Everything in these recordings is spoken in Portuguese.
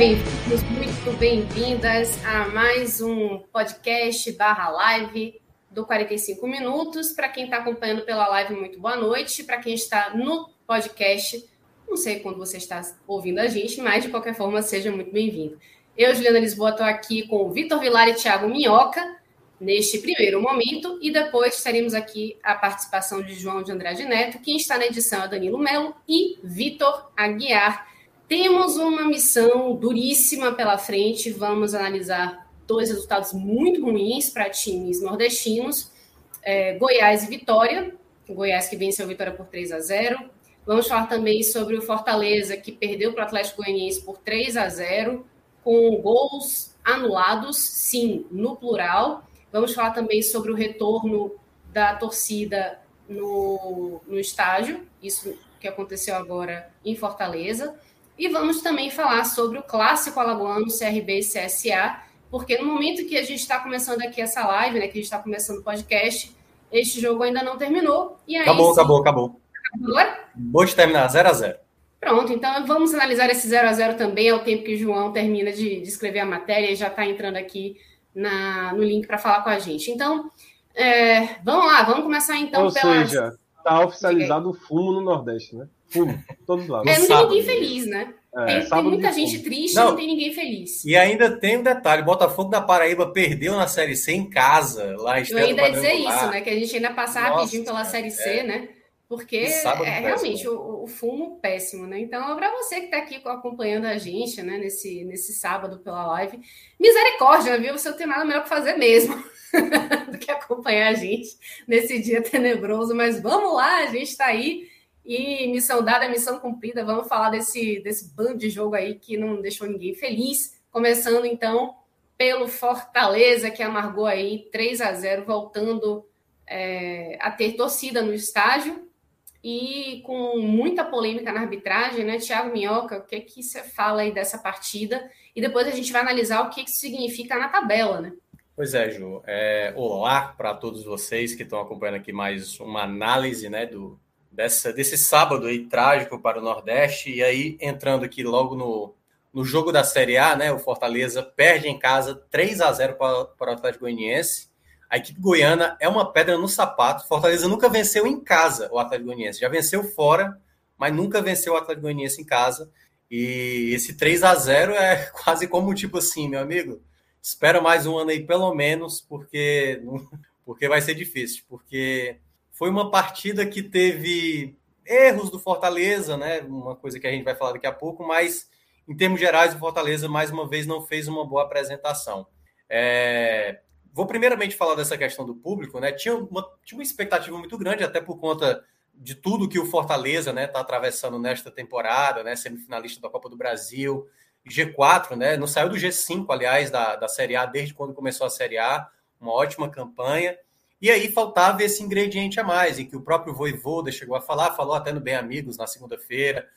Bem-vindos, muito bem-vindas a mais um podcast barra live do 45 Minutos. Para quem está acompanhando pela live, muito boa noite. Para quem está no podcast, não sei quando você está ouvindo a gente, mas de qualquer forma, seja muito bem-vindo. Eu, Juliana Lisboa, estou aqui com o Vitor Vilar e Thiago Minhoca neste primeiro momento, e depois teremos aqui a participação de João de Andrade Neto. Quem está na edição é Danilo Melo e Vitor Aguiar temos uma missão duríssima pela frente. Vamos analisar dois resultados muito ruins para times nordestinos: é, Goiás e Vitória. Goiás que venceu a Vitória por 3 a 0. Vamos falar também sobre o Fortaleza, que perdeu para o Atlético Goianiense por 3 a 0, com gols anulados, sim, no plural. Vamos falar também sobre o retorno da torcida no, no estádio, isso que aconteceu agora em Fortaleza. E vamos também falar sobre o clássico alagoano CRB e CSA, porque no momento que a gente está começando aqui essa live, né, que a gente está começando o podcast, este jogo ainda não terminou. E aí, acabou, sim, acabou, acabou. Agora? Acabou de terminar, 0 a 0 Pronto, então vamos analisar esse 0 a 0 também, ao tempo que o João termina de, de escrever a matéria e já está entrando aqui na, no link para falar com a gente. Então, é, vamos lá, vamos começar então Ou pelas... seja, está oficializado o fumo no Nordeste, né? Fumo, todos lados. É, não tem ninguém feliz, né? É, tem, tem, muita gente fumo. triste não, não tem ninguém feliz. E ainda tem um detalhe: Botafogo da Paraíba perdeu na Série C em casa, lá em Eu ainda ia dizer isso, né? Que a gente ainda passar Nossa, rapidinho pela Série C, é. né? Porque é realmente o, o, fumo péssimo, né? Então, para você que está aqui acompanhando a gente, né, nesse, nesse sábado pela live, misericórdia, viu? Você não tem nada melhor para fazer mesmo do que acompanhar a gente nesse dia tenebroso. Mas vamos lá, a gente está aí e missão dada, missão cumprida. Vamos falar desse, desse bando de jogo aí que não deixou ninguém feliz. Começando então pelo Fortaleza, que amargou aí 3 a 0 voltando é, a ter torcida no estádio e com muita polêmica na arbitragem, né? Tiago Minhoca, o que, é que você fala aí dessa partida? E depois a gente vai analisar o que, que significa na tabela, né? Pois é, Ju. É, olá para todos vocês que estão acompanhando aqui mais uma análise né, do, dessa, desse sábado aí trágico para o Nordeste. E aí, entrando aqui logo no, no jogo da Série A, né? O Fortaleza perde em casa 3 a 0 para, para o Atlético Goianiense. A equipe goiana é uma pedra no sapato. Fortaleza nunca venceu em casa o Atlético Goianiense. Já venceu fora, mas nunca venceu o Atlético Goianiense em casa. E esse 3 a 0 é quase como tipo assim, meu amigo. Espera mais um ano aí, pelo menos, porque, porque vai ser difícil. Porque foi uma partida que teve erros do Fortaleza, né? Uma coisa que a gente vai falar daqui a pouco, mas em termos gerais, o Fortaleza mais uma vez não fez uma boa apresentação. É... Vou primeiramente falar dessa questão do público, né? Tinha uma, tinha uma expectativa muito grande, até por conta de tudo que o Fortaleza né, está atravessando nesta temporada, né? Semifinalista da Copa do Brasil, G4, né? Não saiu do G5, aliás, da, da Série A desde quando começou a Série A, uma ótima campanha. E aí faltava esse ingrediente a mais, em que o próprio Voivoda chegou a falar, falou até no Bem Amigos na segunda-feira.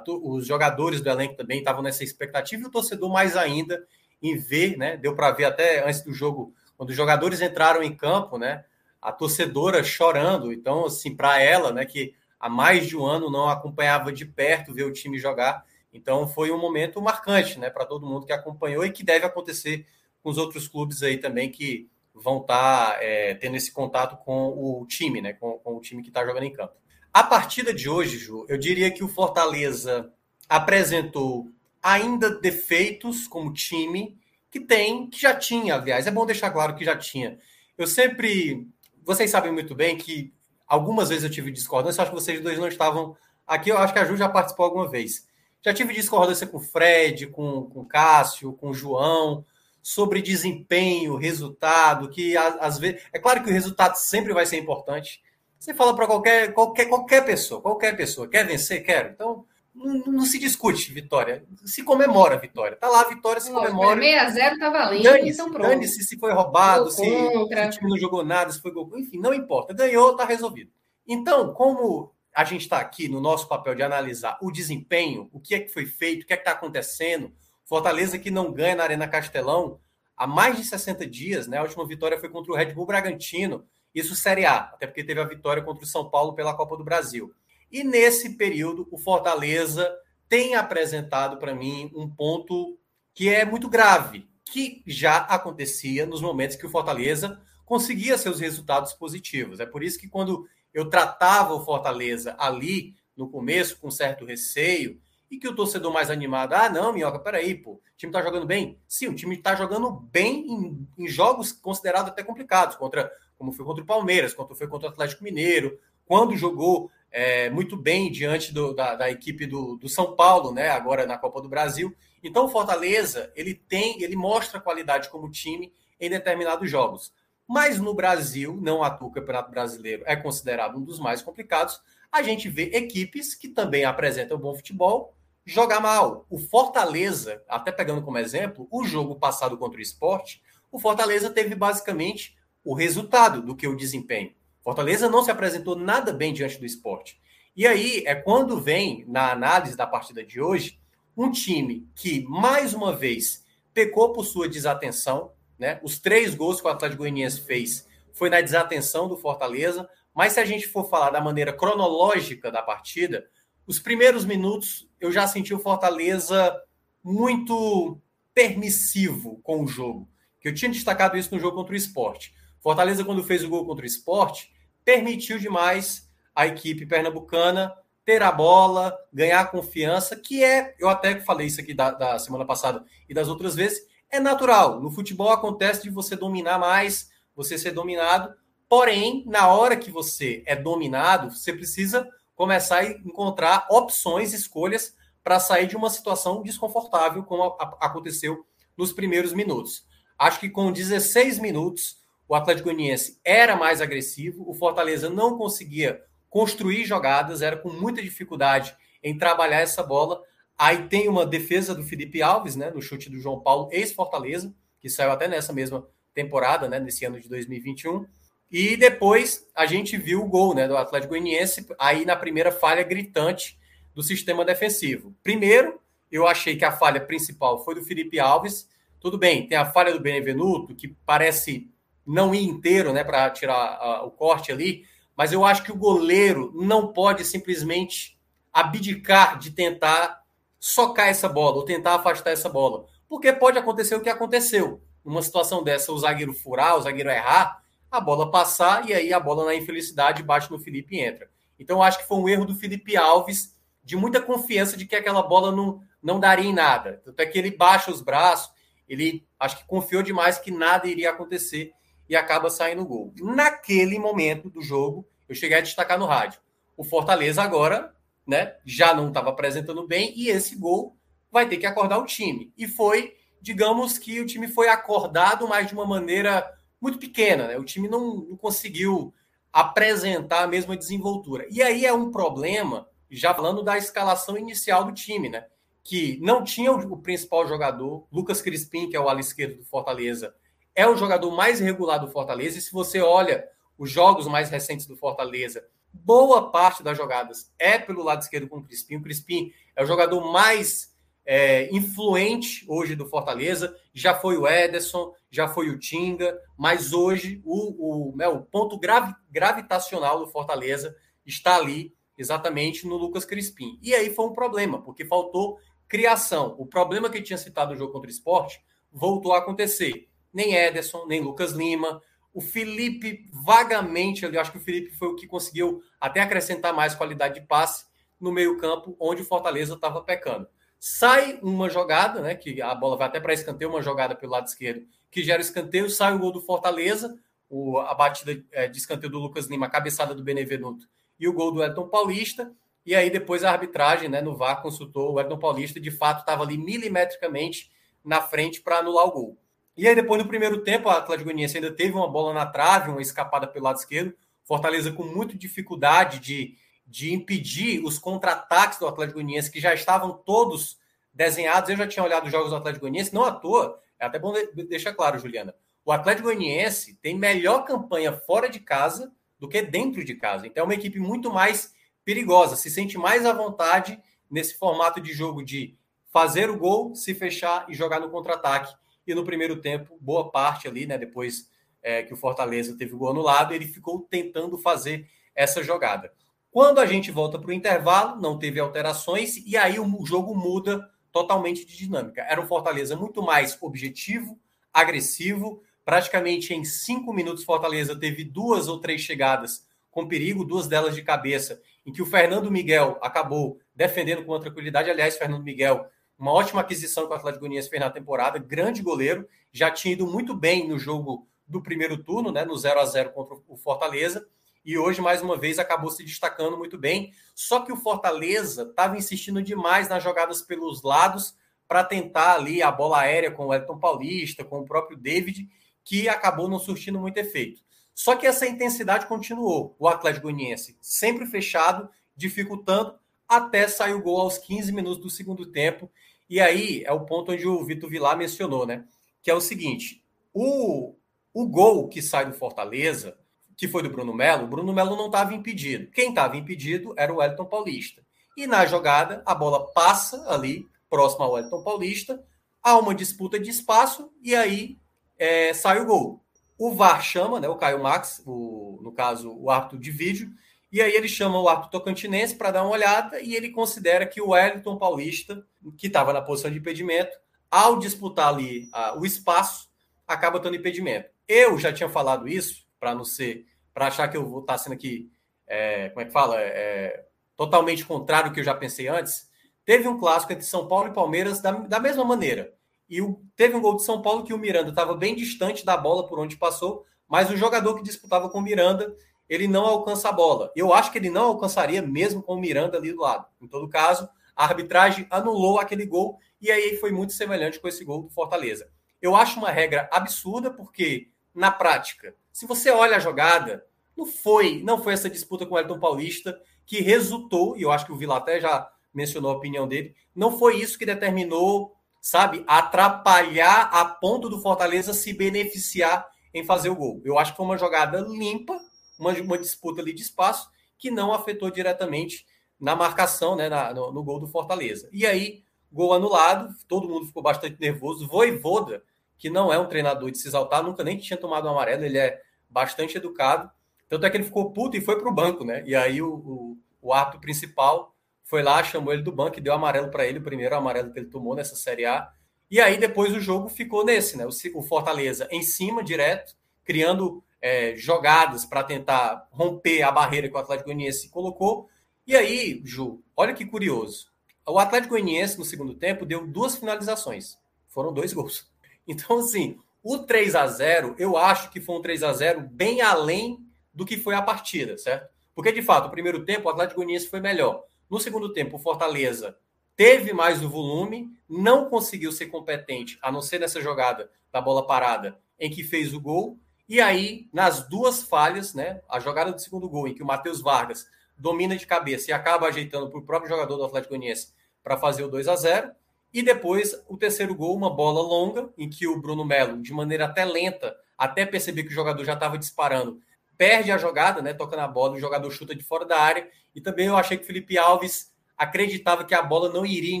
Os jogadores do elenco também estavam nessa expectativa e o torcedor mais ainda em ver, né? Deu para ver até antes do jogo, quando os jogadores entraram em campo, né? A torcedora chorando. Então, assim, para ela, né, que há mais de um ano não acompanhava de perto ver o time jogar. Então, foi um momento marcante, né, para todo mundo que acompanhou e que deve acontecer com os outros clubes aí também que vão estar tá, é, tendo esse contato com o time, né? Com, com o time que está jogando em campo. A partida de hoje, Ju, eu diria que o Fortaleza apresentou ainda defeitos como time que tem, que já tinha, aliás. É bom deixar claro que já tinha. Eu sempre. Vocês sabem muito bem que algumas vezes eu tive discordância, acho que vocês dois não estavam aqui, eu acho que a Ju já participou alguma vez. Já tive discordância com o Fred, com, com o Cássio, com o João, sobre desempenho, resultado, que às vezes. É claro que o resultado sempre vai ser importante. Você fala para qualquer, qualquer, qualquer pessoa, qualquer pessoa, quer vencer? Quero. Então, não, não, se discute vitória, se comemora a vitória. Tá lá a vitória, se comemora. 6 a 0 tá valendo, dane então pronto. Dane-se se foi roubado, se, se, o time não jogou nada, se foi gol. Enfim, não importa. Ganhou, tá resolvido. Então, como a gente está aqui no nosso papel de analisar o desempenho, o que é que foi feito, o que é que está acontecendo, Fortaleza que não ganha na Arena Castelão há mais de 60 dias, né? A última vitória foi contra o Red Bull Bragantino, isso Série A, até porque teve a vitória contra o São Paulo pela Copa do Brasil. E nesse período, o Fortaleza tem apresentado para mim um ponto que é muito grave, que já acontecia nos momentos que o Fortaleza conseguia seus resultados positivos. É por isso que quando eu tratava o Fortaleza ali no começo com certo receio e que o torcedor mais animado, ah, não, Minhoca, peraí, pô, o time tá jogando bem? Sim, o time tá jogando bem em, em jogos considerados até complicados, contra como foi contra o Palmeiras, quando foi contra o Atlético Mineiro, quando jogou é, muito bem diante do, da, da, equipe do, do, São Paulo, né? Agora na Copa do Brasil. Então o Fortaleza ele tem, ele mostra qualidade como time em determinados jogos. Mas no Brasil, não à toa o Campeonato Brasileiro é considerado um dos mais complicados. A gente vê equipes que também apresentam bom futebol jogar mal. O Fortaleza, até pegando como exemplo, o jogo passado contra o esporte, o Fortaleza teve basicamente o resultado do que o desempenho. Fortaleza não se apresentou nada bem diante do esporte. E aí é quando vem, na análise da partida de hoje, um time que, mais uma vez, pecou por sua desatenção. Né? Os três gols que o Atlético Goianiense fez foi na desatenção do Fortaleza. Mas se a gente for falar da maneira cronológica da partida, os primeiros minutos eu já senti o Fortaleza muito permissivo com o jogo. Que eu tinha destacado isso no jogo contra o esporte. Fortaleza, quando fez o gol contra o esporte, permitiu demais a equipe pernambucana ter a bola, ganhar confiança, que é, eu até falei isso aqui da, da, semana passada e das outras vezes, é natural. No futebol acontece de você dominar mais, você ser dominado, porém, na hora que você é dominado, você precisa começar a encontrar opções, escolhas para sair de uma situação desconfortável, como aconteceu nos primeiros minutos. Acho que com 16 minutos, o Atlético Goianiense era mais agressivo, o Fortaleza não conseguia construir jogadas, era com muita dificuldade em trabalhar essa bola. Aí tem uma defesa do Felipe Alves, né, no chute do João Paulo, ex-Fortaleza, que saiu até nessa mesma temporada, né, nesse ano de 2021. E depois a gente viu o gol, né, do Atlético Goianiense, aí na primeira falha gritante do sistema defensivo. Primeiro, eu achei que a falha principal foi do Felipe Alves. Tudo bem, tem a falha do Benevenuto, que parece não ir inteiro, né, para tirar a, o corte ali, mas eu acho que o goleiro não pode simplesmente abdicar de tentar socar essa bola ou tentar afastar essa bola, porque pode acontecer o que aconteceu. Numa situação dessa, o zagueiro furar, o zagueiro errar, a bola passar e aí a bola na infelicidade bate no Felipe e entra. Então acho que foi um erro do Felipe Alves de muita confiança de que aquela bola não, não daria em nada. Tanto é que ele baixa os braços, ele acho que confiou demais que nada iria acontecer e acaba saindo o gol. Naquele momento do jogo, eu cheguei a destacar no rádio. O Fortaleza agora, né, já não estava apresentando bem e esse gol vai ter que acordar o time. E foi, digamos que o time foi acordado, mas de uma maneira muito pequena, né? O time não, não conseguiu apresentar a mesma desenvoltura. E aí é um problema, já falando da escalação inicial do time, né? Que não tinha o, o principal jogador, Lucas Crispim, que é o ala esquerdo do Fortaleza, é o jogador mais irregular do Fortaleza. E se você olha os jogos mais recentes do Fortaleza, boa parte das jogadas é pelo lado esquerdo com o Crispim. O Crispim é o jogador mais é, influente hoje do Fortaleza. Já foi o Ederson, já foi o Tinga, mas hoje o, o, né, o ponto gravi, gravitacional do Fortaleza está ali exatamente no Lucas Crispim. E aí foi um problema, porque faltou criação. O problema que tinha citado no jogo contra o esporte voltou a acontecer nem Ederson, nem Lucas Lima. O Felipe, vagamente, eu acho que o Felipe foi o que conseguiu até acrescentar mais qualidade de passe no meio-campo, onde o Fortaleza estava pecando. Sai uma jogada, né? Que a bola vai até para escanteio, uma jogada pelo lado esquerdo, que gera escanteio, sai o gol do Fortaleza. o, a batida é, de escanteio do Lucas Lima, a cabeçada do Benevenuto e o gol do Elton Paulista. E aí depois a arbitragem, né, no VAR consultou o Elton Paulista, de fato estava ali milimetricamente na frente para anular o gol. E aí depois no primeiro tempo, a Atlético Goianiense ainda teve uma bola na trave, uma escapada pelo lado esquerdo. Fortaleza com muita dificuldade de, de impedir os contra-ataques do Atlético Goianiense, que já estavam todos desenhados. Eu já tinha olhado os jogos do Atlético Goianiense, não à toa. É até bom deixar claro, Juliana. O Atlético Goianiense tem melhor campanha fora de casa do que dentro de casa. Então é uma equipe muito mais perigosa, se sente mais à vontade nesse formato de jogo de fazer o gol, se fechar e jogar no contra-ataque. E no primeiro tempo, boa parte ali, né? Depois é, que o Fortaleza teve o gol anulado, ele ficou tentando fazer essa jogada. Quando a gente volta para o intervalo, não teve alterações e aí o jogo muda totalmente de dinâmica. Era um Fortaleza muito mais objetivo, agressivo. Praticamente em cinco minutos, Fortaleza teve duas ou três chegadas com perigo, duas delas de cabeça, em que o Fernando Miguel acabou defendendo com tranquilidade. Aliás, Fernando Miguel, uma ótima aquisição que o Atlético Goianiense fez na temporada, grande goleiro, já tinha ido muito bem no jogo do primeiro turno, né, no 0 a 0 contra o Fortaleza, e hoje, mais uma vez, acabou se destacando muito bem. Só que o Fortaleza estava insistindo demais nas jogadas pelos lados para tentar ali a bola aérea com o Elton Paulista, com o próprio David, que acabou não surtindo muito efeito. Só que essa intensidade continuou. O Atlético Goianiense sempre fechado, dificultando, até sair o gol aos 15 minutos do segundo tempo. E aí é o ponto onde o Vitor Vilar mencionou, né? Que é o seguinte: o, o gol que sai do Fortaleza, que foi do Bruno Melo, o Bruno Melo não estava impedido. Quem estava impedido era o Wellington Paulista. E na jogada, a bola passa ali, próximo ao Wellington Paulista, há uma disputa de espaço e aí é, sai o gol. O VAR chama, né, o Caio Max, o, no caso, o árbitro de vídeo, e aí ele chama o árbitro tocantinense para dar uma olhada e ele considera que o Wellington Paulista, que estava na posição de impedimento, ao disputar ali a, o espaço, acaba tendo impedimento. Eu já tinha falado isso, para não ser, para achar que eu vou estar tá sendo aqui, é, como é que fala, é, totalmente contrário do que eu já pensei antes. Teve um clássico entre São Paulo e Palmeiras da, da mesma maneira. E o, teve um gol de São Paulo que o Miranda estava bem distante da bola por onde passou, mas o jogador que disputava com o Miranda, ele não alcança a bola. Eu acho que ele não alcançaria mesmo com o Miranda ali do lado. Em todo caso, a arbitragem anulou aquele gol e aí foi muito semelhante com esse gol do Fortaleza. Eu acho uma regra absurda porque na prática, se você olha a jogada, não foi, não foi essa disputa com o Elton Paulista que resultou, e eu acho que o Vila até já mencionou a opinião dele, não foi isso que determinou sabe, atrapalhar a ponto do Fortaleza se beneficiar em fazer o gol. Eu acho que foi uma jogada limpa, uma, uma disputa ali de espaço, que não afetou diretamente na marcação, né, na, no, no, gol do Fortaleza. E aí, gol anulado, todo mundo ficou bastante nervoso. Voivoda, que não é um treinador de se exaltar, nunca nem tinha tomado um amarelo, ele é bastante educado. Tanto é que ele ficou puto e foi para o banco, né? E aí o, o, o árbitro principal foi lá, chamou ele do banco e deu amarelo para ele, o primeiro amarelo que ele tomou nessa Série A. E aí depois o jogo ficou nesse, né? O Fortaleza em cima, direto, criando é, jogadas para tentar romper a barreira que o Atlético Goianiense colocou. E aí, Ju, olha que curioso. O Atlético Goianiense, no segundo tempo, deu duas finalizações. Foram dois gols. Então, assim, o 3 a 0 eu acho que foi um 3 a 0 bem além do que foi a partida, certo? Porque, de fato, o primeiro tempo o Atlético Goianiense foi melhor. No segundo tempo, o Fortaleza teve mais o volume, não conseguiu ser competente, a não ser nessa jogada da bola parada, em que fez o gol. E aí, nas duas falhas, né? A jogada do segundo gol, em que o Matheus Vargas domina de cabeça e acaba ajeitando para o próprio jogador do Atlético Goianiense para fazer o 2 a 0 E depois, o terceiro gol, uma bola longa, em que o Bruno Melo, de maneira até lenta, até perceber que o jogador já estava disparando, perde a jogada, né? Toca na bola, o jogador chuta de fora da área. E também eu achei que o Felipe Alves acreditava que a bola não iria em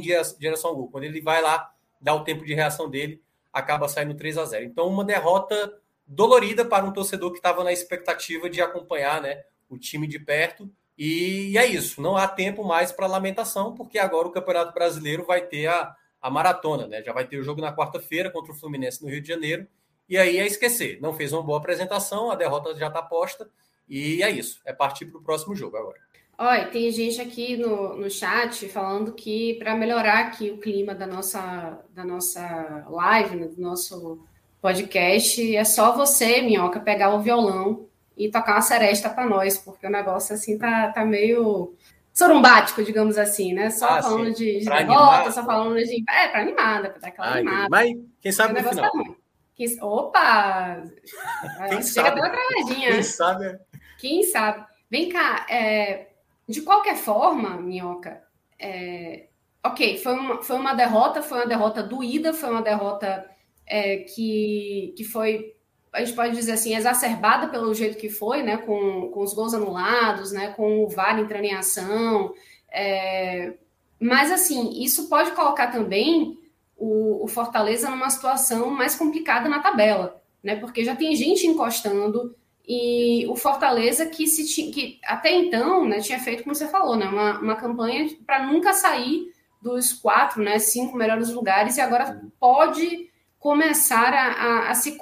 direção ao gol. Quando ele vai lá, dá o tempo de reação dele, acaba saindo 3 a 0 Então, uma derrota dolorida para um torcedor que estava na expectativa de acompanhar né, o time de perto. E é isso, não há tempo mais para lamentação, porque agora o Campeonato Brasileiro vai ter a, a maratona, né? Já vai ter o jogo na quarta-feira contra o Fluminense no Rio de Janeiro. E aí é esquecer. Não fez uma boa apresentação, a derrota já está posta. E é isso. É partir para o próximo jogo agora. Olha, tem gente aqui no, no chat falando que para melhorar aqui o clima da nossa, da nossa live, né, do nosso podcast. É só você, Minhoca, pegar o violão e tocar uma seresta para nós, porque o negócio assim tá, tá meio sorumbático, digamos assim, né? Só ah, falando sim. de, de derrota, só falando de. É, para animada, para dar aquela Ai, animada. Mas quem sabe no final. Tá quem... Opa! Quem Chega sabe? travadinha. Quem sabe? Quem sabe? Vem cá, é... de qualquer forma, Minhoca, é... ok, foi uma, foi uma derrota, foi uma derrota doída, foi uma derrota é, que, que foi, a gente pode dizer assim, exacerbada pelo jeito que foi, né, com, com os gols anulados, né, com o VAR entrando em ação, é, mas assim, isso pode colocar também o, o, Fortaleza numa situação mais complicada na tabela, né, porque já tem gente encostando e o Fortaleza que, se que até então né, tinha feito, como você falou, né, uma, uma campanha para nunca sair dos quatro, né, cinco melhores lugares e agora pode começar a, a, a se,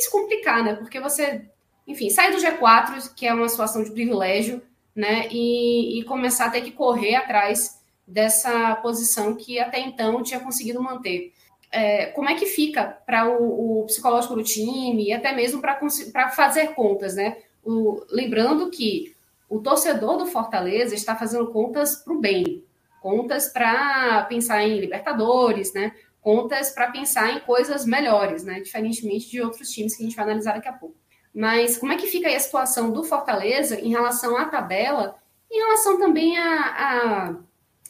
se complicar, né? Porque você, enfim, sai do G4, que é uma situação de privilégio, né? E, e começar a ter que correr atrás dessa posição que até então tinha conseguido manter. É, como é que fica para o, o, psicológico do time e até mesmo para fazer contas, né? O, lembrando que o torcedor do Fortaleza está fazendo contas para o bem, contas para pensar em Libertadores, né? Contas para pensar em coisas melhores, né? Diferentemente de outros times que a gente vai analisar daqui a pouco. Mas como é que fica aí a situação do Fortaleza em relação à tabela, em relação também a, a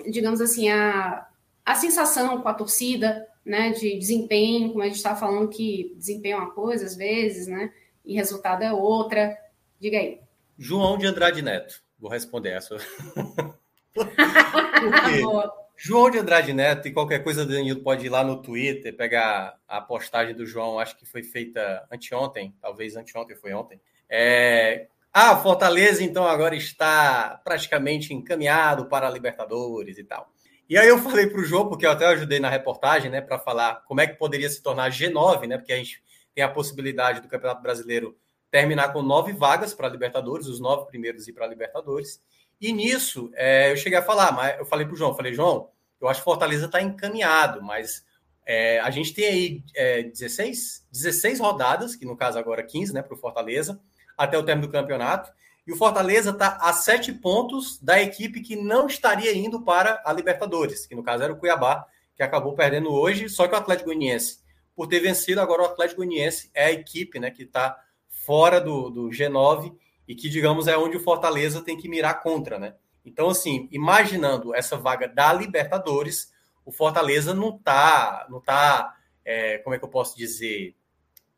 digamos assim, a, a sensação com a torcida, né? De desempenho, como a gente estava falando que desempenho é uma coisa às vezes, né? E resultado é outra. Diga aí. João de Andrade Neto. Vou responder essa. Por quê? João de Andrade Neto, e qualquer coisa, Danilo pode ir lá no Twitter, pegar a postagem do João, acho que foi feita anteontem, talvez anteontem foi ontem. É... Ah, Fortaleza, então, agora está praticamente encaminhado para a Libertadores e tal. E aí eu falei para o João, porque eu até ajudei na reportagem, né, para falar como é que poderia se tornar G9, né, porque a gente tem a possibilidade do Campeonato Brasileiro terminar com nove vagas para a Libertadores, os nove primeiros ir para a Libertadores. E nisso, é, eu cheguei a falar, mas eu falei para o João, falei, João, eu acho que Fortaleza está encaminhado, mas é, a gente tem aí é, 16, 16 rodadas, que no caso agora 15, né, para o Fortaleza, até o término do campeonato. E o Fortaleza está a sete pontos da equipe que não estaria indo para a Libertadores, que no caso era o Cuiabá, que acabou perdendo hoje, só que o Atlético Goianiense, por ter vencido, agora o Atlético Goianiense é a equipe né, que está fora do, do G9 e que, digamos, é onde o Fortaleza tem que mirar contra, né? Então, assim, imaginando essa vaga da Libertadores, o Fortaleza não está, não tá, é, como é que eu posso dizer,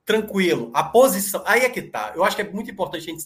tranquilo. A posição, aí é que tá. Eu acho que é muito importante a gente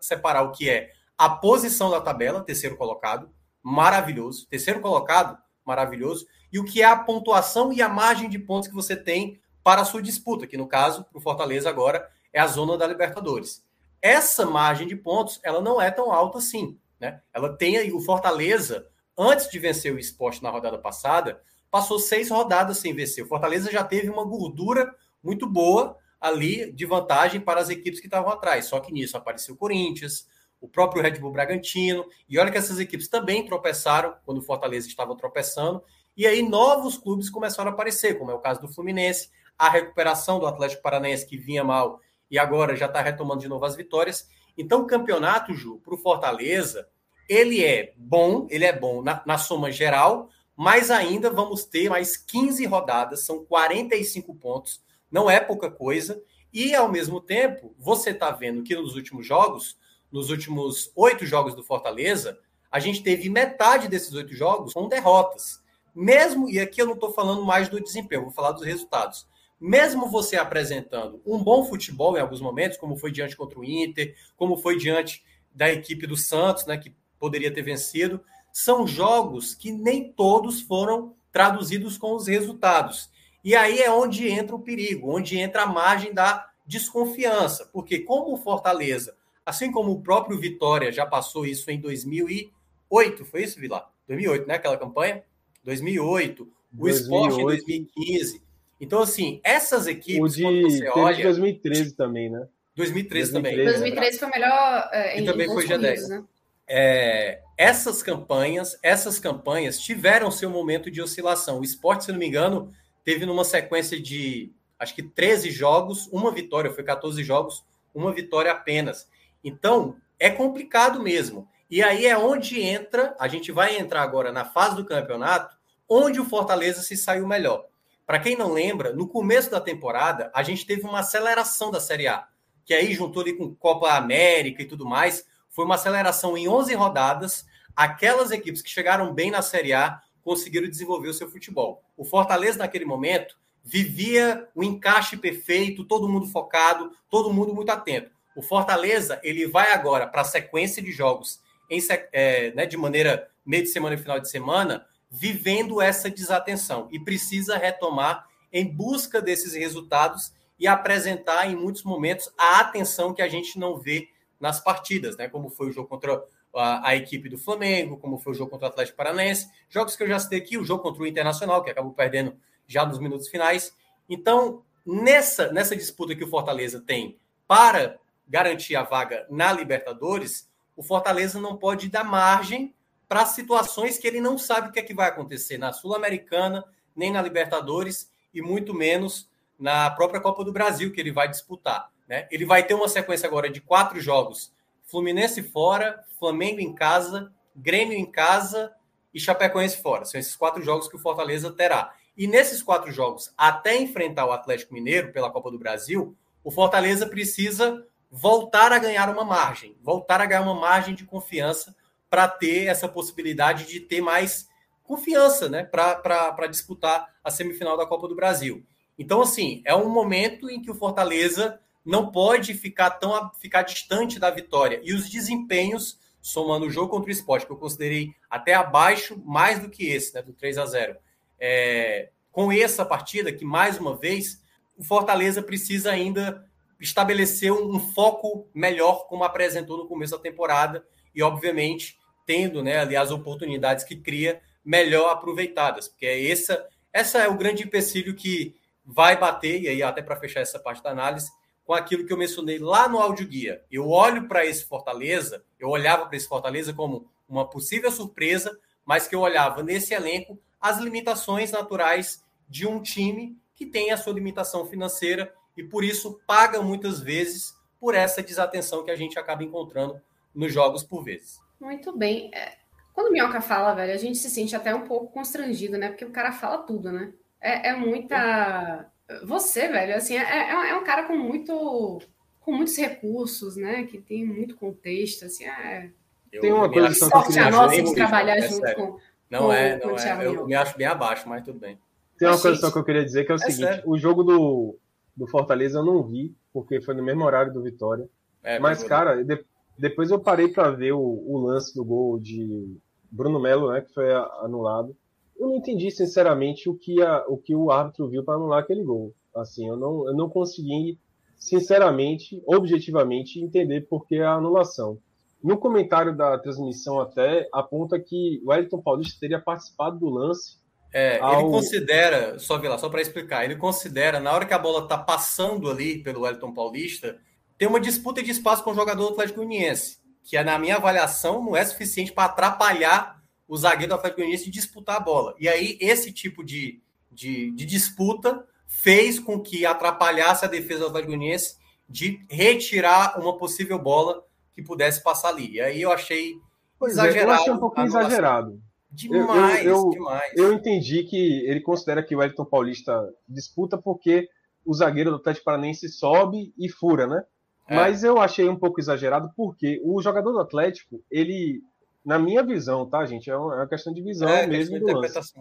separar o que é a posição da tabela, terceiro colocado, maravilhoso. Terceiro colocado, maravilhoso. E o que é a pontuação e a margem de pontos que você tem para a sua disputa, que no caso, para o Fortaleza agora, é a zona da Libertadores essa margem de pontos ela não é tão alta assim. Né? Ela tem aí o Fortaleza, antes de vencer o esporte na rodada passada, passou seis rodadas sem vencer. O Fortaleza já teve uma gordura muito boa ali de vantagem para as equipes que estavam atrás. Só que nisso apareceu o Corinthians, o próprio Red Bull Bragantino, e olha que essas equipes também tropeçaram quando o Fortaleza estava tropeçando, e aí novos clubes começaram a aparecer, como é o caso do Fluminense, a recuperação do Atlético Paranaense que vinha mal e agora já está retomando de novo as vitórias. Então, o campeonato, Ju, para o Fortaleza, ele é bom, ele é bom na, na, soma geral, mas ainda vamos ter mais 15 rodadas, são 45 pontos, não é pouca coisa. E, ao mesmo tempo, você está vendo que nos últimos jogos, nos últimos oito jogos do Fortaleza, a gente teve metade desses oito jogos com derrotas. Mesmo, e aqui eu não estou falando mais do desempenho, vou falar dos resultados mesmo você apresentando um bom futebol em alguns momentos, como foi diante contra o Inter, como foi diante da equipe do Santos, né, que poderia ter vencido, são jogos que nem todos foram traduzidos com os resultados. E aí é onde entra o perigo, onde entra a margem da desconfiança, porque como o Fortaleza, assim como o próprio Vitória já passou isso em 2008, foi isso, Vilar? 2008, né, aquela campanha? 2008, o 2008. Esporte em 2015, então, assim, essas equipes, o de, quando você olha... 2013 também, né? 2013, 2013 também. 2013 foi melhor é, e também foi G10. Né? É, essas campanhas, essas campanhas tiveram seu momento de oscilação. O esporte, se não me engano, teve numa sequência de acho que 13 jogos, uma vitória, foi 14 jogos, uma vitória apenas. Então, é complicado mesmo. E aí é onde entra, a gente vai entrar agora na fase do campeonato, onde o Fortaleza se saiu melhor. Para quem não lembra, no começo da temporada, a gente teve uma aceleração da Série A, que aí juntou ali com Copa América e tudo mais, foi uma aceleração em 11 rodadas. Aquelas equipes que chegaram bem na Série A conseguiram desenvolver o seu futebol. O Fortaleza, naquele momento, vivia o encaixe perfeito, todo mundo focado, todo mundo muito atento. O Fortaleza ele vai agora para a sequência de jogos em, é, né, de maneira meio de semana e final de semana, vivendo essa desatenção e precisa retomar em busca desses resultados e apresentar em muitos momentos a atenção que a gente não vê nas partidas, né? Como foi o jogo contra a, a, equipe do Flamengo, como foi o jogo contra o Atlético Paranaense, jogos que eu já citei aqui, o jogo contra o Internacional, que acabou perdendo já nos minutos finais. Então, nessa, nessa disputa que o Fortaleza tem para garantir a vaga na Libertadores, o Fortaleza não pode dar margem para situações que ele não sabe o que é que vai acontecer na Sul-Americana, nem na Libertadores, e muito menos na própria Copa do Brasil, que ele vai disputar. Né? Ele vai ter uma sequência agora de quatro jogos: Fluminense fora, Flamengo em casa, Grêmio em casa e Chapecoense fora. São esses quatro jogos que o Fortaleza terá. E nesses quatro jogos, até enfrentar o Atlético Mineiro pela Copa do Brasil, o Fortaleza precisa voltar a ganhar uma margem, voltar a ganhar uma margem de confiança para ter essa possibilidade de ter mais confiança né, para disputar a semifinal da Copa do Brasil. Então, assim, é um momento em que o Fortaleza não pode ficar tão ficar distante da vitória. E os desempenhos, somando o jogo contra o esporte, que eu considerei até abaixo, mais do que esse, né, do 3 a 0 é, com essa partida, que mais uma vez, o Fortaleza precisa ainda estabelecer um, um foco melhor, como apresentou no começo da temporada, e obviamente tendo né, ali as oportunidades que cria melhor aproveitadas, porque é essa, essa é o grande empecilho que vai bater, e aí até para fechar essa parte da análise, com aquilo que eu mencionei lá no áudio guia. Eu olho para esse Fortaleza, eu olhava para esse Fortaleza como uma possível surpresa, mas que eu olhava nesse elenco as limitações naturais de um time que tem a sua limitação financeira e por isso paga muitas vezes por essa desatenção que a gente acaba encontrando nos jogos por vezes. Muito bem. É, quando o Minhoca fala, velho, a gente se sente até um pouco constrangido, né? Porque o cara fala tudo, né? É, é muita. Você, velho, assim, é, é, é um cara com muito. com muitos recursos, né? Que tem muito contexto, assim, é. Eu, tem uma coisa só que a nossa de trabalhar é junto com. Não com, é, não é. Eu me acho bem abaixo, mas tudo bem. Tem uma coisa só que eu queria dizer que é o é seguinte: sério. o jogo do, do Fortaleza eu não vi, porque foi no mesmo horário do Vitória. É, mas, cara, de, depois eu parei para ver o, o, lance do gol de Bruno Melo, né, que foi anulado eu não entendi sinceramente o que, a, o, que o árbitro viu para anular aquele gol. Assim, eu não, eu não consegui, sinceramente, objetivamente, entender por que a anulação. No comentário da transmissão até aponta que o Wellington Paulista teria participado do lance. É, ao... ele considera, só só para explicar, ele considera, na hora que a bola está passando ali pelo Wellington Paulista, tem uma disputa de espaço com o jogador do Atlético Uniense, que na minha avaliação não é suficiente para atrapalhar o zagueiro do Atlético Goianiense disputar a bola. E aí, esse tipo de, de, de, disputa fez com que atrapalhasse a defesa do Atlético Goianiense de retirar uma possível bola que pudesse passar ali. E aí eu achei pois exagerado. É, eu achei um pouco exagerado. Demais, eu, eu, demais. Eu entendi que ele considera que o Wellington Paulista disputa porque o zagueiro do Atlético Paranense sobe e fura, né? É. Mas eu achei um pouco exagerado porque o jogador do Atlético, ele na minha visão, tá, gente? É uma, é questão de visão é, mesmo do lance.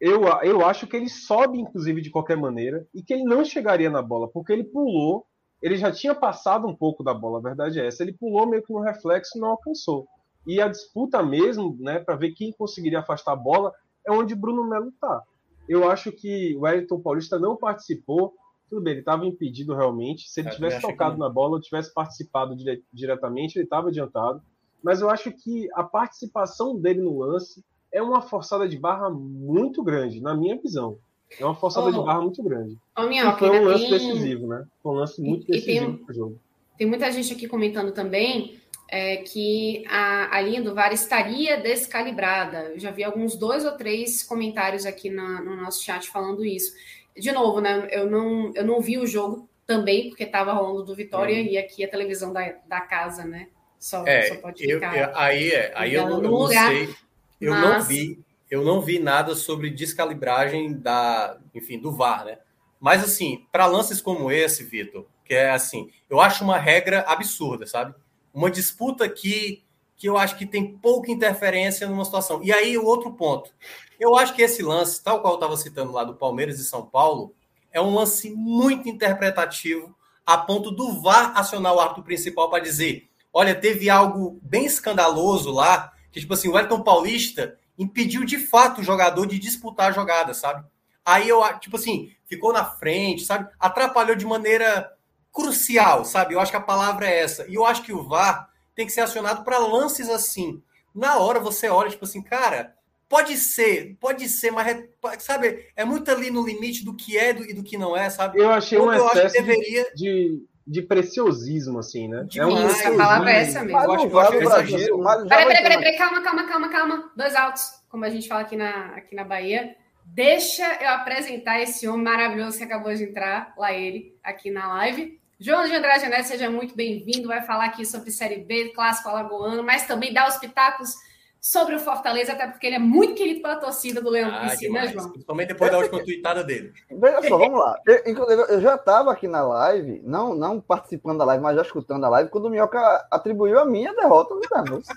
Eu, eu acho que ele sobe, inclusive, de qualquer maneira, e que ele não chegaria na bola, porque ele pulou, ele já tinha passado um pouco da bola, a verdade é essa. Ele pulou meio que no reflexo e não alcançou. E a disputa mesmo, né, para ver quem conseguiria afastar a bola, é onde Bruno Melo tá. Eu acho que o Wellington Paulista não participou. Tudo bem, ele estava impedido realmente. Se ele tivesse tocado que... na bola, ou tivesse participado dire diretamente, ele estava adiantado mas eu acho que a participação dele no lance é uma forçada de barra muito grande, na minha visão. É uma forçada oh, de barra muito grande. Oh, minha, foi um lance tem... decisivo, né? Foi um lance muito e, decisivo tem, jogo. Tem muita gente aqui comentando também é, que a, a linha do VAR estaria descalibrada. Eu já vi alguns dois ou três comentários aqui na, no nosso chat falando isso. De novo, né? Eu não, eu não vi o jogo também, porque estava rolando do Vitória uhum. e aqui a televisão da, da casa, né? Só, é, só pode ficar. Eu, eu, aí é, aí eu, eu não lugar, sei. Eu mas... não vi, eu não vi nada sobre descalibragem da, enfim, do VAR, né? Mas assim, para lances como esse, Vitor, que é assim, eu acho uma regra absurda, sabe? Uma disputa que que eu acho que tem pouca interferência numa situação. E aí o outro ponto, eu acho que esse lance, tal qual eu estava citando lá do Palmeiras e São Paulo, é um lance muito interpretativo, a ponto do VAR acionar o árbitro principal para dizer: olha, teve algo bem escandaloso lá, que, tipo assim, o Elton Paulista impediu de fato o jogador de disputar a jogada, sabe? Aí eu, tipo assim, ficou na frente, sabe? Atrapalhou de maneira crucial, sabe? Eu acho que a palavra é essa. E eu acho que o VAR tem que ser acionado para lances assim. Na hora você olha, tipo assim, cara, Pode ser, pode ser, mas é, sabe, é muito ali no limite do que é e do que não é, sabe? Eu achei um excesso deveria... de, de preciosismo, assim, né? é um Isso, a palavra é essa mesmo. Mas eu acho, eu acho é. Peraí, peraí, peraí, peraí, calma, calma, calma, calma. Dois altos, como a gente fala aqui na, aqui na Bahia. Deixa eu apresentar esse homem maravilhoso que acabou de entrar, lá ele, aqui na live. João de Andrade Neto, seja muito bem-vindo. Vai falar aqui sobre Série B, clássico alagoano, mas também dá os pitacos sobre o Fortaleza, até porque ele é muito querido pela torcida do Leão ah, PC, né, João? Principalmente depois da última tweetada dele. Veja só, vamos lá. Eu, eu já estava aqui na live, não, não participando da live, mas já escutando a live, quando o Minhoca atribuiu a minha derrota no Danos.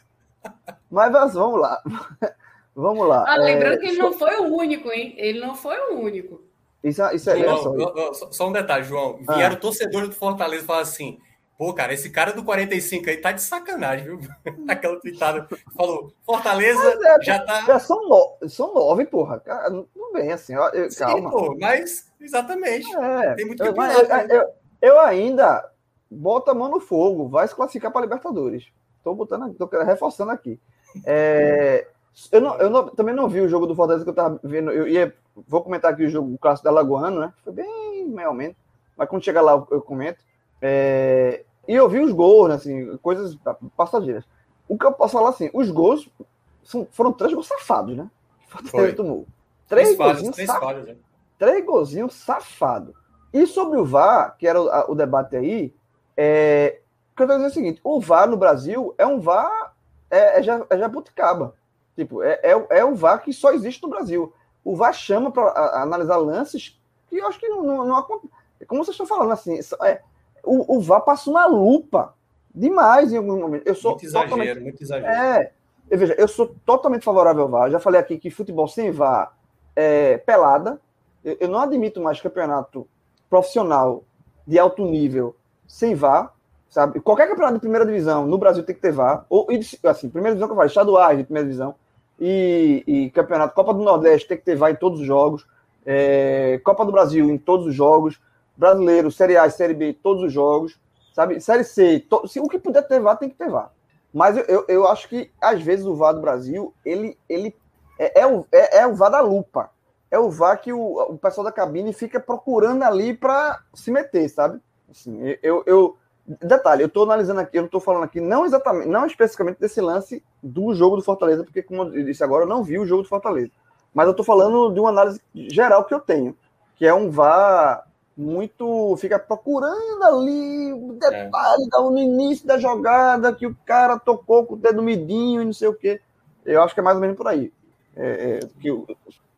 Mas vamos lá. Vamos lá. Ah, lembrando é, que ele não foi o único, hein? Ele não foi o único. Isso, isso é João, só. só um detalhe, João. Vieram ah. torcedores do Fortaleza falaram assim: Pô, cara, esse cara do 45 aí tá de sacanagem, viu? Aquela tweetada falou, Fortaleza é, já tá. Já são, no... são nove, porra. Cara, não vem assim, ó, eu, Sim, calma. Pô, mas, exatamente. É, Tem muito que eu, eu, eu, eu, ainda boto a mão no fogo, vai se classificar para Libertadores. Tô botando, tô reforçando aqui. É, eu, não, eu não, também não vi o jogo do Fortaleza que eu tava vendo. Eu ia, vou comentar aqui o jogo o clássico da Lagoano, né? Foi bem meio menos. Mas quando chegar lá eu, eu comento. É, e eu vi os gols, né, assim, coisas passageiras. O que eu posso falar assim, os gols são, foram três gols safados, né? Foi. Tomou. Três, três golzinhos três, saf... falhas, né? três golzinhos safados. E sobre o VAR, que era o, o debate aí, é, o que eu tô dizendo é o seguinte: o VAR no Brasil é um VAR, é, é, é jabuticaba. Tipo, é, é, é o VAR que só existe no Brasil. O VAR chama para analisar lances que eu acho que não, não, não acontece. Como vocês estão falando, assim, é, o, o VAR passa uma lupa demais em algum momento. Eu sou muito exagero, totalmente, muito exagero. É, eu, veja, eu sou totalmente favorável ao VAR. Já falei aqui que futebol sem VAR é pelada. Eu, eu não admito mais campeonato profissional de alto nível sem VAR, sabe? Qualquer campeonato de primeira divisão no Brasil tem que ter VAR. Ou, assim, primeira divisão que eu falo, estaduais de primeira divisão. E, e, campeonato Copa do Nordeste tem que ter VAR em todos os jogos. É, Copa do Brasil em todos os jogos brasileiro, Série A e Série B, todos os jogos, sabe? Série C, to... se o que puder ter VAR, tem que ter VAR. Mas eu, eu, eu, acho que, às vezes, o VAR do Brasil, ele, ele é, é, o, é, é o VAR da lupa. É o VAR que o, o pessoal da cabine fica procurando ali para se meter, sabe? Assim, eu, eu, detalhe, eu estou analisando aqui, eu não estou falando aqui não exatamente, não especificamente desse lance do jogo do Fortaleza, porque, como eu disse agora, eu não vi o jogo do Fortaleza. Mas eu estou falando de uma análise geral que eu tenho, que é um VAR muito. fica procurando ali o detalhe é. no início da jogada que o cara tocou com o dedo midinho e não sei o quê. Eu acho que é mais ou menos por aí. É, é, que eu,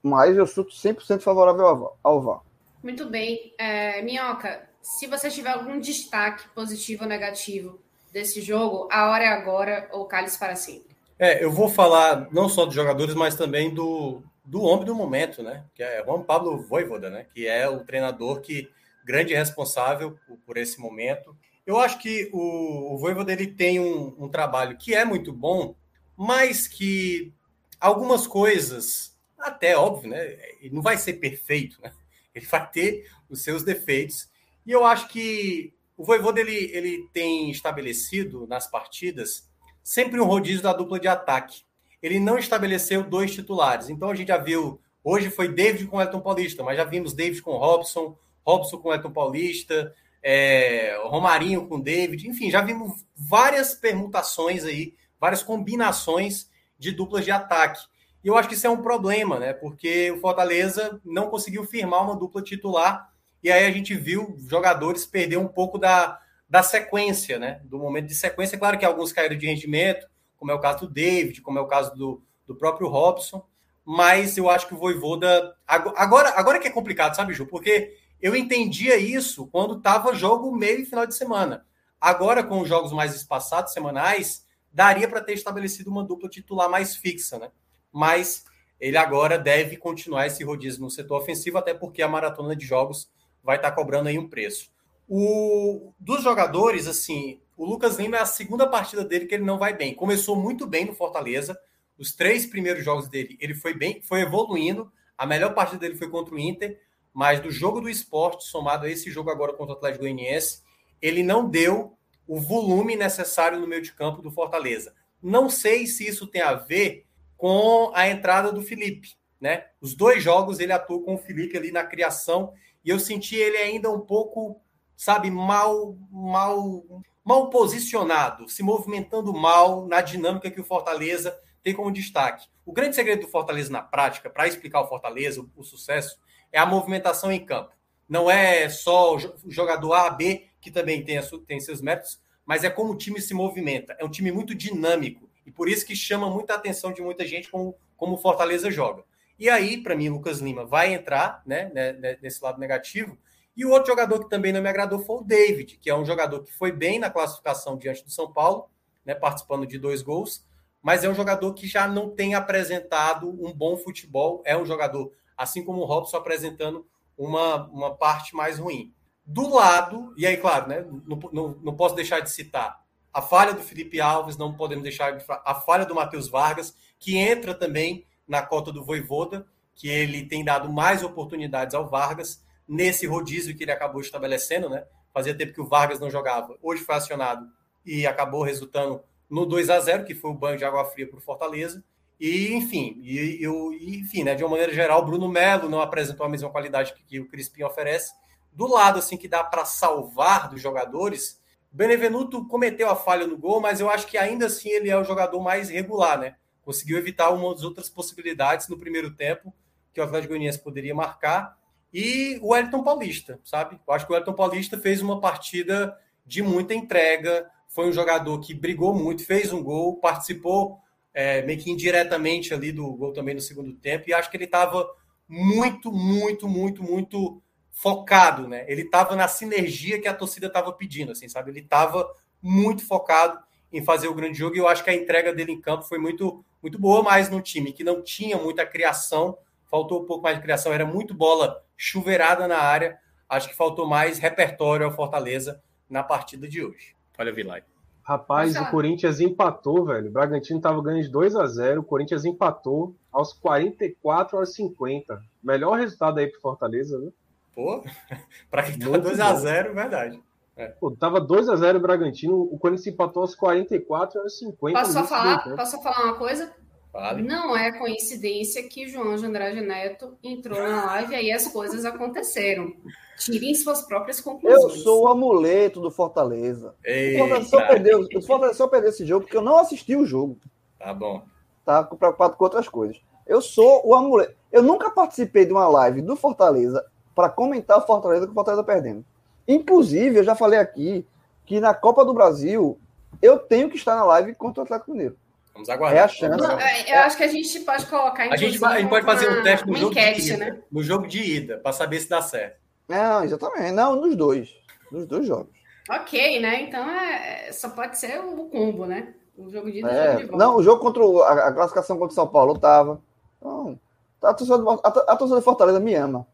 mas eu sou 100% favorável ao, ao VAR. Muito bem. É, Minhoca, se você tiver algum destaque positivo ou negativo desse jogo, a hora é agora ou cálice para sempre. É, eu vou falar não só dos jogadores, mas também do, do homem do momento, né? Que é Juan Pablo Voivoda, né? Que é o treinador que grande responsável por, por esse momento. Eu acho que o, o Voivoda ele tem um, um trabalho que é muito bom, mas que algumas coisas, até óbvio, né? Não vai ser perfeito, né? Ele vai ter os seus defeitos. E eu acho que o Voivoda ele, ele tem estabelecido nas partidas sempre um rodízio da dupla de ataque ele não estabeleceu dois titulares. Então a gente já viu, hoje foi David com Elton Paulista, mas já vimos David com Robson, Robson com Elton Paulista, é, Romarinho com David, enfim, já vimos várias permutações aí, várias combinações de duplas de ataque. E eu acho que isso é um problema, né? Porque o Fortaleza não conseguiu firmar uma dupla titular. E aí a gente viu jogadores perder um pouco da, da sequência, né? Do momento de sequência. Claro que alguns caíram de rendimento, como é o caso do David, como é o caso do, do próprio Robson. Mas eu acho que o Voivoda. Agora, agora que é complicado, sabe, Ju? Porque eu entendia isso quando estava jogo meio e final de semana. Agora, com os jogos mais espaçados, semanais, daria para ter estabelecido uma dupla titular mais fixa, né? Mas ele agora deve continuar esse rodízio no setor ofensivo, até porque a maratona de jogos vai estar tá cobrando aí um preço. O, dos jogadores, assim, o Lucas Lima é a segunda partida dele que ele não vai bem. Começou muito bem no Fortaleza. Os três primeiros jogos dele, ele foi bem, foi evoluindo. A melhor partida dele foi contra o Inter, mas do jogo do esporte, somado a esse jogo agora contra o Atlético Goianiense, ele não deu o volume necessário no meio de campo do Fortaleza. Não sei se isso tem a ver com a entrada do Felipe, né? Os dois jogos ele atuou com o Felipe ali na criação e eu senti ele ainda um pouco, sabe, mal, mal, mal posicionado, se movimentando mal na dinâmica que o Fortaleza tem como destaque. O grande segredo do Fortaleza na prática, para explicar o Fortaleza, o, sucesso, é a movimentação em campo. Não é só o jogador A, B que também tem, tem seus méritos, mas é como o time se movimenta. É um time muito dinâmico e por isso que chama muita atenção de muita gente como, como o Fortaleza joga. E aí, para mim, Lucas Lima vai entrar né, né, né, nesse lado negativo. E o outro jogador que também não me agradou foi o David, que é um jogador que foi bem na classificação diante do São Paulo, né, participando de dois gols, mas é um jogador que já não tem apresentado um bom futebol. É um jogador, assim como o Robson, apresentando uma, uma parte mais ruim. Do lado, e aí, claro, né, não, não, não posso deixar de citar a falha do Felipe Alves, não podemos deixar de a falha do Matheus Vargas, que entra também na cota do Voivoda, que ele tem dado mais oportunidades ao Vargas nesse rodízio que ele acabou estabelecendo, né? Fazia tempo que o Vargas não jogava, hoje foi acionado e acabou resultando no 2 a 0 que foi o banho de água fria para o Fortaleza. E, enfim, e, eu, enfim, né, de uma maneira geral, Bruno Melo não apresentou a mesma qualidade que, que o Crispim oferece do lado assim que dá para salvar dos jogadores, Benevenuto cometeu a falha no gol, mas eu acho que ainda assim ele é o jogador mais regular, né? Conseguiu evitar uma das outras possibilidades no primeiro tempo que o Atlético Goianiense poderia marcar. E o Wellington Paulista, sabe? Eu acho que o Wellington Paulista fez uma partida de muita entrega, foi um jogador que brigou muito, fez um gol, participou é, meio que indiretamente ali do gol também no segundo tempo, e acho que ele estava muito, muito, muito, muito focado, né? Ele estava na sinergia que a torcida estava pedindo, assim, sabe? Ele estava muito focado em fazer o grande jogo e eu acho que a entrega dele em campo foi muito, muito boa, mas no time que não tinha muita criação, faltou um pouco mais de criação, era muito bola chuveirada na área. Acho que faltou mais repertório ao Fortaleza na partida de hoje. Olha, Vilay. Rapaz, o Corinthians empatou, velho. O Bragantino tava ganhando de 2 a 0 o Corinthians empatou aos 44 aos 50. Melhor resultado aí pro Fortaleza, viu? Pô, para quem tava 2x0, verdade. É. Pô, tava 2x0 o Bragantino, o Corinthians empatou aos 44 aos 50. Posso só falar, posso só falar uma coisa? Vale. Não é coincidência que João de Andrade Neto entrou na live e aí as coisas aconteceram. Tirem suas próprias conclusões. Eu sou o amuleto do Fortaleza. Eita. O Fortaleza só perdeu, o Fortaleza só perdeu esse jogo porque eu não assisti o jogo. Tá bom. Tá preocupado com outras coisas. Eu sou o amuleto. Eu nunca participei de uma live do Fortaleza para comentar o Fortaleza que o Fortaleza perdendo. Inclusive, eu já falei aqui que na Copa do Brasil eu tenho que estar na live contra o Atlético Mineiro. Vamos aguardar. É a chance. Não, é, eu acho que a gente pode colocar. A gente, a gente pode fazer um teste no jogo, enquete, de ida, né? no jogo de ida, para saber se dá certo. Não, exatamente. Não, nos dois. Nos dois jogos. Ok, né? Então é, só pode ser o combo, né? O jogo de ida é, jogo de Não, o jogo contra o, a, a, classificação contra o São Paulo tava. Então, a torcida, a, a torcida de Fortaleza me ama.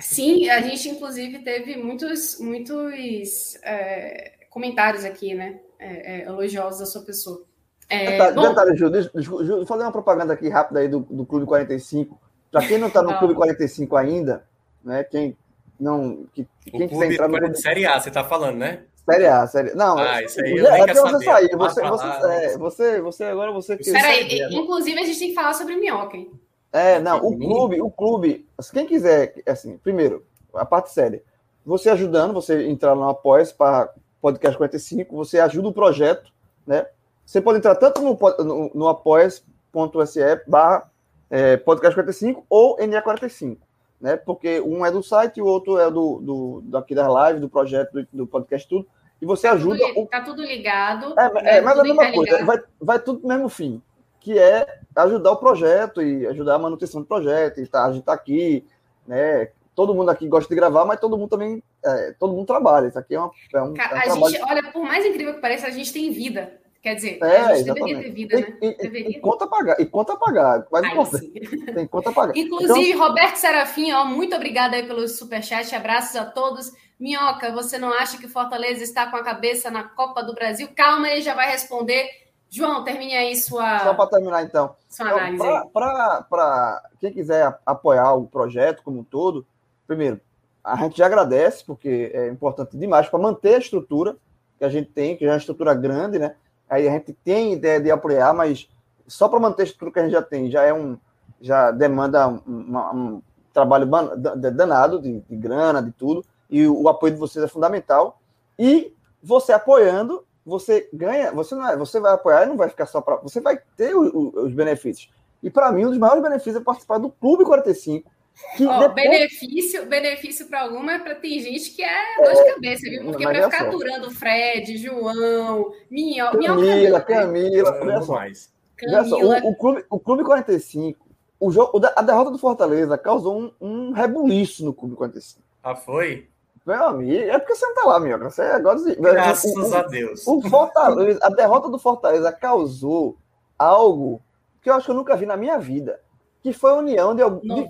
Sim, a gente inclusive teve muitos, muitos é, comentários aqui, né? É, é, elogiosos da sua pessoa. É, tá, bom... Detalhe, Ju, deixa, deixa, fazer uma propaganda aqui rápida aí do, do Clube 45. Para quem não está no não. Clube 45 ainda, né? Quem não. Que, quem quiser entrar no Clube... Série A, você está falando, né? Série A, série Não, ah, isso aí eu é porque você sair. Você, você, é, você, você, agora você. Peraí, inclusive a gente tem que falar sobre minhoca, hein? É, não, o clube, o clube, quem quiser, assim, primeiro, a parte séria, você ajudando, você entrar no Apoia para Podcast 45, você ajuda o projeto, né? Você pode entrar tanto no, no, no apoia.se barra é, Podcast 45 ou NA45, né? Porque um é do site e o outro é do, do daqui das lives, do projeto, do, do podcast, tudo. E você ajuda. Tudo, o... Tá tudo ligado. É, né? é mas é a mesma coisa, vai, vai tudo no mesmo fim, que é ajudar o projeto e ajudar a manutenção do projeto. E tá, a gente tá aqui, né? Todo mundo aqui gosta de gravar, mas todo mundo também, é, todo mundo trabalha. Isso aqui é, uma, é um, é um a trabalho... gente, olha, por mais incrível que pareça, a gente tem vida. Quer dizer, é, a gente exatamente. deveria ter vida, né? E, deveria. e, conta pagar, e conta pagar. Mas tem conta pagar. Inclusive, então... Roberto Serafim, ó, muito obrigada aí pelo superchat. Abraços a todos. Minhoca, você não acha que Fortaleza está com a cabeça na Copa do Brasil? Calma, ele já vai responder. João, termine aí sua. Só para terminar, então. Sua análise. Para quem quiser apoiar o projeto como um todo, primeiro, a gente já agradece, porque é importante demais para manter a estrutura que a gente tem, que já é uma estrutura grande, né? Aí a gente tem ideia de apoiar, mas só para manter a estrutura que a gente já tem, já é um, já demanda um, um trabalho danado de, de, grana, de tudo, e o, o, apoio de vocês é fundamental. E você apoiando, você ganha, você não é, você vai apoiar e não vai ficar só para, você vai ter o, o, os benefícios. E para mim, um dos maiores benefícios é participar do Clube 45, Oh, depois... Benefício, benefício para alguma é para tem gente que é dor de é, cabeça, viu? Porque para ficar só. aturando Fred, João, Minho, Camila, Camila, olha só. Mais. Camila. o, o, clube, o Clube 45, o jogo, a derrota do Fortaleza causou um, um rebuliço no Clube 45. Ah, foi? Meu amigo, é porque você não tá lá, meu. Você agora. Graças o, a Deus. O Fortaleza, a derrota do Fortaleza causou algo que eu acho que eu nunca vi na minha vida que foi a união de,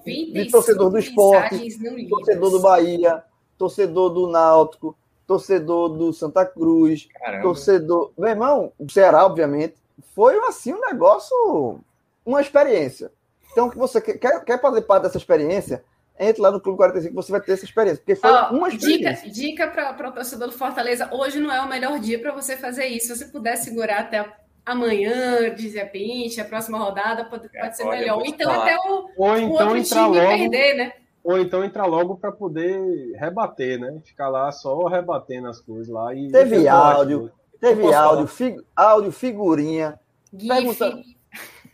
de, de torcedor do esporte, torcedor do Bahia, torcedor do Náutico, torcedor do Santa Cruz, Caramba. torcedor. Meu irmão, o Ceará, obviamente, foi assim um negócio, uma experiência. Então, que você quer, quer fazer parte dessa experiência, entre lá no Clube 45, você vai ter essa experiência. Porque foi oh, uma experiência. Dica, dica para o torcedor do Fortaleza: hoje não é o melhor dia para você fazer isso. Se você puder segurar até amanhã, de repente, a próxima rodada pode, pode é, ser melhor. Então, falar. até o, ou então o entrar logo, perder, né? Ou então entrar logo para poder rebater, né? Ficar lá só rebatendo as coisas lá. E teve áudio, teve áudio, fig, áudio, figurinha. Pergunta,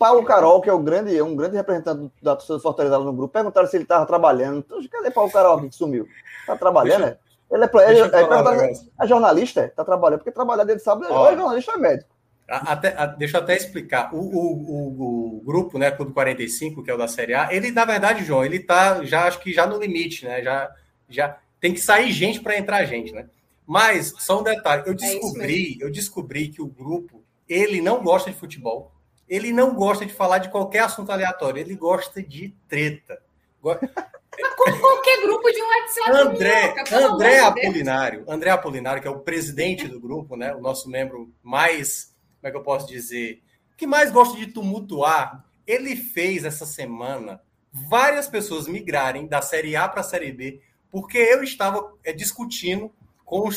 Paulo Carol, que é um grande, é um grande representante da torcida do Fortaleza no grupo, perguntaram se ele estava trabalhando. Então, cadê Paulo Carol que sumiu? Tá trabalhando, né? Ele é, ele, é, é, jornalista? Tá trabalhando, porque trabalhar dele sabe, é jornalista é médico. Até, a, deixa eu até explicar. O, o, o, o, grupo, né, Clube 45, que é o da Série A, ele, na verdade, João, ele tá já, acho que já no limite, né? Já, já tem que sair gente para entrar gente, né? Mas, só um detalhe, eu é descobri, é eu descobri que o grupo, ele não gosta de futebol, ele não gosta de falar de qualquer assunto aleatório, ele gosta de treta. Como qualquer grupo de WhatsApp. André, André Apolinário, André Apolinário, que é o presidente do grupo, né? O nosso membro mais como é que eu posso dizer, que mais gosta de tumultuar, ele fez essa semana várias pessoas migrarem da Série A para a Série B, porque eu estava é, discutindo com,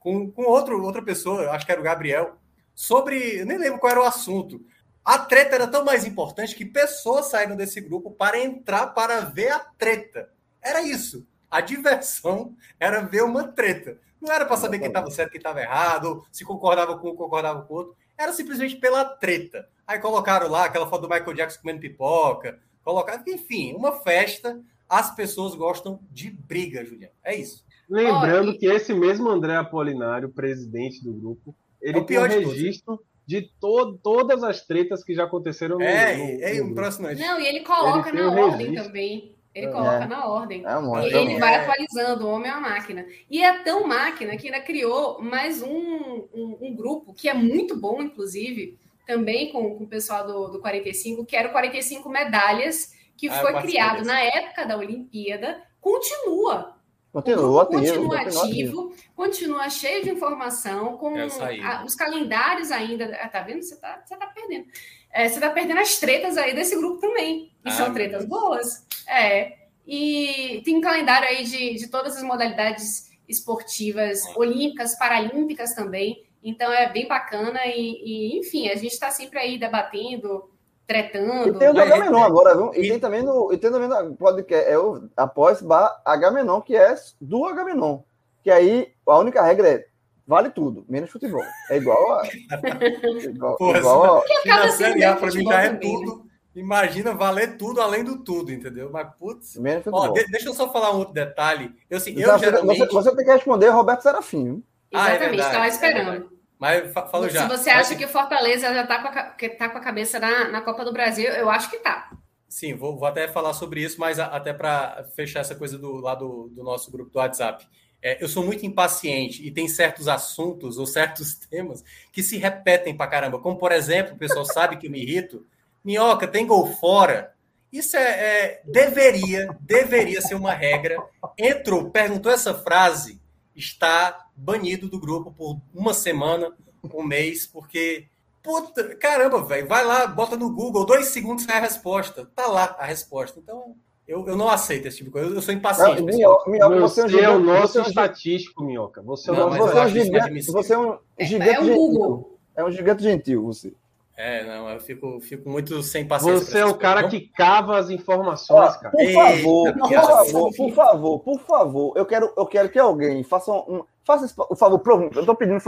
com, com outro, outra pessoa, acho que era o Gabriel, sobre. Eu nem lembro qual era o assunto. A treta era tão mais importante que pessoas saíram desse grupo para entrar para ver a treta. Era isso. A diversão era ver uma treta. Não era para saber quem estava certo, quem estava errado, se concordava com um, concordava com o outro era simplesmente pela treta. Aí colocaram lá aquela foto do Michael Jackson comendo pipoca, colocaram, enfim, uma festa. As pessoas gostam de briga, Juliano. É isso. Lembrando oh, e... que esse mesmo André Apolinário, presidente do grupo, ele é tem um registro de, de to todas as tretas que já aconteceram no, É, no, no é impressionante. Não, e ele coloca ele na ordem registro. também. Ele coloca é. na ordem. É um e ele vai atualizando, o homem é uma máquina. E é tão máquina que ainda criou mais um, um, um grupo, que é muito bom, inclusive, também com, com o pessoal do, do 45, que era o 45 Medalhas, que ah, foi criado na época da Olimpíada, continua. Continua, ativo, continua ativo, continua cheio de informação, com a, os calendários ainda. Ah, tá vendo? Você tá, você tá perdendo. É, você tá perdendo as tretas aí desse grupo também. E ah, são tretas boas. É. E tem um calendário aí de, de todas as modalidades esportivas, olímpicas, paralímpicas também. Então é bem bacana e, e enfim, a gente está sempre aí debatendo, tretando. E tem o do Agamenon agora, viu? E tem também no, e tem também no podcast, é o após bar Agamenon, que é do Agamenon. Que aí a única regra é vale tudo, menos futebol. É igual a. igual, Pô, igual a... Porque acaba sendo pra mim já é tudo. Imagina valer tudo além do tudo, entendeu? Mas, putz. Ó, de, deixa eu só falar um outro detalhe. Eu, assim, eu geralmente... você, você tem que responder Roberto Serafim. Exatamente, ah, é estava esperando. Mas falo já. Se você acha que o Fortaleza já está com, a, tá com a cabeça na, na Copa do Brasil, eu acho que tá. Sim, vou, vou até falar sobre isso, mas até para fechar essa coisa do lado do, do nosso grupo do WhatsApp. É, eu sou muito impaciente e tem certos assuntos ou certos temas que se repetem para caramba. Como, por exemplo, o pessoal sabe que eu me irrito. Minhoca, tem gol fora. Isso é, é, deveria, deveria ser uma regra. Entrou, perguntou essa frase, está banido do grupo por uma semana, um mês, porque Puta, caramba, velho. Vai lá, bota no Google, dois segundos sai a resposta. Tá lá a resposta. Então, eu, eu não aceito esse tipo de coisa. Eu, eu sou impaciente. Não, minhoca, minhoca, você, é, um gigante, é o nosso é estatístico, Minhoca. Você, não, você, é um gigante, você é um gigante é, é um. Google. É um gigante gentil, você. É, não, eu fico, fico muito sem paciência. Você é o cara que cava as informações, cara. Por favor, por favor, por favor, por favor, eu quero, eu quero que alguém faça um. Faça esse, por favor, pro, eu tô pedindo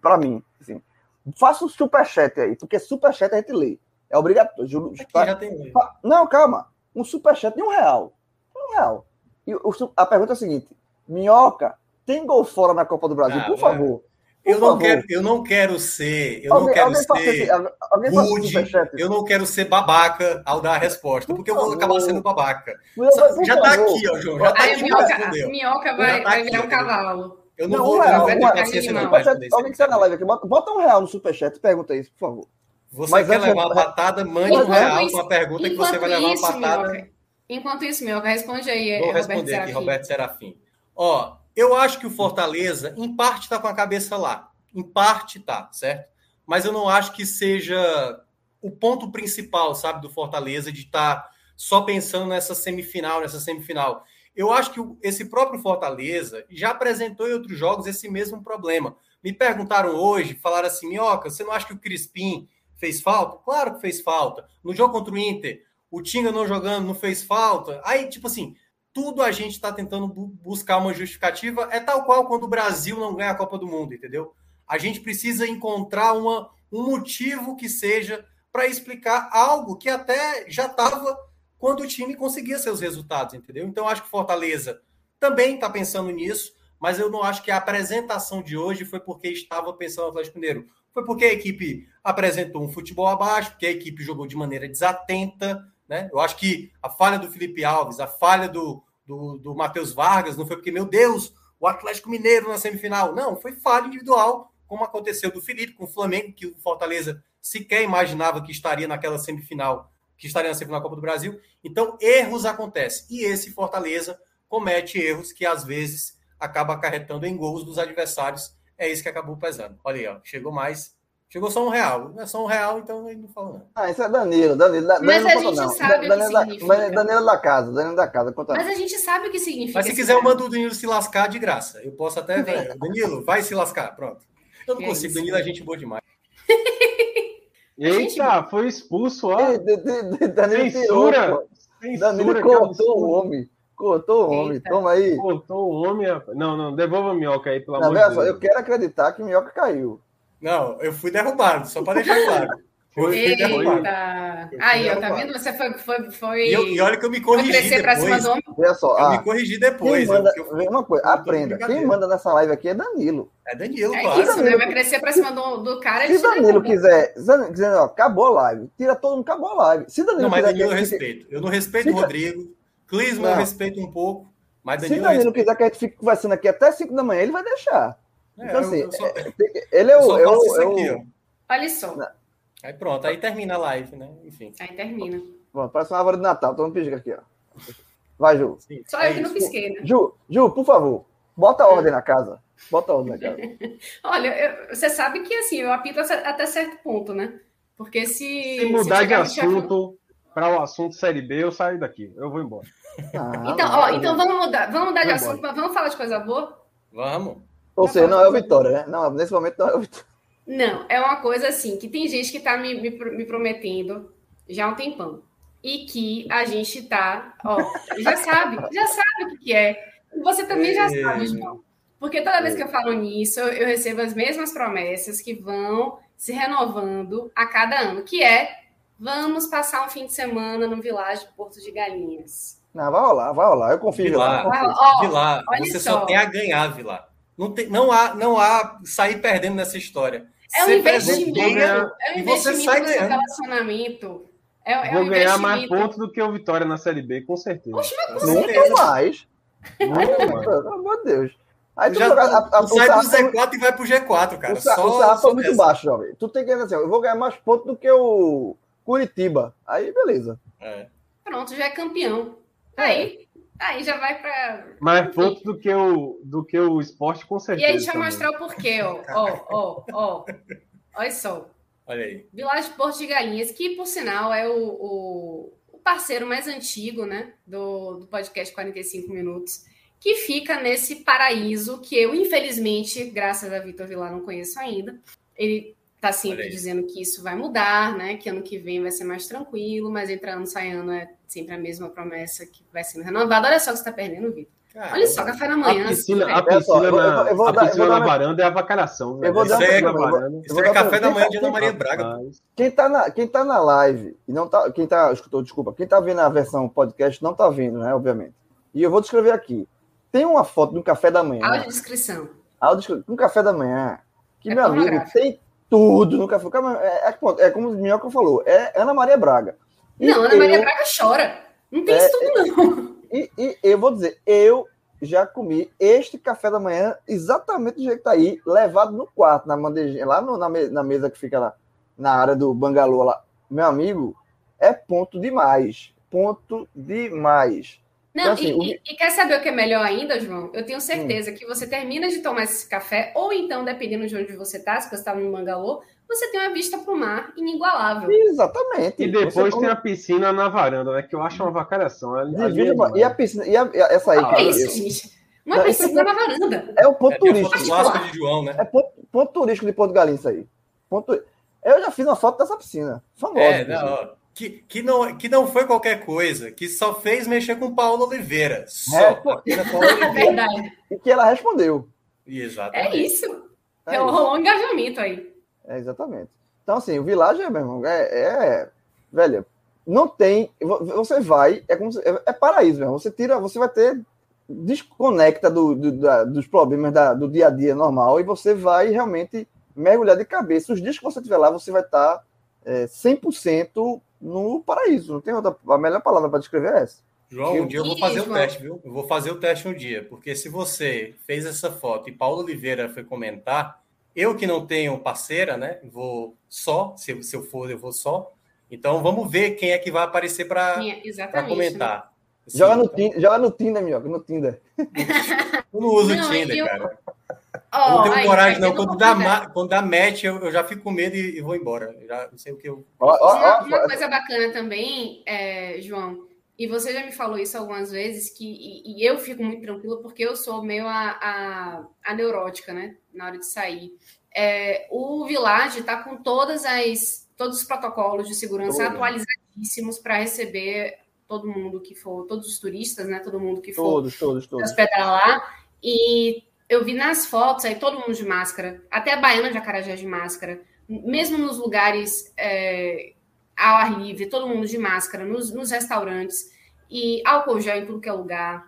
para mim. Assim, Faça um superchat aí, porque superchat a gente lê. É obrigatório. Aqui já tem Não, calma. Um superchat de um real. Um real. E o, a pergunta é a seguinte: Minhoca, tem gol fora na Copa do Brasil, ah, por favor. eu não, quero, eu não quero ser. Eu alguém, não quero ser. Alguém rude, eu não quero ser babaca ao dar a resposta, porque eu vou acabar sendo babaca. já tá aqui, ó, João. Já tá aqui. Minhoca, minhoca vai, tá vai virar um cavalo. Eu não, não vou, um real, não paciência não. Alguém que está na live aqui, bota, bota um real no superchat e pergunta isso, por favor. Você Mas quer levar uma patada, mande um real com a pergunta que você vai levar uma patada. Minhoca, enquanto isso, Mioca, responde aí. Vou Roberto responder Serafim. aqui, Roberto Serafim. Ó, eu acho que o Fortaleza, em parte, está com a cabeça lá. Em parte tá, certo? Mas eu não acho que seja o ponto principal, sabe, do Fortaleza, de estar tá só pensando nessa semifinal, nessa semifinal. Eu acho que esse próprio Fortaleza já apresentou em outros jogos esse mesmo problema. Me perguntaram hoje, falaram assim: Minhoca, você não acha que o Crispim fez falta? Claro que fez falta. No jogo contra o Inter, o Tinga não jogando não fez falta. Aí, tipo assim, tudo a gente está tentando buscar uma justificativa. É tal qual quando o Brasil não ganha a Copa do Mundo, entendeu? A gente precisa encontrar uma, um motivo que seja para explicar algo que até já estava quando o time conseguia seus resultados, entendeu? Então, acho que Fortaleza também está pensando nisso, mas eu não acho que a apresentação de hoje foi porque estava pensando no Atlético Mineiro. Foi porque a equipe apresentou um futebol abaixo, porque a equipe jogou de maneira desatenta, né? Eu acho que a falha do Felipe Alves, a falha do, do, do Matheus Vargas, não foi porque, meu Deus, o Atlético Mineiro na semifinal. Não, foi falha individual, como aconteceu do Felipe com o Flamengo, que o Fortaleza sequer imaginava que estaria naquela semifinal que estaria na Copa do Brasil. Então, erros acontecem. E esse Fortaleza comete erros que, às vezes, acaba acarretando em gols dos adversários. É isso que acabou pesando. Olha aí, ó, chegou mais. Chegou só um real. Não é só um real, então ele não falou nada. Ah, isso é Danilo. Danilo, Danilo mas a gente não. sabe Danilo, o que significa. Mas Danilo da casa, Danilo da casa. Conta mas a gente sabe o que significa. Mas se quiser, eu mando o Danilo se lascar de graça. Eu posso até. Danilo, vai se lascar. Pronto. Eu não é consigo. Isso. Danilo é gente boa demais. Eita, gente... foi expulso, ó. De, de, de, Danilo Censura. Censura Danilo cortou o homem. Cortou o homem, Eita. toma aí. Cortou o homem. Não, não, devolva a minhoca aí, pelo não, amor de Deus. Eu quero acreditar que a minhoca caiu. Não, eu fui derrubado, só para deixar claro. Foi, Eita! Aí, ó, tá vendo? Você foi. foi, foi... E, eu, e olha que eu me corrigi depois. Olha só, eu ah, me corrigi depois. Manda, eu, uma coisa, aprenda. Quem manda nessa live aqui é Danilo. É Danilo, é claro. Isso, Danilo, vai crescer pra cima do, do cara. Se Danilo quiser, dizendo, ó, acabou a live, tira todo mundo, acabou a live. Se Danilo não, mas Danilo eu respeito. Eu não respeito o Rodrigo. Clisman eu respeito um pouco. Mas Danilo Se Danilo quiser que a gente fique conversando aqui até 5 da manhã, ele vai deixar. É, então, assim, eu, só, ele é o. É o, é o... Olha só. Aí pronto, aí termina a live, né? Enfim. Aí termina. Pronto, parece uma árvore de Natal. Tô no pisca aqui, ó. Vai, Ju. Sim, Só é eu que não pisquei, né? Ju, Ju, por favor, bota ordem na casa. Bota ordem na casa. Olha, eu, você sabe que assim, eu apito até certo ponto, né? Porque se. Se mudar se de assunto para o assunto Série B, eu saio daqui. Eu vou embora. Ah, então, ó, então vamos mudar, vamos mudar de assunto, mas vamos falar de coisa boa? Vamos. Ou seja, não é o Vitória, né? Não, nesse momento não é o Vitória. Não, é uma coisa assim, que tem gente que está me, me, me, prometendo já há um tempão. E que a gente está, ó, já sabe, já sabe o que, que é. Você também já sabe, João. Porque toda vez que eu falo nisso, eu recebo as mesmas promessas que vão se renovando a cada ano, que é Vamos passar um fim de semana no Vilagem Porto de Galinhas. Não, vai rolar, vai rolar. Eu confio Vilar, Ó, Vilar, olha você só. só tem a ganhar, Vilar. Não, tem, não, há, não há sair perdendo nessa história. É um investimento, ganha é um e você investimento sai no seu ganhando. relacionamento. É, é Vou um ganhar mais pontos do que o Vitória na Série B, com certeza. Oxe, mas com certeza. mais. Muito mais. Pelo amor de Deus. Aí Tu já joga- a- a- sai do sarrafo- Z4 e vai pro G4, cara. o sa- só, o sarrafo só é muito essa. baixo, jovem. Tu tem que dizer assim, eu vou ganhar mais pontos do que o Curitiba. Aí, beleza. É. Pronto, já é campeão. Aí, aí já vai para. Mais pontos do que o, do que o esporte, com E certeza. aí a gente vai mostrar o porquê, ó. Ó, ó, ó. Olha só. Olha aí. Vilagem Porto de Galinhas, que por sinal é o, o- o parceiro mais antigo, né, do, do podcast 45 Minutos, que fica nesse paraíso que eu, infelizmente, graças a Vitor Vilar, não conheço ainda. Ele tá sempre dizendo que isso vai mudar, né, que ano que vem vai ser mais tranquilo, mas entre ano e sai ano é sempre a mesma promessa que vai sendo renovada. Olha só que você tá perdendo, Vitor. Cara, Olha só, café da A manhã. piscina, a velho. Olha só, piscina, eu na, eu vou- eu vou a dar- eu piscina vou na dar- varanda é avacalhação. velho. Eu vou Isso dar é- uma- na varanda. Isso vou é dar café pra- da manhã de Ana Maria Braga. Mas- Quem tá na, quem tá na live e não tá, quem tá, escutou, desculpa, quem tá vendo a versão podcast não tá vendo, né, obviamente. E eu vou descrever aqui. Tem uma foto do café da manhã, Audiodescrição. áudio um café da manhã, que É meu amigo tem tudo no café. É, é, é como o Minhoca falou, é Ana Maria Braga. E Não, Ana Maria eu- Braga chora. Não tem É, isso tudo, não. E, e eu vou dizer, eu já comi este café da manhã exatamente do jeito que tá aí, levado no quarto, na bandejinha, lá no- na, me- na mesa que fica lá, na área do bangalô lá. Meu amigo, é ponto demais. Ponto demais. Não, Então, assim, e, o- e- e quer saber o que é melhor ainda, João? Eu tenho certeza que você termina de tomar esse café, ou então, dependendo de onde você está, se você está no Mangalô, você tem uma vista para o mar inigualável. Exatamente. E Você depois come- tem a piscina na varanda, né? Que eu acho uma divide é uma- E a piscina, e a- e a- essa aí, Olha que- isso, gente. Uma Não, piscina na varanda. é o ponto É, turístico. foto clássica de João, né? É ponto, ponto turístico de Porto Galinha isso aí. Ponto... Eu já fiz uma foto dessa piscina. Famosa. É, não, ó, que, que, não, que não foi qualquer coisa, que só fez mexer com Paulo Oliveira. Só. É, Paulo É Oliveira. verdade. E que ela respondeu. É Exatamente. isso. É É, isso. um engajamento aí. É, exatamente. Então, assim, o Village, meu irmão, é, é- Velho, não tem. vo- Você vai, é como se- é, é paraíso, meu irmão. Você tira, você vai ter. Desconecta do, do- da- dos problemas da- do dia a dia normal e você vai realmente mergulhar de cabeça. Os dias que você estiver lá, você vai estar é, 100% no paraíso. Não tem outra. A melhor palavra para descrever é essa. João, um dia eu vou fazer o teste, viu? Eu vou fazer o teste um dia, porque se você fez essa foto e Paulo Oliveira foi comentar, eu que não tenho parceira, né? Vou só, se, se eu for, eu vou só. Então vamos ver quem é que vai aparecer para né? comentar. Assim, Joga no, então, Tinder, joga no Tinder, Minhoca, no Tinder. Eu não uso Não, o Tinder, eu- cara. Ó, eu não tenho aí, coragem, não. Quando dá, ma- quando dá match, eu, eu já fico com medo e, e vou embora. Eu já não sei o que eu. Ó, ó, Uma, uma coisa bacana também, é, João, e você já me falou isso algumas vezes, que, e, e eu fico muito tranquila porque eu sou meio a, a, a neurótica, né? Na hora de sair. É, o Village está com todas as, todos os protocolos de segurança Tudo. atualizadíssimos para receber todo mundo que for, todos os turistas, né? Todo mundo que for todos, todos, todos. hospedar lá. E eu vi nas fotos aí todo mundo de máscara, até a Baiana de Acarajé de máscara, mesmo nos lugares é, ao ar livre, todo mundo de máscara, nos, nos restaurantes, e álcool gel em tudo que é lugar.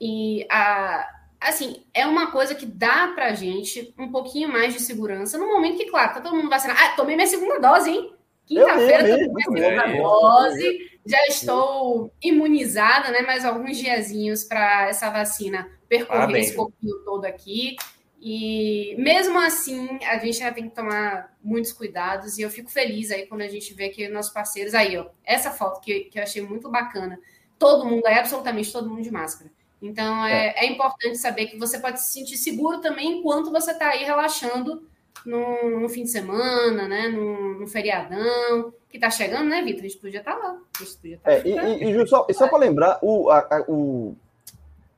E a, assim, é uma coisa que dá pra gente um pouquinho mais de segurança no momento que, claro, tá todo mundo vacinado. Ah, tomei minha segunda dose, hein? Quinta-feira tomei minha segunda bem. dose. Já estou imunizada, né? Mais alguns diazinhos para essa vacina percorrer Parabéns, esse pouquinho todo aqui. E mesmo assim, a gente já tem que tomar muitos cuidados. E eu fico feliz aí quando a gente vê que nossos parceiros. Aí, ó, essa foto que, que eu achei muito bacana. Todo mundo, é absolutamente todo mundo de máscara. Então é, é importante saber que você pode se sentir seguro também enquanto você está aí relaxando no, no fim de semana, né? No, no feriadão, que tá chegando, né, Vitor? A gente podia estar lá. A gente podia tá É, e, e, e Ju, só, e só para lembrar, o, a, a- o-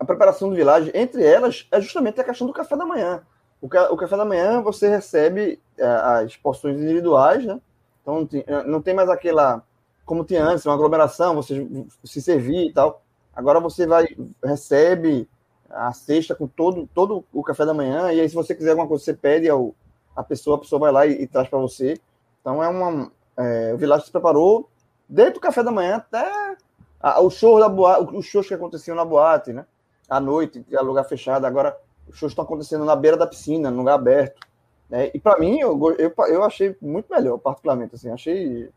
a preparação do Village, entre elas, é justamente a questão do café da manhã. O, ca- o café da manhã você recebe é, as porções individuais, né? Então não tem, não tem mais aquela, como tinha antes, uma aglomeração, você se servir e tal. Agora você vai, recebe a cesta com todo, todo o café da manhã, e aí se você quiser alguma coisa, você pede ao, a pessoa, a pessoa vai lá e, e traz para você. Então é uma. é, o Village se preparou Desde o café da manhã até a, show da boate, os shows que aconteciam na boate, né? À noite, é lugar fechado. Agora, os shows estão acontecendo na beira da piscina, no lugar aberto. Né? E para mim, eu, eu, eu achei muito melhor, particularmente. Assim, achei.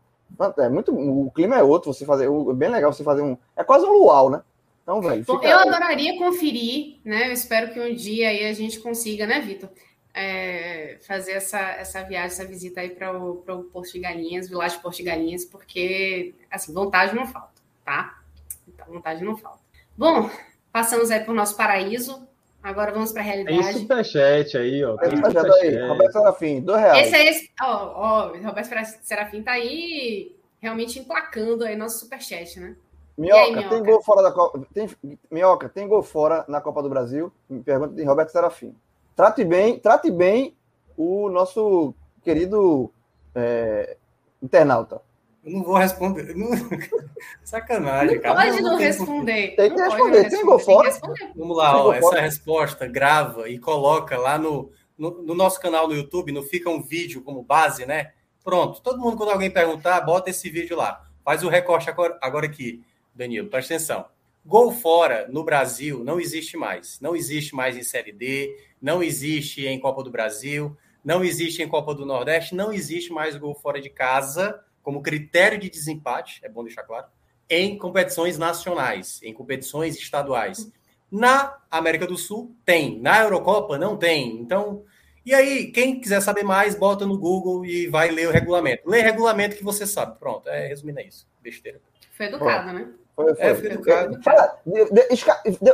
É muito, o clima é outro, você fazer. É bem legal você fazer um. É quase um luau, né? Então, velho. Fica... Eu adoraria conferir, né? Eu espero que um dia aí a gente consiga, né, Vitor? É, fazer essa, essa viagem, essa visita aí para o Porto de Galinhas, Vilagem Porto de Galinhas, porque, assim, vontade não falta, tá? Então, vontade não falta. Bom, passamos aí por nosso paraíso, agora vamos para a realidade. Tem superchat aí, ó. Tem superchat aí, Roberto Serafim, dois reais. Esse é esse, ó, ó, Roberto Serafim tá aí realmente emplacando aí nosso superchat, né? Minhoca, aí, Minhoca, tem gol fora da Copa. Tem, Minhoca, tem gol fora na Copa do Brasil? Me pergunta de Roberto Serafim. Trate bem, trate bem o nosso querido é, internauta. Eu não vou responder. Não... Sacanagem, não cara. Pode não, não responder. Tem que responder. Tem gol fora? Vamos lá, ó, essa fora. resposta, grava e coloca lá no, no, no, nosso canal no YouTube, não fica um vídeo como base, né? Pronto, todo mundo, quando alguém perguntar, bota esse vídeo lá. Faz o recorte agora, agora aqui. Danilo, presta atenção. Gol fora no Brasil não existe mais. Não existe mais em Série D, não existe em Copa do Brasil, não existe em Copa do Nordeste, não existe mais gol fora de casa como critério de desempate, é bom deixar claro, em competições nacionais, em competições estaduais. Na América do Sul tem, na Eurocopa não tem. Então, e aí, quem quiser saber mais, bota no Google e vai ler o regulamento. Lê regulamento que você sabe. Pronto, é resumindo é isso. Besteira. Foi educado, né? Foi, foi. É, foi educado.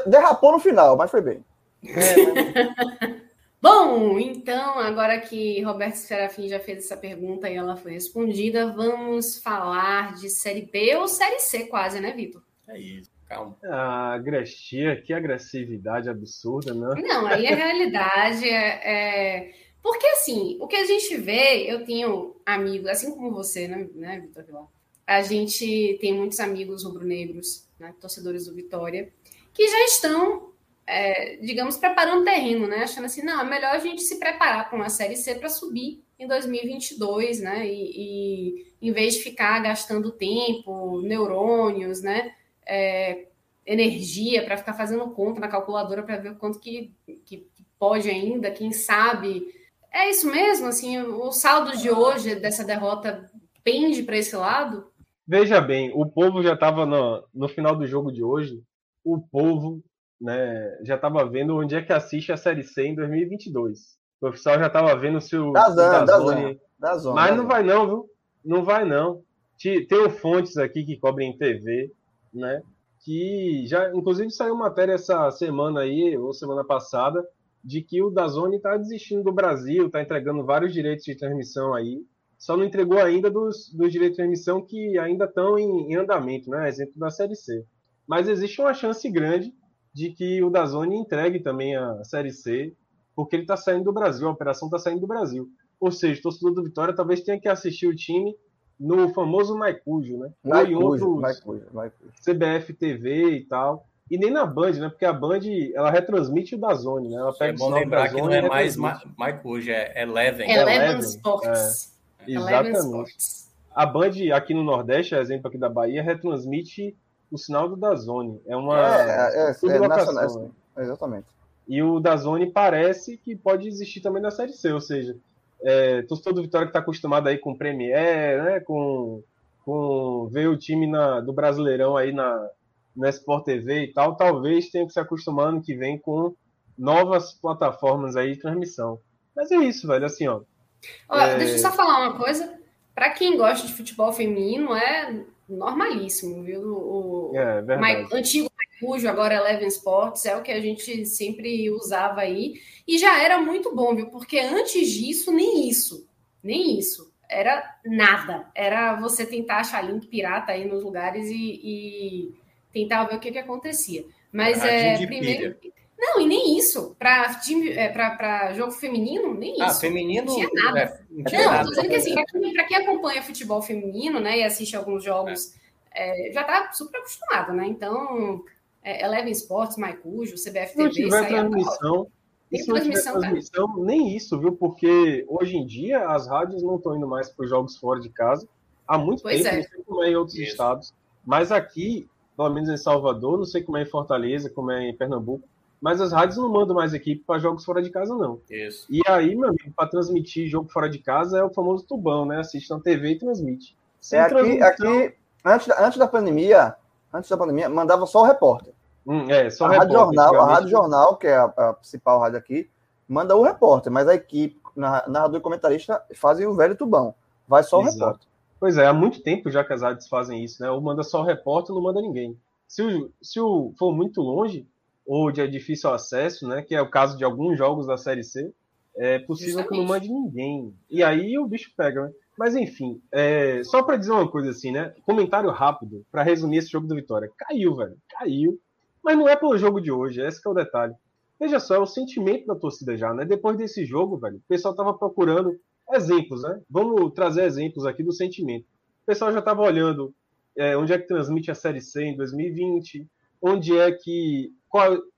derrapou no final, mas foi bem. É, Bom, então, agora que Roberto Serafim já fez essa pergunta e ela foi respondida, vamos falar de Série B ou Série C quase, né, Vitor? É isso, calma. Ah, Grestia, que agressividade absurda, né? Não, aí a realidade é, é... Porque, assim, o que a gente vê, eu tenho amigos, assim como você, né, né Vitor Vilar? a gente tem muitos amigos rubro-negros, né, torcedores do Vitória, que já estão, é, digamos, preparando terreno, né? Achando assim, não, é melhor a gente se preparar para uma Série C para subir em 2022, né? E, e, em vez de ficar gastando tempo, neurônios, né? É, energia para ficar fazendo conta na calculadora para ver quanto que, que pode ainda, quem sabe. É isso mesmo, assim, o saldo de hoje dessa derrota pende para esse lado? Veja bem, o povo já estava no, no final do jogo de hoje, o povo né, já estava vendo onde é que assiste a Série C em 2022. O oficial já estava vendo se o da zona, da zona, da zona, Mas não vai não, viu? Não vai não. Tem fontes aqui que cobrem TV, né? Que já, inclusive, saiu matéria essa semana aí, ou semana passada, de que o Dazone está desistindo do Brasil, está entregando vários direitos de transmissão aí só não entregou ainda dos, dos direitos de emissão que ainda estão em, em, andamento, né? Exemplo da Série C. Mas existe uma chance grande de que o Dazone entregue também a Série C, porque ele está saindo do Brasil, a operação está saindo do Brasil. Ou seja, o torcedor do Vitória talvez tenha que assistir o time no famoso Maicujo, né? Outros Maicujo, Maicujo. CBF TV e tal. E nem na Band, né? Porque a Band ela retransmite o Dazone, né? Ela pega é bom lembrar que não é mais Maicujo, é Eleven. Eleven Sports. É. Exatamente. A Band aqui no Nordeste, exemplo aqui da Bahia, retransmite o sinal do Dazone. É uma é, é, é, é nacional, né? exatamente. E o Dazone parece que pode existir também na Série C, ou seja, é, torcedor do Vitória que está acostumado aí com Premier, né, com, com ver o time na, do Brasileirão aí na, na Sport TV e tal, talvez tenha que se acostumar ano que vem com novas plataformas aí de transmissão. Mas é isso, velho, assim, ó, Ó, é... Deixa eu só falar uma coisa. Para quem gosta de futebol feminino, é normalíssimo, viu? O, é, o antigo Cujo, agora Eleven Sports, é o que a gente sempre usava aí. E já era muito bom, viu? Porque antes disso, nem isso. Nem isso. Era nada. Era você tentar achar link pirata aí nos lugares e, e tentar ver o que, que acontecia. Mas é, primeiro. Não, e nem isso. Para time, é, para jogo feminino, nem ah, isso. Ah, feminino não tinha nada. É, não, tinha não nada. tô dizendo que assim, para quem, acompanha futebol feminino, né, e assiste alguns jogos, é. já tá super acostumado, né? Então, é, Eleven Sports, Maicujo, CBF TV, não tiver transmissão, e se não tiver transmissão, nem isso, viu? Porque hoje em dia as rádios não estão indo mais para os jogos fora de casa, há muito pois tempo, é. não sei como é em outros Isso. estados, mas aqui, pelo menos em Salvador, não sei como é em Fortaleza, como é em Pernambuco, mas as rádios não mandam mais equipe para jogos fora de casa, não. Isso. E aí, meu amigo, para transmitir jogo fora de casa é o famoso tubão, né? Assiste na TV e transmite. é, aqui, aqui antes, da, antes da pandemia, antes da pandemia, mandava só o repórter. Hum, é, só a repórter, Rádio Jornal, a Rádio Jornal, que é a, a, principal rádio aqui, manda o repórter, mas a equipe, narrador e comentarista, fazem o velho tubão. Vai só Exato. o repórter. Pois é, há muito tempo já que as rádios fazem isso, né? Ou manda só o repórter, não manda ninguém. Se o, se o for muito longe, ou de difícil acesso, né? Que é o caso de alguns jogos da Série C, é possível Justamente. que não mande ninguém. E aí o bicho pega, né? Mas enfim, é, só para dizer uma coisa assim, né? Comentário rápido para resumir esse jogo do Vitória. Caiu, velho. Caiu. Mas não é pelo jogo de hoje, esse é o detalhe. Veja só, é o sentimento da torcida já, né? Depois desse jogo, velho, o pessoal tava procurando exemplos, né? Vamos trazer exemplos aqui do sentimento. O pessoal já tava olhando é, onde é que transmite a Série C em 2020, onde é que.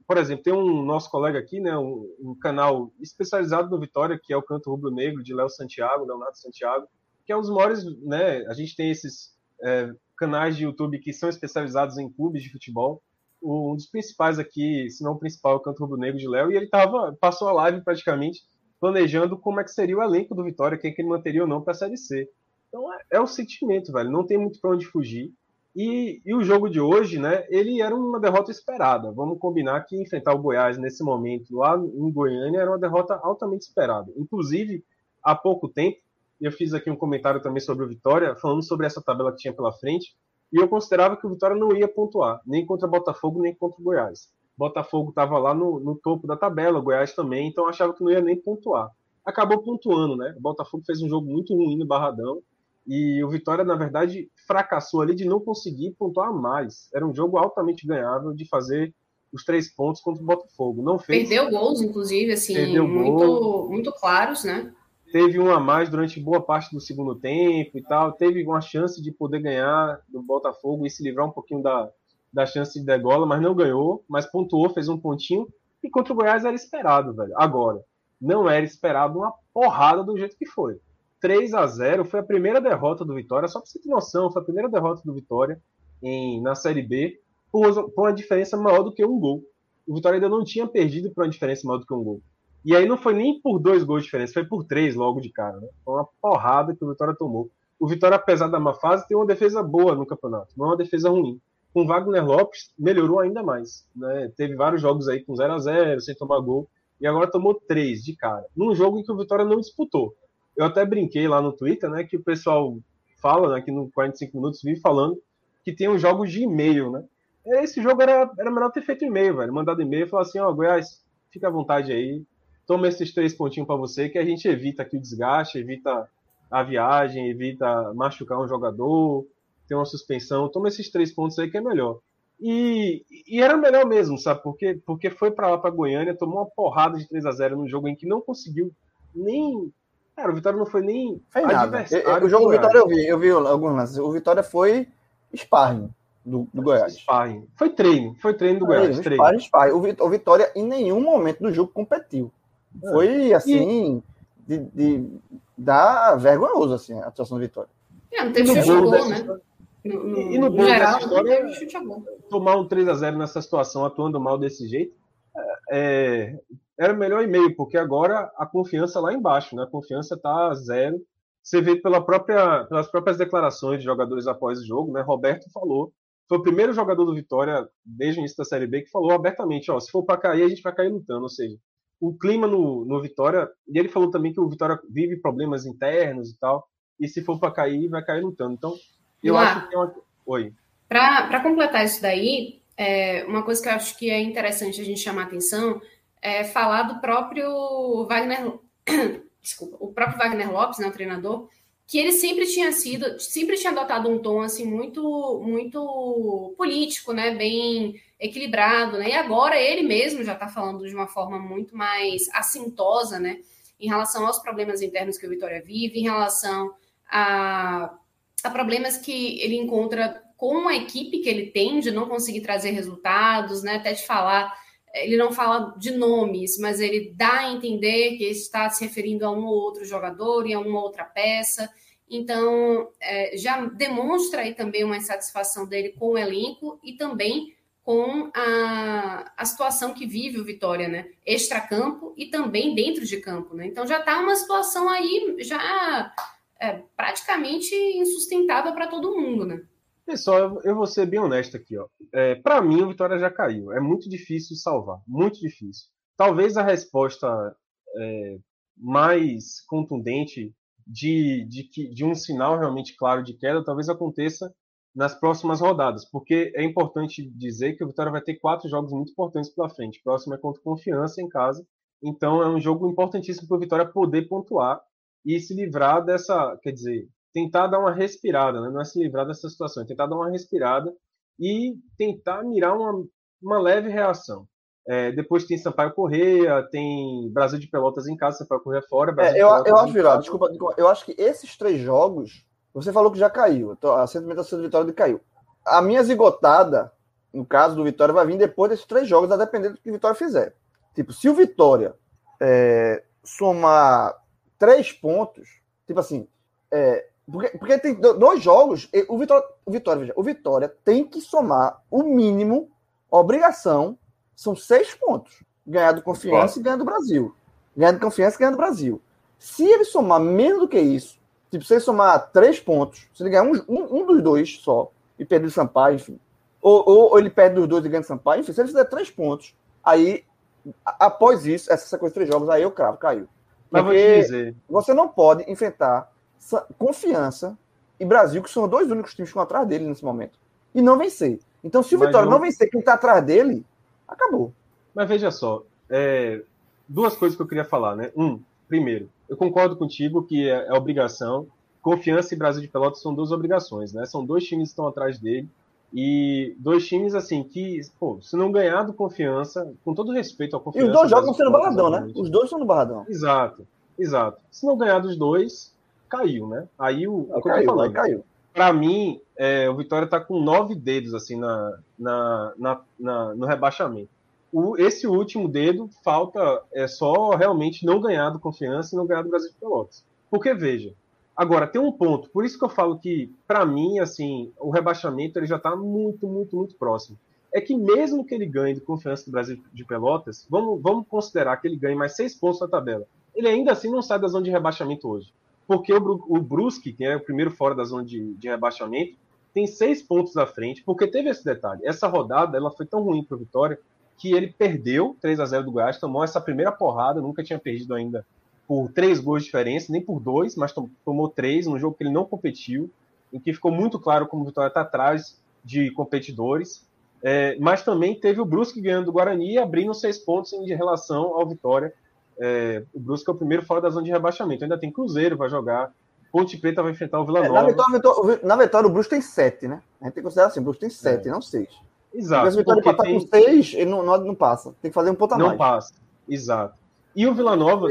Por exemplo, tem um nosso colega aqui, né? Um, um canal especializado no Vitória, que é o Canto Rubro Negro, de Léo Santiago, Leonardo Santiago, que é um dos maiores, né? A gente tem esses é, canais de YouTube que são especializados em clubes de futebol um dos principais aqui, se não o principal, é o Canto Rubro Negro de Léo, e ele tava, passou a live praticamente planejando como é que seria o elenco do Vitória, quem que ele manteria ou não para a Série C. Então é, é o sentimento, velho, não tem muito para onde fugir. E, e, o jogo de hoje, né, ele era uma derrota esperada. Vamos combinar que enfrentar o Goiás nesse momento lá em Goiânia era uma derrota altamente esperada. Inclusive, há pouco tempo, eu fiz aqui um comentário também sobre o Vitória, falando sobre essa tabela que tinha pela frente, e eu considerava que o Vitória não ia pontuar, nem contra Botafogo, nem contra o Goiás. Botafogo estava lá no, no, topo da tabela, Goiás também, então achava que não ia nem pontuar. Acabou pontuando, né? O Botafogo fez um jogo muito ruim no Barradão, e o Vitória, na verdade, fracassou ali de não conseguir pontuar mais. Era um jogo altamente ganhável de fazer os três pontos contra o Botafogo. Não fez. Perdeu gols, inclusive, assim, muito, muito claros, né? teve um a mais durante boa parte do segundo tempo e tal, teve uma chance de poder ganhar do Botafogo e se livrar um pouquinho da, da chance de degola, mas não ganhou, mas pontuou, fez um pontinho, e contra o Goiás era esperado, velho. Agora, não era esperado uma porrada do jeito que foi. 3 a 0 foi a primeira derrota do Vitória, só para você ter noção, foi a primeira derrota do Vitória em, na Série B por, por uma diferença maior do que um gol. O Vitória ainda não tinha perdido por uma diferença maior do que um gol. E aí não foi nem por dois gols de diferença, foi por três logo de cara. Né? Foi uma porrada que o Vitória tomou. O Vitória, apesar da má fase, tem uma defesa boa no campeonato, não é uma defesa ruim. Com Wagner Lopes, melhorou ainda mais. Né? Teve vários jogos aí com 0 a 0 sem tomar gol, e agora tomou três de cara. Num jogo em que o Vitória não disputou. Eu até brinquei lá no Twitter, né, que o pessoal fala, né, aqui no 45 minutos, vive falando que tem uns jogos de e-mail, né? Esse jogo era, era melhor ter feito e-mail, velho. Mandado e-mail e falar assim, ó, oh, Goiás, fica à vontade aí, toma esses três pontinhos para você, que a gente evita aqui o desgaste, evita a viagem, evita machucar um jogador, ter uma suspensão. Toma esses três pontos aí que é melhor. E, e era melhor mesmo, sabe? Porque, porque foi para lá, para Goiânia, tomou uma porrada de 3 a 0 num jogo em que não conseguiu nem. Cara, o Vitória não foi nem foi adversário. o jogo do Vitória eu vi, eu vi alguns lances. O Vitória foi sparring do, do Goiás. Sparring. Foi treino, foi treino do Goiás. Treino. Sparring, sparring. O Vitória em nenhum momento do jogo competiu. Foi assim, e... de, de dar vergonhoso assim, a atuação do Vitória. É, não teve chute a gol, né? No, no, e no, no geral, história, a gol. Tomar um 3x0 nessa situação, atuando mal desse jeito, é, era o melhor e-mail, porque agora a confiança lá embaixo, né? A confiança tá zero. Você vê pela própria, pelas próprias declarações de jogadores após o jogo, né? Roberto falou, foi o primeiro jogador do Vitória desde o início da Série B que falou abertamente, ó, se for para cair, a gente vai cair lutando, ou seja, o clima no, no Vitória, e ele falou também que o Vitória vive problemas internos e tal, e se for para cair, vai cair lutando. Então, eu Lá, acho que é uma. Oi. Para completar isso daí, é, uma coisa que eu acho que é interessante a gente chamar atenção é falar do próprio Wagner. Desculpa, o próprio Wagner Lopes, né, o treinador, que ele sempre tinha sido, sempre tinha adotado um tom assim muito, muito político, né, bem equilibrado, né? E agora ele mesmo já está falando de uma forma muito mais assintosa, né, em relação aos problemas internos que o Vitória vive, em relação a, a problemas que ele encontra com a equipe que ele tem de não conseguir trazer resultados, né? Até de falar, ele não fala de nomes, mas ele dá a entender que está se referindo a um ou outro jogador e a uma outra peça Então, é, já demonstra aí também uma insatisfação dele com o elenco e também com a, a situação que vive o Vitória, né? Extra-campo e também dentro de campo, né? Então já está uma situação aí já é, praticamente insustentável para todo mundo, né? Pessoal, eu vou ser bem honesto aqui, ó. É, para mim, o Vitória já caiu. É muito difícil salvar, muito difícil. Talvez a resposta é, mais contundente de, de, de um sinal realmente claro de queda, talvez aconteça nas próximas rodadas, porque é importante dizer que o Vitória vai ter quatro jogos muito importantes pela frente. O próximo é contra Confiança em casa, então é um jogo importantíssimo para o Vitória poder pontuar e se livrar dessa, quer dizer, tentar dar uma respirada, né? não é se livrar dessa situação, é tentar dar uma respirada e tentar mirar uma, uma leve reação. É, depois tem Sampaio Correia, tem Brasil de Pelotas em casa, Sampaio Correia fora. É, eu, eu acho, Virado, desculpa, eu acho que esses três jogos você falou que já caiu. A sentimentação do Vitória caiu. A minha zigotada, no caso do Vitória, vai vir depois desses três jogos, a depender do que o Vitória fizer. Tipo, se o Vitória é, somar três pontos, tipo assim, é, porque, porque tem dois jogos, o Vitória, o Vitória, veja, o Vitória tem que somar o mínimo, obrigação, são seis pontos. Ganhar do Confiança e ganhar do Brasil. Ganhar do Confiança e ganhar do Brasil. Se ele somar menos do que isso, Tipo, se ele somar três pontos, se ele ganhar um, um, um dos dois só e perder o Sampaio, enfim, ou, ou, ou, ele perde os dois e ganha o Sampaio, enfim, se ele fizer três pontos, aí, após isso, essa sequência de três jogos, aí eu cravo, caiu. Mas vou te dizer. Você não pode enfrentar confiança e Brasil, que são os dois únicos times que estão atrás dele nesse momento, e não vencer. Então, se o Mas Vitória não... não vencer quem está atrás dele, acabou. Mas veja só, é... duas coisas que eu queria falar, né? Um, primeiro, eu concordo contigo que é, é obrigação. Confiança e Brasil de Pelotas são duas obrigações, né? São dois times que estão atrás dele. E dois times, assim, que, pô, se não ganhar do Confiança, com todo respeito ao Confiança... E os dois jogam sendo Barradão, né? Os dois são no Barradão. Exato, exato. Se não ganhar dos dois, caiu, né? Aí o... É, caiu, falando. caiu. Pra mim, é, o Vitória tá com nove dedos, assim, na, na, na, na no rebaixamento o, esse último dedo falta é só realmente não ganhar do confiança e não ganhar do Brasil de Pelotas. Porque veja, agora tem um ponto, por isso que eu falo que para mim assim o rebaixamento ele já está muito, muito, muito próximo. É que mesmo que ele ganhe de confiança do Brasil de Pelotas, vamos, vamos considerar que ele ganhe mais seis pontos na tabela. Ele ainda assim não sai da zona de rebaixamento hoje. Porque o, o Brusque, que é o primeiro fora da zona de, de rebaixamento, tem seis pontos à frente, porque teve esse detalhe. Essa rodada ela foi tão ruim para o Vitória que ele perdeu 3 a 0 do Goiás, tomou essa primeira porrada, nunca tinha perdido ainda por três gols de diferença, nem por dois, mas tomou três num jogo que ele não competiu, em que ficou muito claro como o Vitória está atrás de competidores. É, mas também teve o Brusque ganhando do Guarani e abrindo seis pontos em relação ao Vitória. É, o Brusque é o primeiro fora da zona de rebaixamento. Ainda tem Cruzeiro, vai jogar. Ponte Preta vai enfrentar o Vila Nova. É, na, vitória, na vitória, o Brusque tem sete, né? A gente tem que considerar assim: o Brusque tem sete, é. não seis. Exato. Se o Vitória empatar tem... com seis, ele não, não, não, passa. Tem que fazer um ponto a mais. Não passa, exato. E o Vila Nova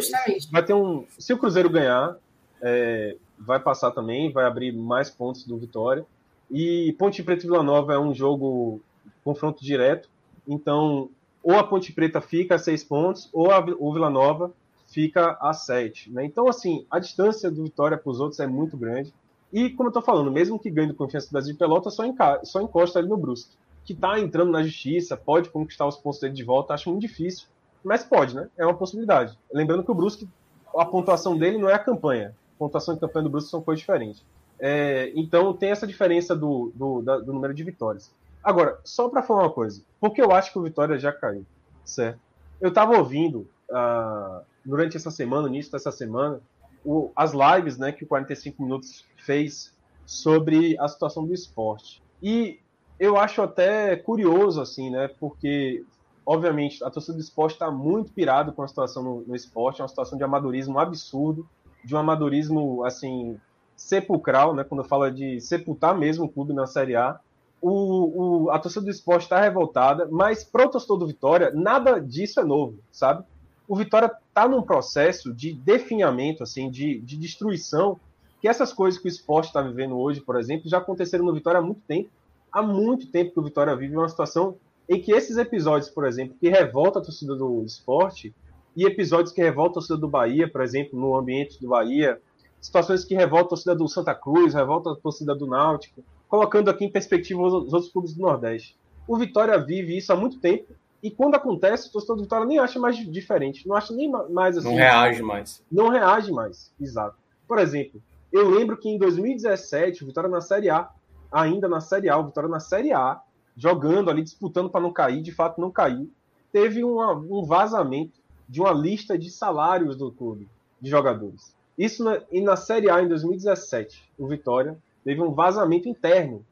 vai ter um. Se o Cruzeiro ganhar, é, vai passar também, vai abrir mais pontos do Vitória. E Ponte Preta e Vila Nova é um jogo confronto direto. Então, ou a Ponte Preta fica a seis pontos, ou a, o Vila Nova fica a sete. Né? Então, assim, a distância do Vitória para os outros é muito grande. E, como eu estou falando, mesmo que ganhe Confiança do Brasil de Pelota, só, enca... só encosta ali no Brusque que está entrando na justiça, pode conquistar os pontos dele de volta, acho muito difícil, mas pode, né? É uma possibilidade. Lembrando que o Brusque, a pontuação dele não é a campanha. A pontuação e campanha do Brusque são coisas diferentes. É, então tem essa diferença do, do, da, do número de vitórias. Agora, só para falar uma coisa, porque eu acho que o Vitória já caiu, certo? Eu estava ouvindo uh, durante essa semana, início dessa semana, o, as lives né, que o 45 Minutos fez sobre a situação do esporte. E eu acho até curioso, assim, né? Porque, obviamente, a torcida do esporte está muito pirado com a situação no, no, esporte, é uma situação de amadorismo absurdo, de um amadorismo, assim, sepulcral, né? Quando fala de sepultar mesmo o clube na Série A. O, o, a torcida do esporte está revoltada, mas para o torcedor do Vitória, nada disso é novo, sabe? O Vitória está num processo de definhamento, assim, de, de destruição, que essas coisas que o esporte está vivendo hoje, por exemplo, já aconteceram no Vitória há muito tempo há muito tempo que o Vitória vive uma situação em que esses episódios, por exemplo, que revolta a torcida do esporte, e episódios que revoltam a torcida do Bahia, por exemplo, no ambiente do Bahia, situações que revoltam a torcida do Santa Cruz, revoltam a torcida do Náutico, colocando aqui em perspectiva os, os outros clubes do Nordeste. O Vitória vive isso há muito tempo e quando acontece, o torcedor do Vitória nem acha mais diferente, não acha nem mais assim. Não reage mais. Não reage mais, exato. Por exemplo, eu lembro que em 2017, o Vitória na Série A, ainda na Série A, o Vitória na Série A, jogando ali, disputando para não cair, de fato não caiu, teve uma, um vazamento de uma lista de salários do clube, de jogadores. Isso na, e na Série A em 2017, o Vitória teve um vazamento interno.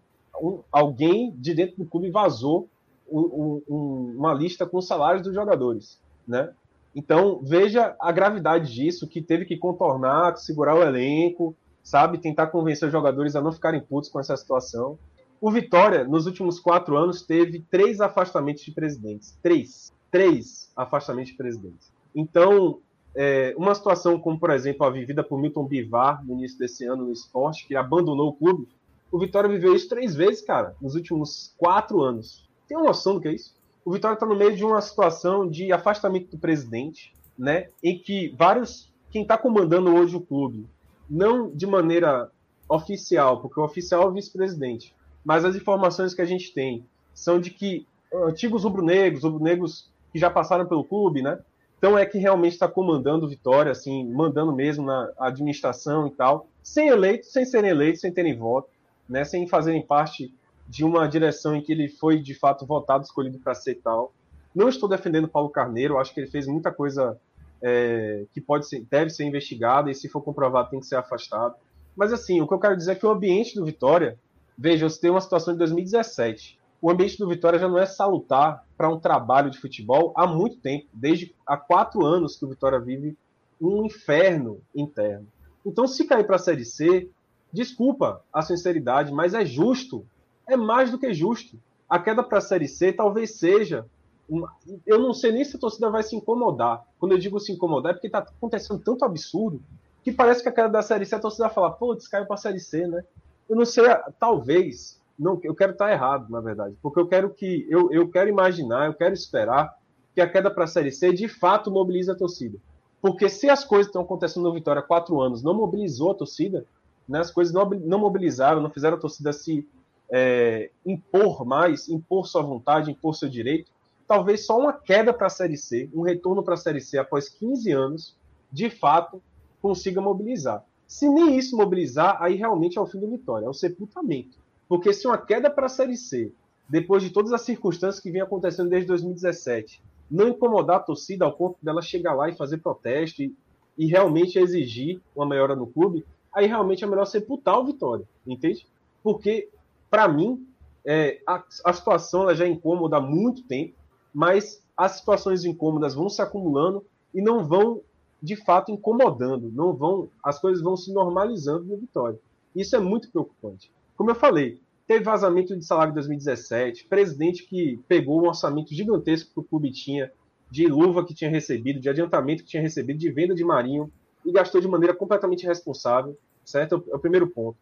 Um, alguém de dentro do clube vazou um, um, uma lista com os salários dos jogadores, né? Então veja a gravidade disso, que teve que contornar, segurar o elenco, sabe, tentar convencer os jogadores a não ficarem putos com essa situação. O Vitória, nos últimos quatro anos, teve três afastamentos de presidentes. Três. Três afastamentos de presidentes. Então, é, uma situação como, por exemplo, a vivida por Milton Bivar no início desse ano no esporte, que abandonou o clube, o Vitória viveu isso três vezes, cara, nos últimos quatro anos. Tem uma noção do que é isso? O Vitória está no meio de uma situação de afastamento do presidente, né, em que vários, quem está comandando hoje o clube, não de maneira oficial, porque o oficial é o vice-presidente, mas as informações que a gente tem são de que antigos rubro-negros, rubro-negros que já passaram pelo clube, né, então é que realmente está comandando Vitória, assim, mandando mesmo na administração e tal, sem eleitos, sem serem eleitos, sem terem voto, né, sem fazerem parte de uma direção em que ele foi de fato votado, escolhido para ser tal. Não estou defendendo Paulo Carneiro, acho que ele fez muita coisa é, que pode ser, deve ser investigada e se for comprovado tem que ser afastado. Mas assim, o que eu quero dizer é que o ambiente do Vitória, veja, você tem uma situação de 2017 o ambiente do Vitória já não é salutar para um trabalho de futebol há muito tempo, desde há quatro anos que o Vitória vive um inferno interno. Então, se cair para a Série C, desculpa a sinceridade, mas é justo, é mais do que justo. A queda para a Série C talvez seja. Uma... Eu não sei nem se a torcida vai se incomodar. Quando eu digo se incomodar, é porque está acontecendo tanto absurdo que parece que a queda da Série C a torcida vai falar, pô, caiu para a Série C, né? Eu não sei, talvez não, eu quero estar errado, na verdade, porque eu quero que eu, eu quero imaginar, eu quero esperar que a queda para a Série C de fato mobilize a torcida. Porque se as coisas estão acontecendo no Vitória há quatro anos, não mobilizou a torcida, né, as coisas não, não mobilizaram, não fizeram a torcida se é, impor mais, impor sua vontade, impor seu direito, talvez só uma queda para a Série C, um retorno para a Série C após 15 anos, de fato, consiga mobilizar. Se nem isso mobilizar, aí realmente é o fim do Vitória, é o sepultamento. Porque se uma queda para a Série C, depois de todas as circunstâncias que vem acontecendo desde 2017, não incomodar a torcida ao ponto dela chegar lá e fazer protesto e, e realmente exigir uma melhora no clube, aí realmente é melhor sepultar o Vitória, entende? Porque, para mim, é, a, a, situação ela já é incômoda há muito tempo, mas as situações incômodas vão se acumulando e não vão, de fato, incomodando, não vão, as coisas vão se normalizando no Vitória. Isso é muito preocupante. Como eu falei, teve vazamento de salário em 2017, presidente que pegou um orçamento gigantesco que o clube tinha, de luva que tinha recebido, de adiantamento que tinha recebido, de venda de marinho, e gastou de maneira completamente irresponsável, certo? É o primeiro ponto.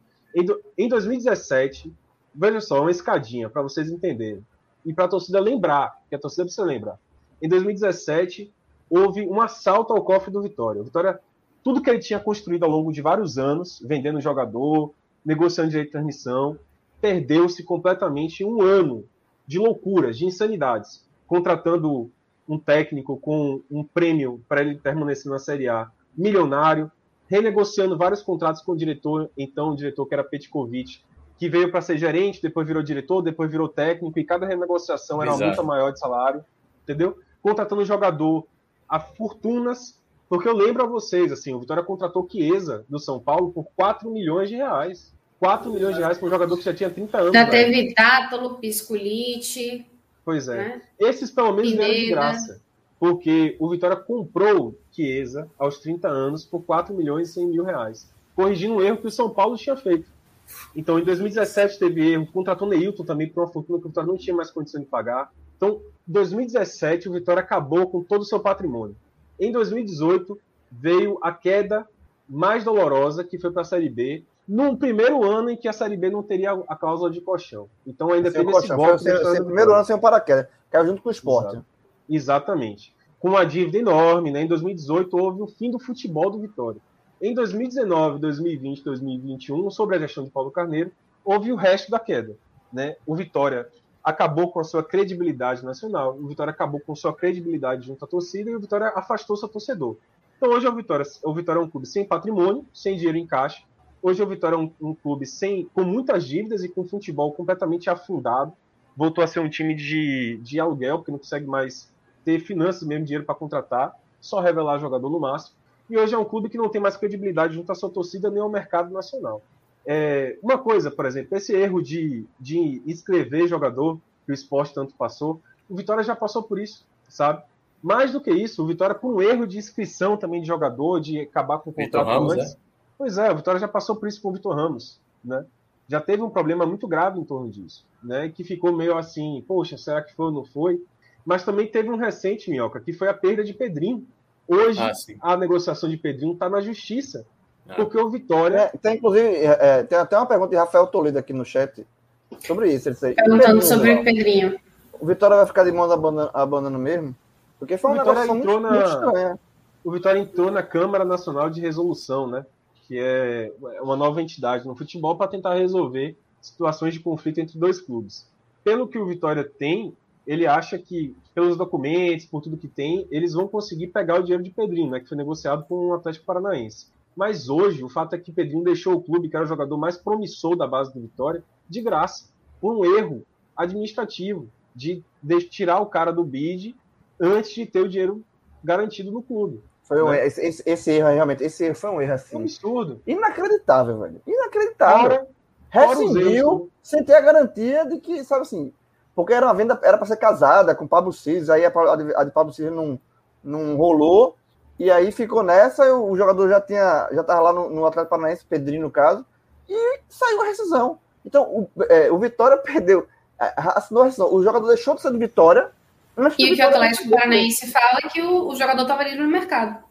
Em 2017, veja só, uma escadinha para vocês entenderem, e para a torcida lembrar, que a torcida precisa lembrar. Em 2017, houve um assalto ao cofre do Vitória. O Vitória, tudo que ele tinha construído ao longo de vários anos, vendendo jogador, negociando direito de transmissão, perdeu-se completamente um ano de loucuras, de insanidades, contratando um técnico com um prêmio para ele permanecer na Série A milionário, renegociando vários contratos com o diretor, então o diretor que era Petkovic, que veio para ser gerente, depois virou diretor, depois virou técnico, e cada renegociação era uma multa maior de salário, entendeu? Contratando jogador a fortunas, porque eu lembro a vocês, assim, o Vitória contratou Chiesa do São Paulo por 4 milhões de reais. 4 milhões de reais para um jogador que já tinha 30 anos. Já teve Tátalo, Pisculite. Pois é. Né? Esses pelo menos Pineda. vieram de graça. Porque o Vitória comprou Chiesa aos 30 anos por 4 milhões e 100 mil reais. Corrigindo um erro que o São Paulo tinha feito. Então, em 2017 teve erro, contratou Neilton também por uma fortuna que o Vitória não tinha mais condição de pagar. Então, em 2017, o Vitória acabou com todo o seu patrimônio. Em 2018, veio a queda mais dolorosa, que foi para a Série B, num primeiro ano em que a Série B não teria a cláusula de colchão. Então ainda sem teve esse golpe. Foi, foi, primeiro ano sem o paraquedas, caiu junto com o esporte. Exato. Exatamente. Com uma dívida enorme, né? Em 2018 houve o fim do futebol do Vitória. Em 2019, 2020, 2021, sobre a gestão de Paulo Carneiro, houve o resto da queda. Né? O Vitória acabou com a sua credibilidade nacional, o Vitória acabou com sua credibilidade junto à torcida e o Vitória afastou seu torcedor. Então hoje o Vitória, o Vitória é um clube sem patrimônio, sem dinheiro em caixa. Hoje o Vitória é um, um clube sem, com muitas dívidas e com futebol completamente afundado. Voltou a ser um time de, de aluguel, porque não consegue mais ter finanças, mesmo dinheiro para contratar, só revelar jogador no máximo. E hoje é um clube que não tem mais credibilidade junto à sua torcida nem ao mercado nacional. É, uma coisa, por exemplo, esse erro de, de escrever jogador que o esporte tanto passou, o Vitória já passou por isso, sabe? Mais do que isso, o Vitória com um erro de inscrição também de jogador, de acabar com o contrato Ramos, antes. É? Pois é, o Vitória já passou por isso com o Vitor Ramos, né? Já teve um problema muito grave em torno disso, né? Que ficou meio assim, poxa, será que foi ou não foi? Mas também teve um recente, Minhoca, que foi a perda de Pedrinho. Hoje, ah, a negociação de Pedrinho está na justiça. Ah. Porque o Vitória. É, tem, inclusive, é, é, tem até uma pergunta de Rafael Toledo aqui no chat sobre isso. Perguntando sobre o Pedrinho. O Vitória vai ficar de mão abandonando mesmo? Porque foi uma negócio entrou muito, na... muito O Vitória entrou na Câmara Nacional de Resolução, né? Que é uma nova entidade no futebol para tentar resolver situações de conflito entre dois clubes. Pelo que o Vitória tem, ele acha que, pelos documentos, por tudo que tem, eles vão conseguir pegar o dinheiro de Pedrinho, né, que foi negociado com o Atlético Paranaense. Mas hoje, o fato é que Pedrinho deixou o clube, que era o jogador mais promissor da base do Vitória, de graça, por um erro administrativo, de, de tirar o cara do bid antes de ter o dinheiro garantido no clube. Foi um, né? esse, esse, esse, erro, realmente, esse erro foi um erro assim. Um absurdo. Inacreditável, velho. Inacreditável. Rescindiu sem ter a garantia de que, sabe assim, porque era uma venda, era para ser casada com o Pablo Cis, aí a, a de Pablo Cis não, não rolou, e aí ficou nessa, o jogador já tinha, já estava lá no, no Atlético Paranaense, Pedrinho no caso, e saiu a rescisão. Então, o, é, o Vitória perdeu, assinou a rescisão, o jogador deixou de ser do Vitória. E o que o Atlético Paranaense fala é que o, o jogador estava livre no mercado.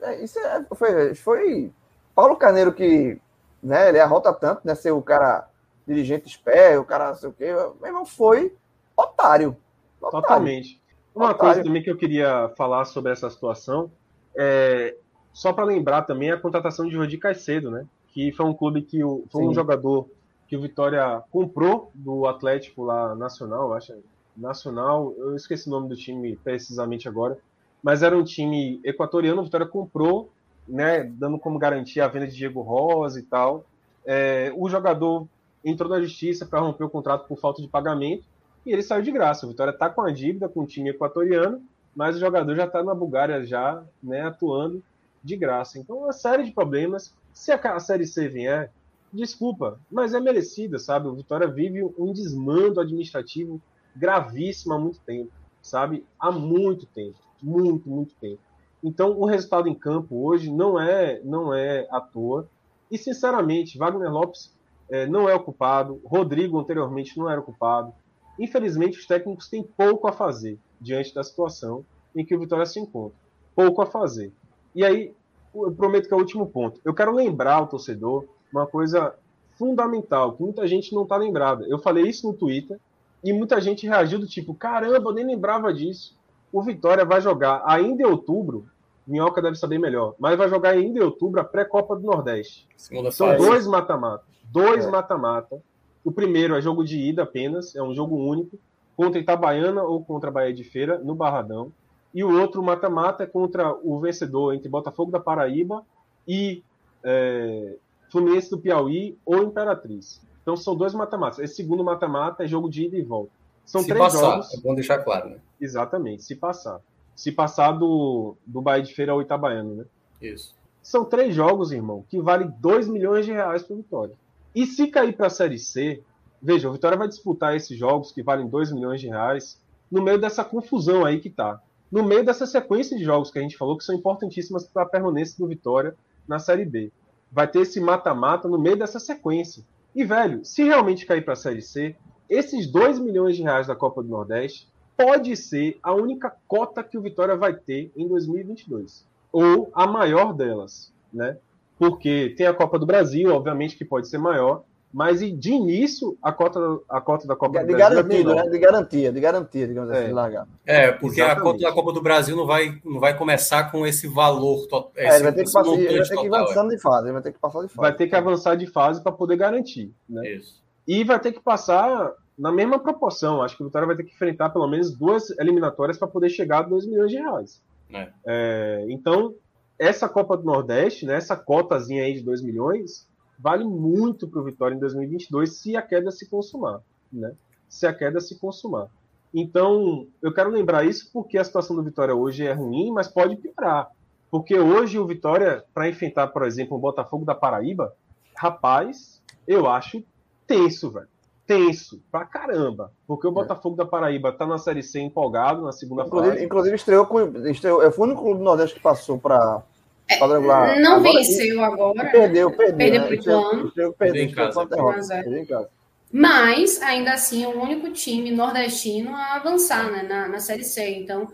É, isso é, foi, foi Paulo Carneiro que, né, ele arrota tanto, né, ser o cara dirigente esperto, o cara não sei o quê, meu irmão foi otário. otário. Totalmente. Uma otário. coisa também que eu queria falar sobre essa situação é só para lembrar também a contratação de Jordi Caicedo, né? Que foi um clube que o, foi Sim. um jogador que o Vitória comprou do Atlético lá nacional, acho nacional, eu esqueci o nome do time precisamente agora, mas era um time equatoriano, o Vitória comprou, né, dando como garantia a venda de Diego Rosa e tal. É, o jogador entrou na justiça para romper o contrato por falta de pagamento e ele saiu de graça. O Vitória está com a dívida com o time equatoriano, mas o jogador já está na Bulgária já, né, atuando de graça. Então, uma série de problemas. Se a Série C vier, desculpa, mas é merecida, sabe? O Vitória vive um desmando administrativo gravíssimo há muito tempo, sabe? Há muito tempo, muito, muito tempo. Então, o resultado em campo hoje não é, não é à toa. E, sinceramente, Wagner Lopes é, não é ocupado, Rodrigo anteriormente não era ocupado. Infelizmente, os técnicos têm pouco a fazer diante da situação em que o Vitória se encontra. Pouco a fazer. E aí, eu prometo que é o último ponto. Eu quero lembrar ao torcedor uma coisa fundamental, que muita gente não está lembrada. Eu falei isso no Twitter e muita gente reagiu do tipo: caramba, eu nem lembrava disso. O Vitória vai jogar ainda em outubro, Minhoca deve saber melhor, mas vai jogar ainda em outubro a pré-copa do Nordeste. Segunda São dois mata-mata. Dois é. mata-mata. O primeiro é jogo de ida apenas, é um jogo único, contra Itabaiana ou contra Bahia de Feira, no Barradão. E o outro mata-mata é contra o vencedor entre Botafogo da Paraíba e é, Fluminense do Piauí ou Imperatriz. Então são dois mata-matas. Esse segundo mata-mata é jogo de ida e volta. São se três passar, jogos. É bom deixar claro, né? Exatamente, se passar. Se passar do, do Bahia de Feira ao Itabaiano, né? Isso. São três jogos, irmão, que valem 2 milhões de reais para Vitória. E se cair para a Série C, veja, o Vitória vai disputar esses jogos que valem 2 milhões de reais no meio dessa confusão aí que tá. No meio dessa sequência de jogos que a gente falou que são importantíssimas para a permanência do Vitória na Série B. Vai ter esse mata-mata no meio dessa sequência. E, velho, se realmente cair para a Série C, esses 2 milhões de reais da Copa do Nordeste pode ser a única cota que o Vitória vai ter em 2022. Ou a maior delas, né? porque tem a Copa do Brasil, obviamente que pode ser maior, Mas de início, a cota, a cota da Copa de, do Brasil. De garantia, né? De garantia, de garantia, digamos assim, é. assim, largar. É, porque Exatamente. a cota da Copa do Brasil não vai, não vai começar com esse valor total. É, ele vai ter que, passar, vai ter que ir avançando é. de fase, ele vai ter que passar de fase. Vai ter que avançar de fase para poder garantir. Né? Isso. E vai ter que passar na mesma proporção. Acho que o Vitória vai ter que enfrentar pelo menos duas eliminatórias para poder chegar a 2 milhões de reais. É. É, então, essa Copa do Nordeste, né, essa cotazinha aí de 2 milhões, vale muito para o Vitória em 2022 se a queda se consumar, né? Se a queda se consumar. Então, eu quero lembrar isso porque a situação do Vitória hoje é ruim, mas pode piorar. Porque hoje o Vitória, para enfrentar, por exemplo, o Botafogo da Paraíba, rapaz, eu acho tenso, velho. Tenso, pra caramba. Porque o é. Botafogo da Paraíba tá na Série C empolgado na segunda inclusive, fase. Inclusive, estreou com. Estreou, eu fui no clube do Nordeste que passou é, não agora, venceu agora. Perdeu, perdeu. Perdeu né? para o Ituano. Perdeu, perdeu, em casa. Perdeu em casa. Mas, ainda assim, é o único time nordestino a avançar né, na, na Série C. Então,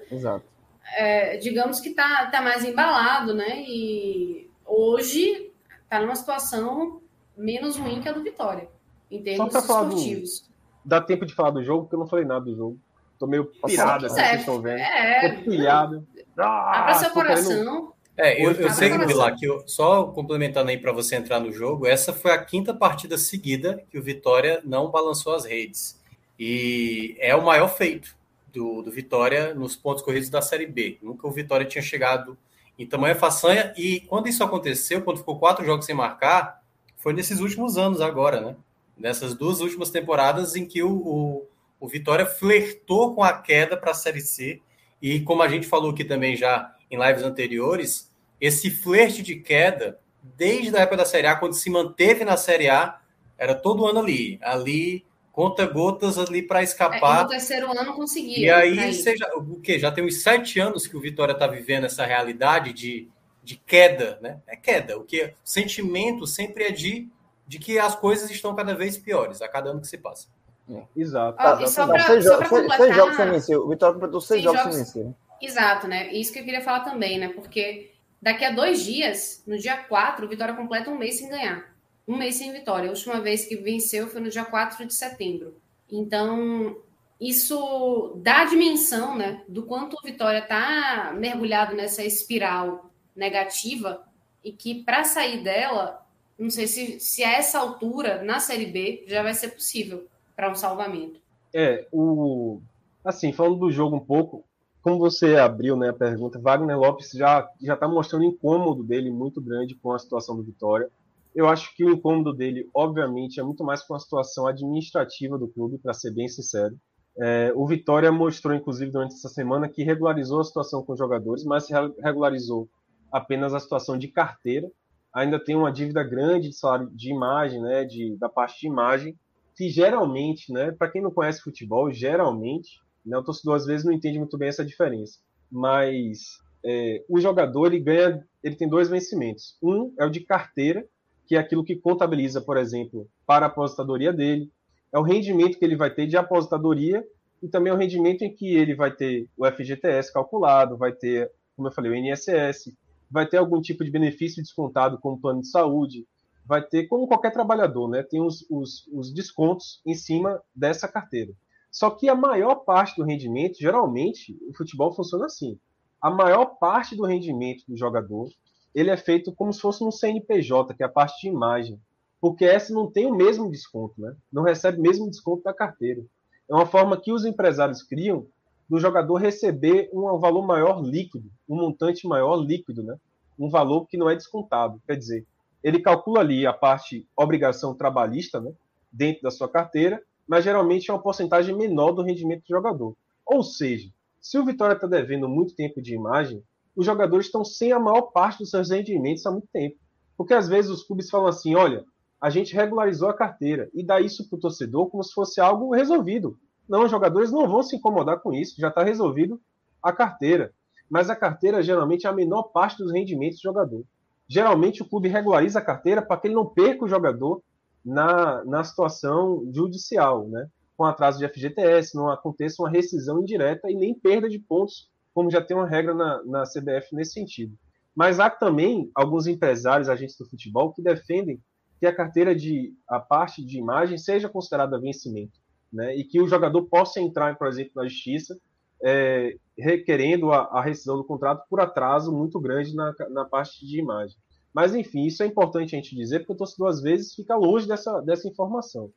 é, digamos que está tá mais embalado, né? E hoje está numa situação menos ruim que a do Vitória, em termos esportivos. Do, dá tempo de falar do jogo, porque eu não falei nada do jogo. Tô meio pirado, né, vocês estão vendo. É, Tô pilhado. Ah, Abra seu coração. Querendo é, eu, eu sei, Vila, que eu, só complementando aí para você entrar no jogo, essa foi a quinta partida seguida que o Vitória não balançou as redes. E é o maior feito do, do Vitória nos pontos corridos da Série B. Nunca o Vitória tinha chegado em tamanha façanha. E quando isso aconteceu, quando ficou quatro jogos sem marcar, foi nesses últimos anos agora, né? Nessas duas últimas temporadas em que o, o, o Vitória flertou com a queda para a Série C. E como a gente falou aqui também já em lives anteriores, esse flerte de queda, desde a época da Série A, quando se manteve na Série A, era todo ano ali, ali, conta-gotas ali para escapar. É, no terceiro ano conseguia. E aí, seja, o que? Já tem uns sete anos que o Vitória está vivendo essa realidade de, de queda, né? É queda. O que o sentimento sempre é de, de que as coisas estão cada vez piores a cada ano que se passa. É, exato. Ah, e só para completar... seis jogos sem vencer. O Vitória completou seis, seis jogos, jogos sem vencer. Exato, né? Isso que eu queria falar também, né? Porque daqui a dois dias, no dia 4, o Vitória completa um mês sem ganhar. Um mês sem vitória. A última vez que venceu foi no dia 4 de setembro. Então, isso dá a dimensão, né? Do quanto o Vitória está mergulhado nessa espiral negativa e que para sair dela, não sei se, se a essa altura, na Série B, já vai ser possível para um salvamento. É, o. Assim, falando do jogo um pouco, como você abriu né, a pergunta, Wagner Lopes já já está mostrando o incômodo dele muito grande com a situação do Vitória. Eu acho que o incômodo dele, obviamente, é muito mais com a situação administrativa do clube, para ser bem sincero. É, o Vitória mostrou, inclusive, durante essa semana, que regularizou a situação com os jogadores, mas regularizou apenas a situação de carteira. Ainda tem uma dívida grande de salário de imagem, né, de, da parte de imagem, que geralmente, né, para quem não conhece futebol, geralmente né? O torcedor às vezes não entende muito bem essa diferença. Mas é, o jogador ele ganha, ele tem dois vencimentos. Um é o de carteira, que é aquilo que contabiliza, por exemplo, para a aposentadoria dele. É o rendimento que ele vai ter de aposentadoria e também o rendimento em que ele vai ter o FGTS calculado, vai ter, como eu falei, o INSS, vai ter algum tipo de benefício descontado como plano de saúde, vai ter, como qualquer trabalhador, né? Tem os, os, os descontos em cima dessa carteira. Só que a maior parte do rendimento, geralmente, o futebol funciona assim. A maior parte do rendimento do jogador, ele é feito como se fosse um CNPJ, que é a parte de imagem. Porque essa não tem o mesmo desconto, né? Não recebe o mesmo desconto da carteira. É uma forma que os empresários criam do jogador receber um valor maior líquido, um montante maior líquido, né? Um valor que não é descontado. Quer dizer, ele calcula ali a parte obrigação trabalhista, né? Dentro da sua carteira mas geralmente é uma porcentagem menor do rendimento do jogador. Ou seja, se o Vitória está devendo muito tempo de imagem, os jogadores estão sem a maior parte dos seus rendimentos há muito tempo. Porque às vezes os clubes falam assim: olha, a gente regularizou a carteira e dá isso para o torcedor como se fosse algo resolvido. Não, os jogadores não vão se incomodar com isso, já está resolvido a carteira. Mas a carteira geralmente é a menor parte dos rendimentos do jogador. Geralmente o clube regulariza a carteira para que ele não perca o jogador na, na situação judicial, né? com atraso de FGTS, não aconteça uma rescisão indireta e nem perda de pontos, como já tem uma regra na, na CBF nesse sentido. Mas há também alguns empresários, agentes do futebol, que defendem que a carteira de a parte de imagem seja considerada vencimento, né? E que o jogador possa entrar, por exemplo, na justiça é, requerendo a, a, rescisão do contrato por atraso muito grande na, na parte de imagem. Mas, enfim, isso é importante a gente dizer, porque o torcedor, às vezes, fica longe dessa, dessa informação.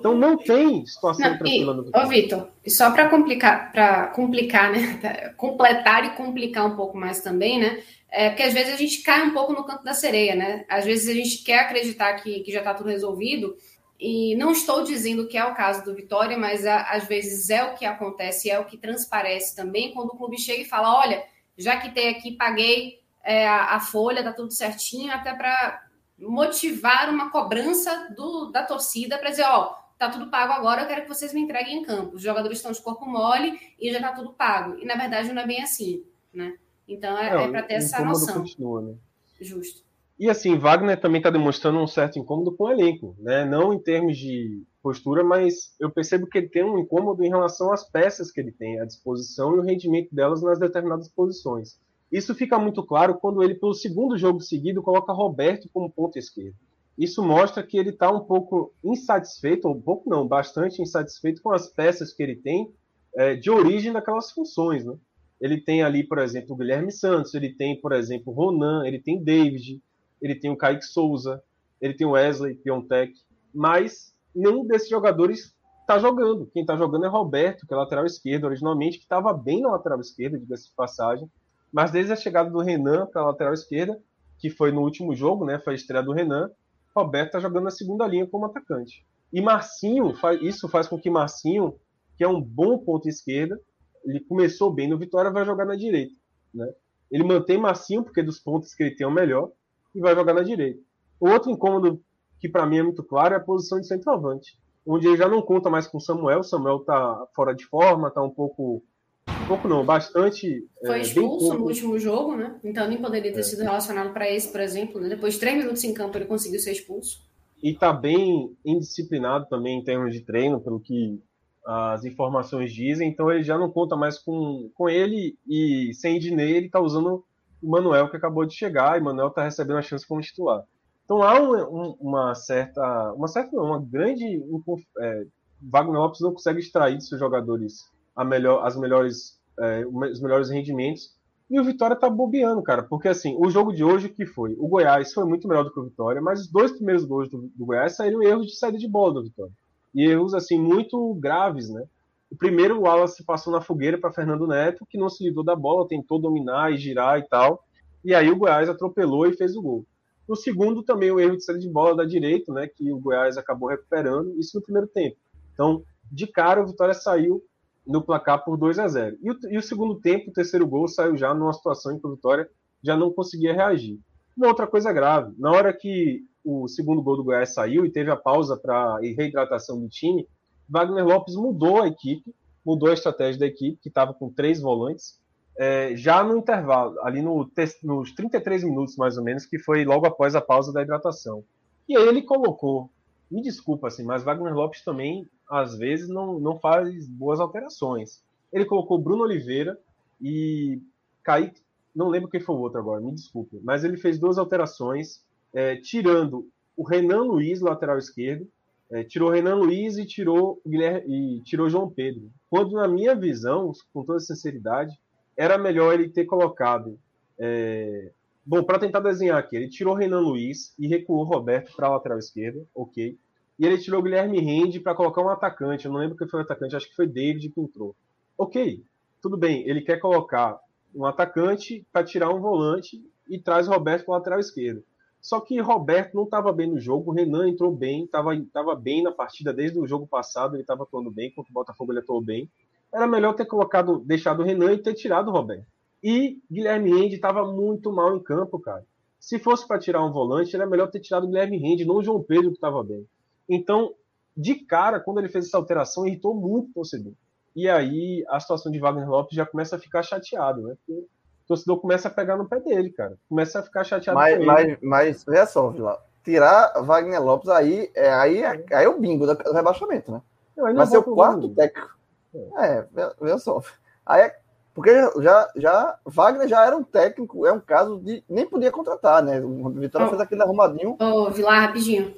Então, não tem situação não, tranquila e, no Ô, Vitor, e só para complicar, para complicar, né? Completar e complicar um pouco mais também, né? É porque às vezes a gente cai um pouco no canto da sereia, né? Às vezes a gente quer acreditar que, que já está tudo resolvido, e não estou dizendo que é o caso do Vitória, mas a, às vezes é o que acontece, é o que transparece também quando o clube chega e fala: olha, já que tem aqui, paguei é, a, folha, tá tudo certinho, até para motivar uma cobrança do, da torcida para dizer: ó, tá tudo pago agora, eu quero que vocês me entreguem em campo. Os jogadores estão de corpo mole e já tá tudo pago. E na verdade não é bem assim, né? Então é, é para ter essa noção. Continua, né? Justo. E assim, Wagner também está demonstrando um certo incômodo com o elenco, né? Não em termos de postura, mas eu percebo que ele tem um incômodo em relação às peças que ele tem à disposição e o rendimento delas nas determinadas posições. Isso fica muito claro quando ele, pelo segundo jogo seguido, coloca Roberto como ponto esquerdo. Isso mostra que ele está um pouco insatisfeito, ou um pouco não, bastante insatisfeito com as peças que ele tem é, de origem daquelas funções, né? Ele tem ali, por exemplo, o Guilherme Santos, ele tem, por exemplo, o Ronan, ele tem David, ele tem o Kaique Souza, ele tem o Wesley Piontek, mas nenhum desses jogadores está jogando. Quem está jogando é Roberto, que é lateral esquerdo, originalmente, que estava bem na lateral esquerda, diga-se de passagem, mas desde a chegada do Renan para a lateral esquerda, que foi no último jogo, né, foi a estreia do Renan, Roberto está jogando na segunda linha como atacante. E Marcinho, isso faz com que Marcinho, que é um bom ponto esquerda, ele começou bem no Vitória, vai jogar na direita. Né? Ele mantém Marcinho, porque dos pontos que ele tem é o melhor, e vai jogar na direita. Outro incômodo que para mim é muito claro é a posição de centroavante, onde ele já não conta mais com o Samuel. Samuel está fora de forma, está um pouco. Um pouco não, bastante. É, Foi é, expulso no último jogo, né? Então nem poderia ter é. sido relacionado para esse, por exemplo. Né? Depois de três minutos em campo, ele conseguiu ser expulso. E está bem indisciplinado também em termos de treino, pelo que as informações dizem. Então ele já não conta mais com, com ele e sem Dinei ele está usando o Manuel que acabou de chegar, e o Manuel está recebendo a chance como titular. Então há um, um, uma certa, uma certa, uma grande, é, Wagner Lopes não consegue extrair de seus jogadores melhor, as melhores, é, os melhores rendimentos. E o Vitória tá bobeando, cara, porque assim, o jogo de hoje que foi, o Goiás foi muito melhor do que o Vitória, mas os dois primeiros gols do, do Goiás saíram erros de saída de bola do Vitória. E erros assim muito graves, né? O primeiro, o Wallace passou na fogueira para Fernando Neto, que não se livrou da bola, tentou dominar e girar e tal. E aí o Goiás atropelou e fez o gol. No segundo, também o erro de saída de bola da direita, né, que o Goiás acabou recuperando, isso no primeiro tempo. Então, de cara, o Vitória saiu no placar por 2 a 0 e o, e o segundo tempo, o terceiro gol, saiu já numa situação em que o Vitória já não conseguia reagir. Uma outra coisa grave, na hora que o segundo gol do Goiás saiu e teve a pausa para reidratação do time, Wagner Lopes mudou a equipe, mudou a estratégia da equipe, que estava com três volantes, é, já no intervalo, ali no, nos 33 minutos mais ou menos, que foi logo após a pausa da hidratação. E aí ele colocou, me desculpa assim, mas Wagner Lopes também, às vezes, não, não faz boas alterações. Ele colocou Bruno Oliveira e Kaique, não lembro quem foi o outro agora, me desculpe, mas ele fez duas alterações, é, tirando o Renan Luiz, lateral esquerdo, é, tirou Renan Luiz e tirou Guilherme, e tirou João Pedro. Quando, na minha visão, com toda sinceridade, era melhor ele ter colocado. É... Bom, para tentar desenhar aqui, ele tirou Renan Luiz e recuou Roberto para a lateral esquerda, ok. E ele tirou Guilherme Rende para colocar um atacante. Eu não lembro quem foi o atacante, acho que foi David que entrou. Ok, tudo bem. Ele quer colocar um atacante para tirar um volante e traz Roberto para a lateral esquerda. Só que Roberto não estava bem no jogo, o Renan entrou bem, estava bem na partida desde o jogo passado, ele estava atuando bem, contra o Botafogo ele atuou bem. Era melhor ter colocado, deixado o Renan e ter tirado o Roberto. E Guilherme Rende estava muito mal em campo, cara. Se fosse para tirar um volante, era melhor ter tirado o Guilherme Rende, não o João Pedro que estava bem. Então, de cara, quando ele fez essa alteração, irritou muito o torcedor. E aí a situação de Wagner Lopes já começa a ficar chateado, né? Porque o torcedor começa a pegar no pé dele, cara. Começa a ficar chateado mas, com mas. Mas, veja só, Vila, tirar Wagner Lopes aí é, aí, é, aí é o bingo do rebaixamento, né? Não, vai ser o quarto técnico. É, veja só. Aí é, porque já, já Wagner já era um técnico, é um caso de nem podia contratar, né? O Vitória oh, fez aquele arrumadinho. Ô, oh, Vilar, rapidinho.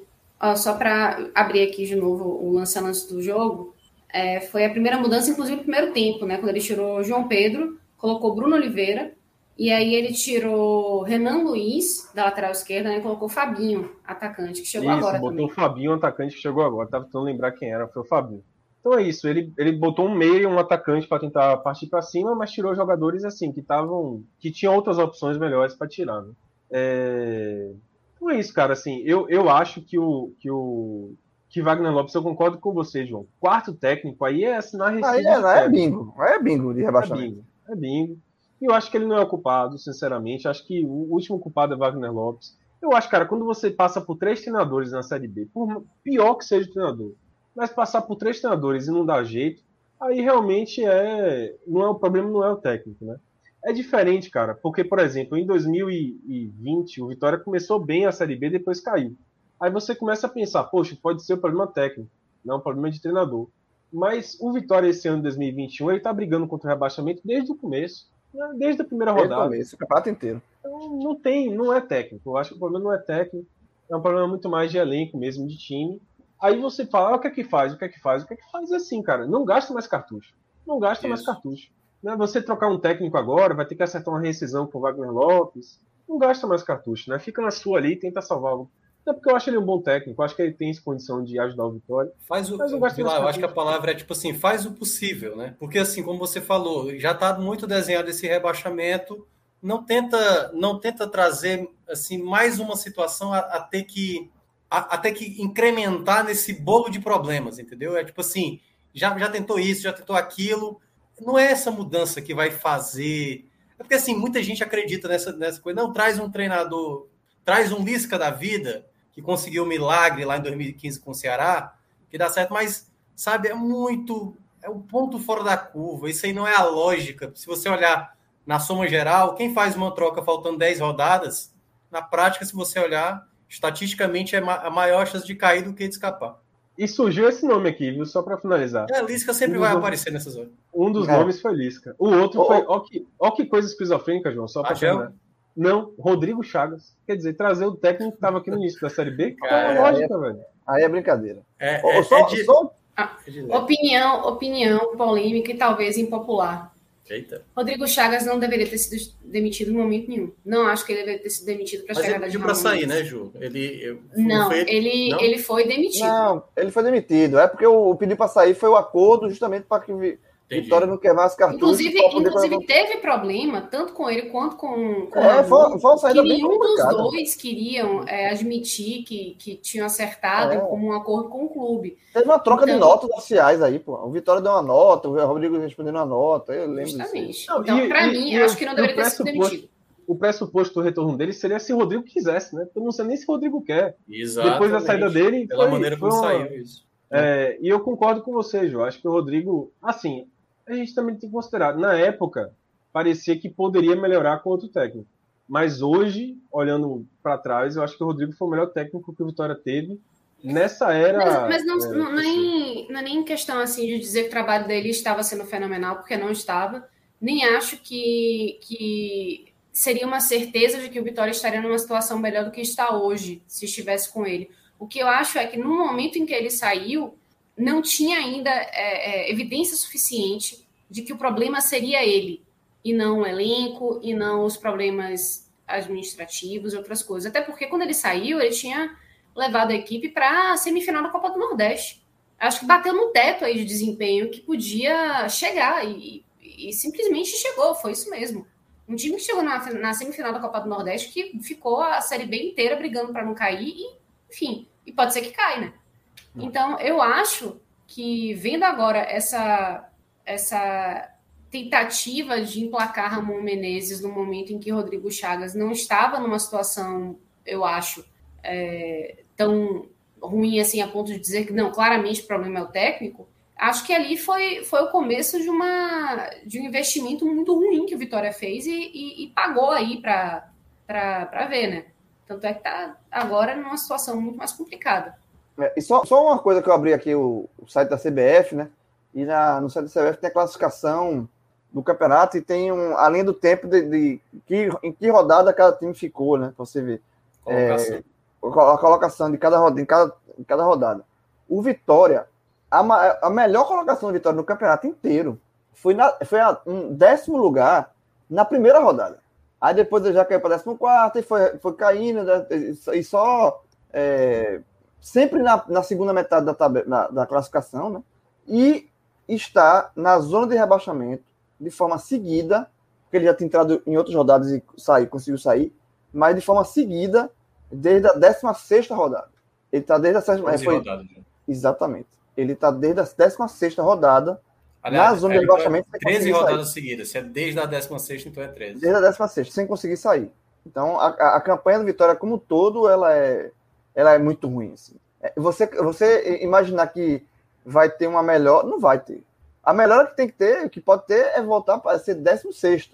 só para abrir aqui de novo o lance a lance do jogo, é, foi a primeira mudança, inclusive no primeiro tempo, né? Quando ele tirou João Pedro, colocou Bruno Oliveira, e aí ele tirou Renan Luiz, da lateral esquerda, né? E colocou Fabinho, atacante, que chegou Isso, agora botou também. o Fabinho, atacante que chegou agora. Tava tentando lembrar quem era, foi o Fabinho. Então é isso, ele, ele botou um meio e um atacante para tentar partir para cima, mas tirou jogadores assim, que estavam. que tinham outras opções melhores para tirar. Né? É... Então é isso, cara. Assim, eu, eu acho que o, que o que Wagner Lopes, eu concordo com você, João. Quarto técnico aí é assinar recibo. Aí de é, é quebra. bingo. Aí é bingo de É rebaixamento. bingo. É bingo. E eu acho que ele não é o culpado, sinceramente. Acho que o último culpado é Wagner Lopes. Eu acho, cara, quando você passa por três treinadores na Série B, por pior que seja o treinador, mas passar por três treinadores e não dar jeito, aí realmente é. Não é o problema, não é o técnico, né? É diferente, cara, porque, por exemplo, em 2020, o Vitória começou bem a Série B, depois caiu. Aí você começa a pensar, poxa, pode ser o problema técnico, não é um problema de treinador. Mas o Vitória esse ano de 2021, ele tá brigando contra o rebaixamento desde o começo, né? desde a primeira Desde o rodada. começo, o campeonato inteiro. Então, não tem, não é técnico. Eu acho que o problema não é técnico, é um problema muito mais de elenco mesmo, de time. Aí você fala, ah, o que é que faz, o que é que faz, o que é que faz é assim, cara, não gasta mais cartucho. Não gasta mais Isso. cartucho. Né? Você trocar um técnico agora, vai ter que acertar uma rescisão com o Wagner Lopes. Não gasta mais cartucho, né? Fica na sua ali e tenta salvá-lo. Até porque eu acho ele um bom técnico, acho que ele tem essa condição de ajudar o Vitória. Faz o. Mas eu acho que a palavra é tipo assim, faz o possível, né? Porque assim, como você falou, já está muito desenhado esse rebaixamento. Não tenta, não tenta trazer assim mais uma situação a, a ter que a, a ter que incrementar nesse bolo de problemas, entendeu? É tipo assim, já, já tentou isso, já tentou aquilo. Não é essa mudança que vai fazer. É porque assim, muita gente acredita nessa, nessa coisa. Não, traz um treinador, traz um Lisca da vida, que conseguiu um milagre lá em 2015 com o Ceará, que dá certo, mas, sabe, é muito. É um ponto fora da curva. Isso aí não é a lógica. Se você olhar na soma geral, quem faz uma troca faltando 10 rodadas, na prática, se você olhar, estatisticamente é ma- a maior chance de cair do que de escapar. E surgiu esse nome aqui, viu? Só para finalizar. É, a Lisca sempre Um vai dos- aparecer nessas horas. Um dos É. nomes foi Lisca. O outro Ô, foi. Ó que, ó que coisa esquizofrênica, João, só para. Não, Rodrigo Chagas. Quer dizer, trazer o técnico que estava aqui no início da Série B, que Cara, é lógica, velho. Aí é brincadeira. É, é, só, é de, só- é leve. Opinião, opinião polêmica e talvez impopular. Eita. Rodrigo Chagas não deveria ter sido demitido em momento nenhum. Não acho que ele deveria ter sido demitido para chegar ele da pediu para sair, né, Ju? Ele. eu- Não, foi ele, Não? ele foi demitido. Não, ele foi demitido. É porque o, o pedido para sair foi o acordo justamente para que Entendi. Vitória não queimasse cartuchos. Inclusive, inclusive teve problema, tanto com ele quanto com, com É, foi, foi uma que saída nenhum dos dois queriam é, admitir que, que tinham acertado É. como um acordo com o clube. Teve uma troca de Então- notas oficiais aí, pô. O Vitória deu uma nota, o Rodrigo respondendo uma nota, eu lembro disso. Justamente. Não, então, para mim, e acho que não deveria ter sido demitido. O pressuposto do retorno dele seria se o Rodrigo quisesse, né? Porque eu não sei nem se o Rodrigo quer. Exatamente. Depois da saída dele. Pela foi- maneira foi como uma- saiu isso. É, e eu concordo com você, João. Acho que o Rodrigo, assim, a gente também tem que considerar. Na época, parecia que poderia melhorar com outro técnico. Mas hoje, olhando para trás, eu acho que o Rodrigo foi o melhor técnico que o Vitória teve nessa era. Mas, mas não, é, não, assim. nem, não é nem questão assim de dizer que o trabalho dele estava sendo fenomenal, porque não estava. Nem acho que, que seria uma certeza de que o Vitória estaria numa situação melhor do que está hoje, se estivesse com ele. O que eu acho é que no momento em que ele saiu, não tinha ainda é, é, evidência suficiente de que o problema seria ele, e não o elenco, e não os problemas administrativos e outras coisas. Até porque quando ele saiu, ele tinha levado a equipe para a semifinal da Copa do Nordeste. Acho que bateu no teto aí de desempenho que podia chegar e, e simplesmente chegou, foi isso mesmo. Um time que chegou na, na semifinal da Copa do Nordeste que ficou a Série B inteira brigando para não cair e, enfim, e pode ser que caia, né? Então, eu acho que vendo agora essa, essa tentativa de emplacar Ramon Menezes no momento em que Rodrigo Chagas não estava numa situação, eu acho, é, tão ruim assim a ponto de dizer que não, claramente o problema é o técnico. Acho que ali foi, foi o começo de, uma, de um investimento muito ruim que o Vitória fez e, e, e pagou aí para ver, né? Tanto é que tá agora numa situação muito mais complicada. É, e só, só uma coisa que eu abri aqui o, o site da CBF, né? E na, no site da CBF tem a classificação do campeonato e tem um, além do tempo de, de que, em que rodada cada time ficou, né? Pra você ver. Colocação. É, a colocação de cada rodada, em cada, em cada rodada. O Vitória, a, a melhor colocação do Vitória no campeonato inteiro foi, na, foi a, um décimo lugar na primeira rodada. Aí depois já caiu para décimo quarto e foi, foi caindo, né, e só é, sempre na, na, segunda metade da, tabela, da classificação, né? E está na zona de rebaixamento de forma seguida, porque ele já tinha entrado em outras rodadas e sair, conseguiu sair, mas de forma seguida desde a 16 rodada. Ele está desde a sétima. É, foi, exatamente. Ele está desde a 16 rodada Aliás, na zona é, de rebaixamento. 13 rodadas seguidas. Se é desde a 16, então é 13. Desde a 16, sem conseguir sair. Então, a, a, a, campanha do Vitória, como um todo, ela é, ela é muito ruim. Assim. É, você, você imaginar que vai ter uma melhor. Não vai ter. A melhor que tem que ter, que pode ter, é voltar para ser 16,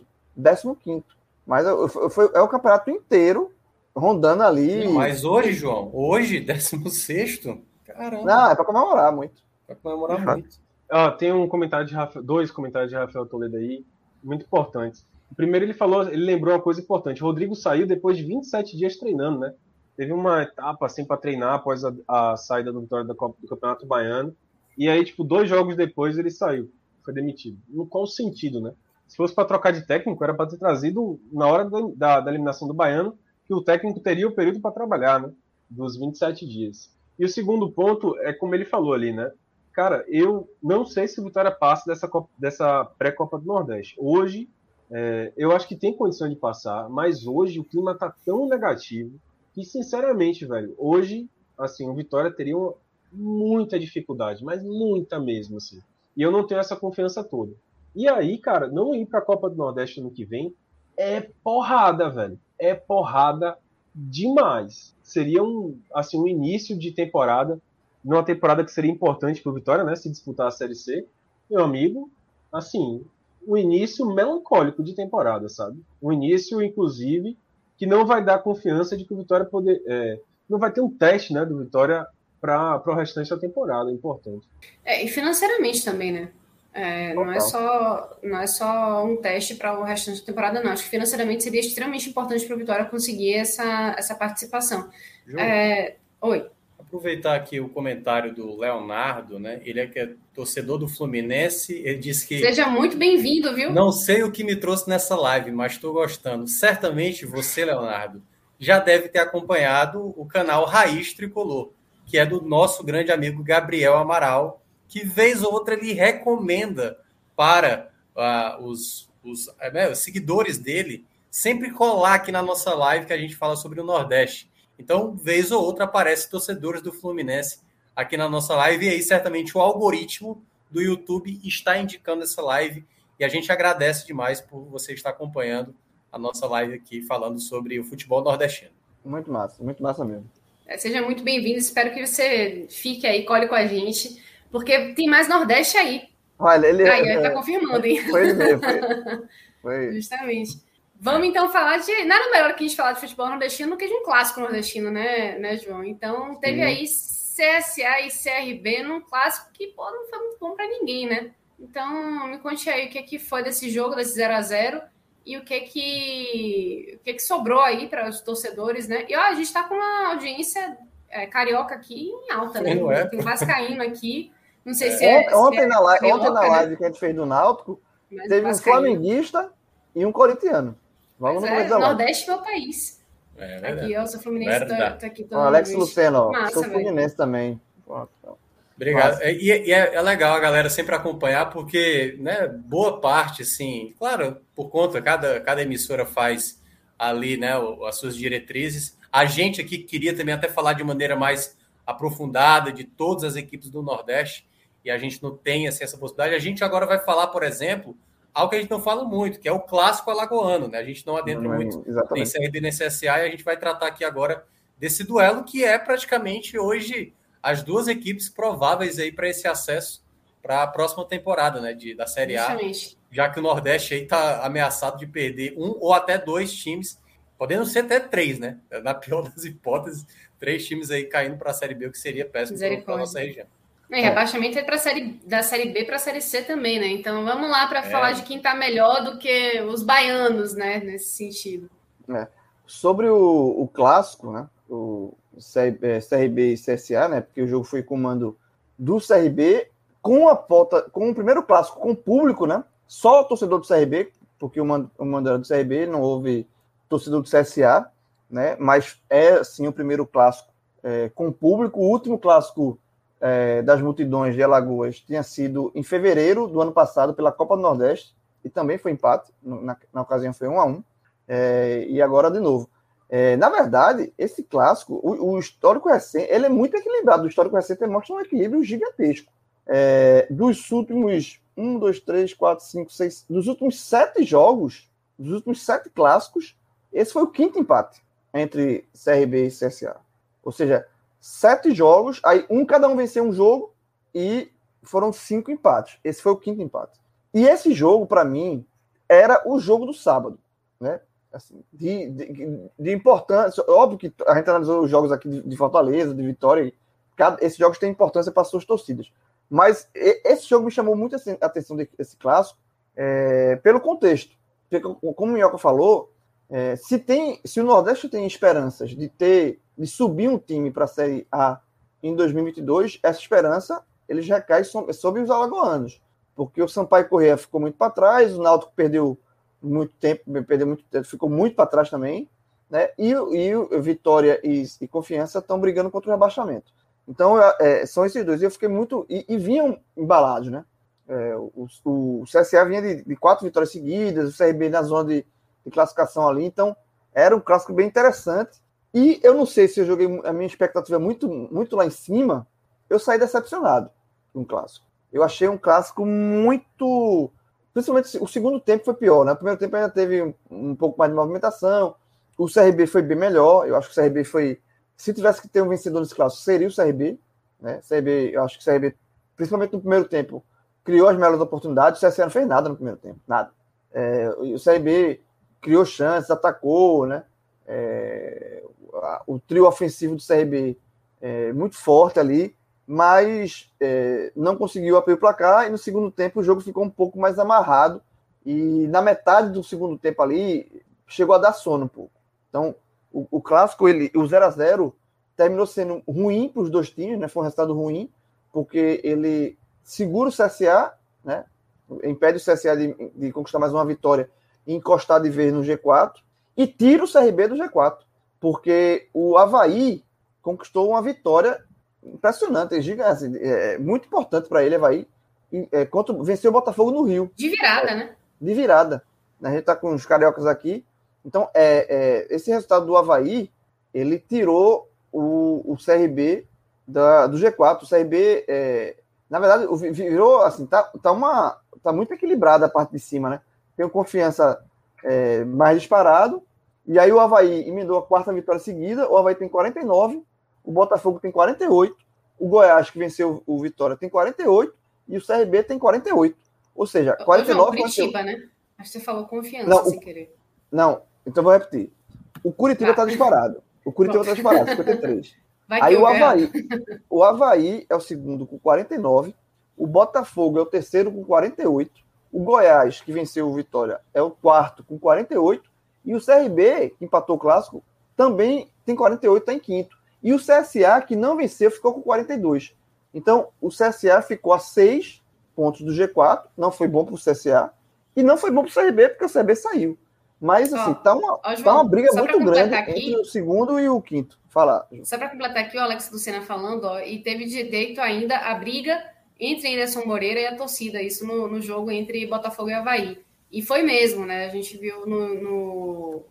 15. Mas foi, é o campeonato inteiro rondando ali. Não, mas hoje, João, hoje, 16, caramba. Não, é para comemorar muito. Para comemorar uhum. muito. Ah, tem um comentário de Rafa, dois comentários de Rafael Toledo aí, muito importantes. Primeiro ele falou, ele lembrou uma coisa importante. O Rodrigo saiu depois de 27 dias treinando, né? Teve uma etapa assim para treinar após a, a, saída do Vitória do, do Campeonato Baiano. E aí, tipo, dois jogos depois ele saiu, foi demitido. No qual sentido, né? Se fosse para trocar de técnico, era para ter trazido na hora da, da, eliminação do Baiano, que o técnico teria o período para trabalhar, né? Dos 27 dias. E o segundo ponto é como ele falou ali, né? Cara, eu não sei se o Vitória passa dessa, dessa pré-Copa do Nordeste. Hoje, é, eu acho que tem condição de passar, mas hoje o clima tá tão negativo que, sinceramente, velho, hoje, assim, o Vitória teria uma, muita dificuldade, mas muita mesmo, assim. E eu não tenho essa confiança toda. E aí, cara, não ir para a Copa do Nordeste no que vem é porrada, velho. É porrada demais. Seria um, assim, um início de temporada, numa temporada que seria importante para o Vitória, né, se disputar a Série C. Meu amigo, assim, um início melancólico de temporada, sabe? Um início, inclusive, que não vai dar confiança de que o Vitória poder, é, não vai ter um teste, né, do Vitória para o restante da temporada, é importante. É, e financeiramente também, né? É, não, é só, não é só um teste para o restante da temporada, não. Acho que financeiramente seria extremamente importante para o Vitória conseguir essa, essa participação. É, oi. Aproveitar aqui o comentário do Leonardo, né? Ele é que é torcedor do Fluminense. Ele disse que. Seja muito bem-vindo, viu? Não sei o que me trouxe nessa live, mas estou gostando. Certamente você, Leonardo, já deve ter acompanhado o canal Raiz Tricolor que é do nosso grande amigo Gabriel Amaral, que vez ou outra ele recomenda para uh, os, os, uh, os seguidores dele sempre colar aqui na nossa live que a gente fala sobre o Nordeste. Então, vez ou outra aparece torcedores do Fluminense aqui na nossa live, e aí certamente o algoritmo do YouTube está indicando essa live, e a gente agradece demais por você estar acompanhando a nossa live aqui falando sobre o futebol nordestino. Muito massa, muito massa mesmo. É, seja muito bem-vindo. Espero que você fique aí, cole com a gente, porque tem mais Nordeste aí. Olha, ele aí, está é, confirmando, hein? Foi ele mesmo. Foi. foi. Justamente. Vamos então falar de. Nada melhor que a gente falar de futebol nordestino do que de um clássico nordestino, né, né João? Então, teve Sim. aí CSA e CRB num clássico que pô, não foi muito bom para ninguém, né? Então, me conte aí o que, é que foi desse jogo, desse 0 a 0 e o que que, o que, que sobrou aí para os torcedores, né? E ó, a gente está com uma audiência é, carioca aqui em alta, né? É. Tem um Vascaíno aqui. Não sei é. se é. Ontem, se é na, live, carioca, ontem na né? live né? que a gente fez do Náutico, Mas teve um flamenguista e um corintiano. Vamos Mas no é, Nordeste é o país. É, aqui, ó, sou Fluminense, tô, tô aqui. Tô Alex Luceno, Massa, sou Fluminense também. Pronto, então. Obrigado. E, e é, é, legal a galera sempre acompanhar, porque né, boa parte, assim, claro, por conta, cada, cada emissora faz ali né, as suas diretrizes. A gente aqui queria também até falar de maneira mais aprofundada de todas as equipes do Nordeste, e a gente não tem assim, essa possibilidade. A gente agora vai falar, por exemplo, algo que a gente não fala muito, que é o clássico alagoano. Né? A gente não adentra não, muito exatamente. nem CRB nem CSA, e a gente vai tratar aqui agora desse duelo que é praticamente hoje as duas equipes prováveis aí para esse acesso para a próxima temporada, né, de, da Série A, já que o Nordeste aí está ameaçado de perder um ou até dois times, podendo ser até três, né? Na pior das hipóteses, três times aí caindo para a Série B, o que seria péssimo para a nossa região. E rebaixamento é para série da série B para a série C também, né? Então vamos lá para é. falar de quem está melhor do que os baianos, né? Nesse sentido. É. Sobre o, o clássico, né? O, CRB e CSA, né? Porque o jogo foi comando do CRB com a volta, com o primeiro clássico com o público, né? Só o torcedor do CRB, porque o mando, o mando era do CRB, não houve torcedor do CSA, né? Mas é sim o primeiro clássico é, com o público. O último clássico é, das multidões de Alagoas tinha sido em fevereiro do ano passado pela Copa do Nordeste e também foi empate. Na, na ocasião foi um a um é, e agora de novo. É, na verdade, esse clássico, o, o, histórico recente, ele é muito equilibrado. O histórico recente mostra um equilíbrio gigantesco. Dos últimos um, dois, três, quatro, cinco, seis, dos últimos sete jogos, dos últimos sete clássicos, esse foi o quinto empate entre CRB e CSA. Ou seja, sete jogos, aí um cada um venceu um jogo e foram cinco empates. Esse foi o quinto empate. E esse jogo, para mim, era o jogo do sábado, né? Assim, de, de, de, importância. Óbvio que a gente analisou os jogos aqui de, de Fortaleza, de Vitória. Cada, esses jogos têm importância para suas torcidas. Mas esse jogo me chamou muito a atenção desse clássico é, pelo contexto. Porque, como o Minhoca falou, é, se, tem, se o Nordeste tem esperanças de ter de subir um time para a Série A em 2022, essa esperança eles recai sobre, os alagoanos. Porque o Sampaio Correia ficou muito para trás, o Náutico perdeu muito tempo, perdeu muito tempo, ficou muito para trás também, né? E, e Vitória e, e Confiança estão brigando contra o rebaixamento. Então, é, são esses dois. E eu fiquei muito. E, e vinham embalados, né? É, o, o, CSA vinha de, de, quatro vitórias seguidas, o CRB na zona de, de, classificação ali. Então, era um clássico bem interessante. E eu não sei se eu joguei a minha expectativa muito, muito lá em cima, eu saí decepcionado com um clássico. Eu achei um clássico muito. Principalmente o segundo tempo foi pior, né? O primeiro tempo ainda teve um, um pouco mais de movimentação. O CRB foi bem melhor. Eu acho que o CRB foi se tivesse que ter um vencedor nesse clássico, seria o CRB. Né? CRB, eu acho que o CRB, principalmente no primeiro tempo, criou as melhores oportunidades. O CSA não fez nada no primeiro tempo, nada. É, o CRB criou chances, atacou, né? É, o trio ofensivo do CRB é, muito forte ali, mas é, não conseguiu abrir o placar e no segundo tempo o jogo ficou um pouco mais amarrado e na metade do segundo tempo ali chegou a dar sono um pouco. Então o, o clássico, ele, o 0 a 0 terminou sendo ruim para os dois times, né? Foi um resultado ruim, porque ele segura o CSA, né? Impede o CSA de, de conquistar mais uma vitória e encostar de vez no G4 e tira o CRB do G4, porque o Havaí conquistou uma vitória impressionante, gigante, assim, é, muito importante para ele, Havaí, é, contra, venceu o Botafogo no Rio. De virada, é, né? De virada. A gente está com os cariocas aqui. Então, é, é, esse resultado do Havaí, ele tirou o, o CRB da, do G4. O CRB, é, na verdade, virou assim, tá, tá, uma, tá muito equilibrada a parte de cima, né? Tem confiança é, mais disparado. E aí o Havaí emendou a quarta vitória seguida. O Havaí tem 49, o Botafogo tem 48, o Goiás, que venceu o Vitória, tem 48 e o CRB tem 48. Ou seja, 49. Ô, João, Curitiba, 48. né? Acho que você falou confiança não, sem querer. Não, então vou repetir. O Curitiba está ah. disparado. O Curitiba está disparado, 53. Aí o Havaí, o Havaí é o segundo com 49. O Botafogo é o terceiro com 48. O Goiás, que venceu o Vitória, é o quarto com 48. E o CRB, que empatou o clássico, também tem 48, está em quinto. E o CSA, que não venceu, ficou com 42. Então, o CSA ficou a 6 pontos do G4. Não foi bom para o CSA. E não foi bom para o CRB, porque o CRB saiu. Mas, assim, ó, tá, uma, ó, João, tá uma briga muito grande aqui, entre o segundo e o quinto. Fala. Só para completar aqui, o Alex Lucena falando, ó, e teve direito ainda a briga entre Anderson Moreira e a torcida, isso no, no jogo entre Botafogo e Havaí. E foi mesmo, né? A gente viu no. no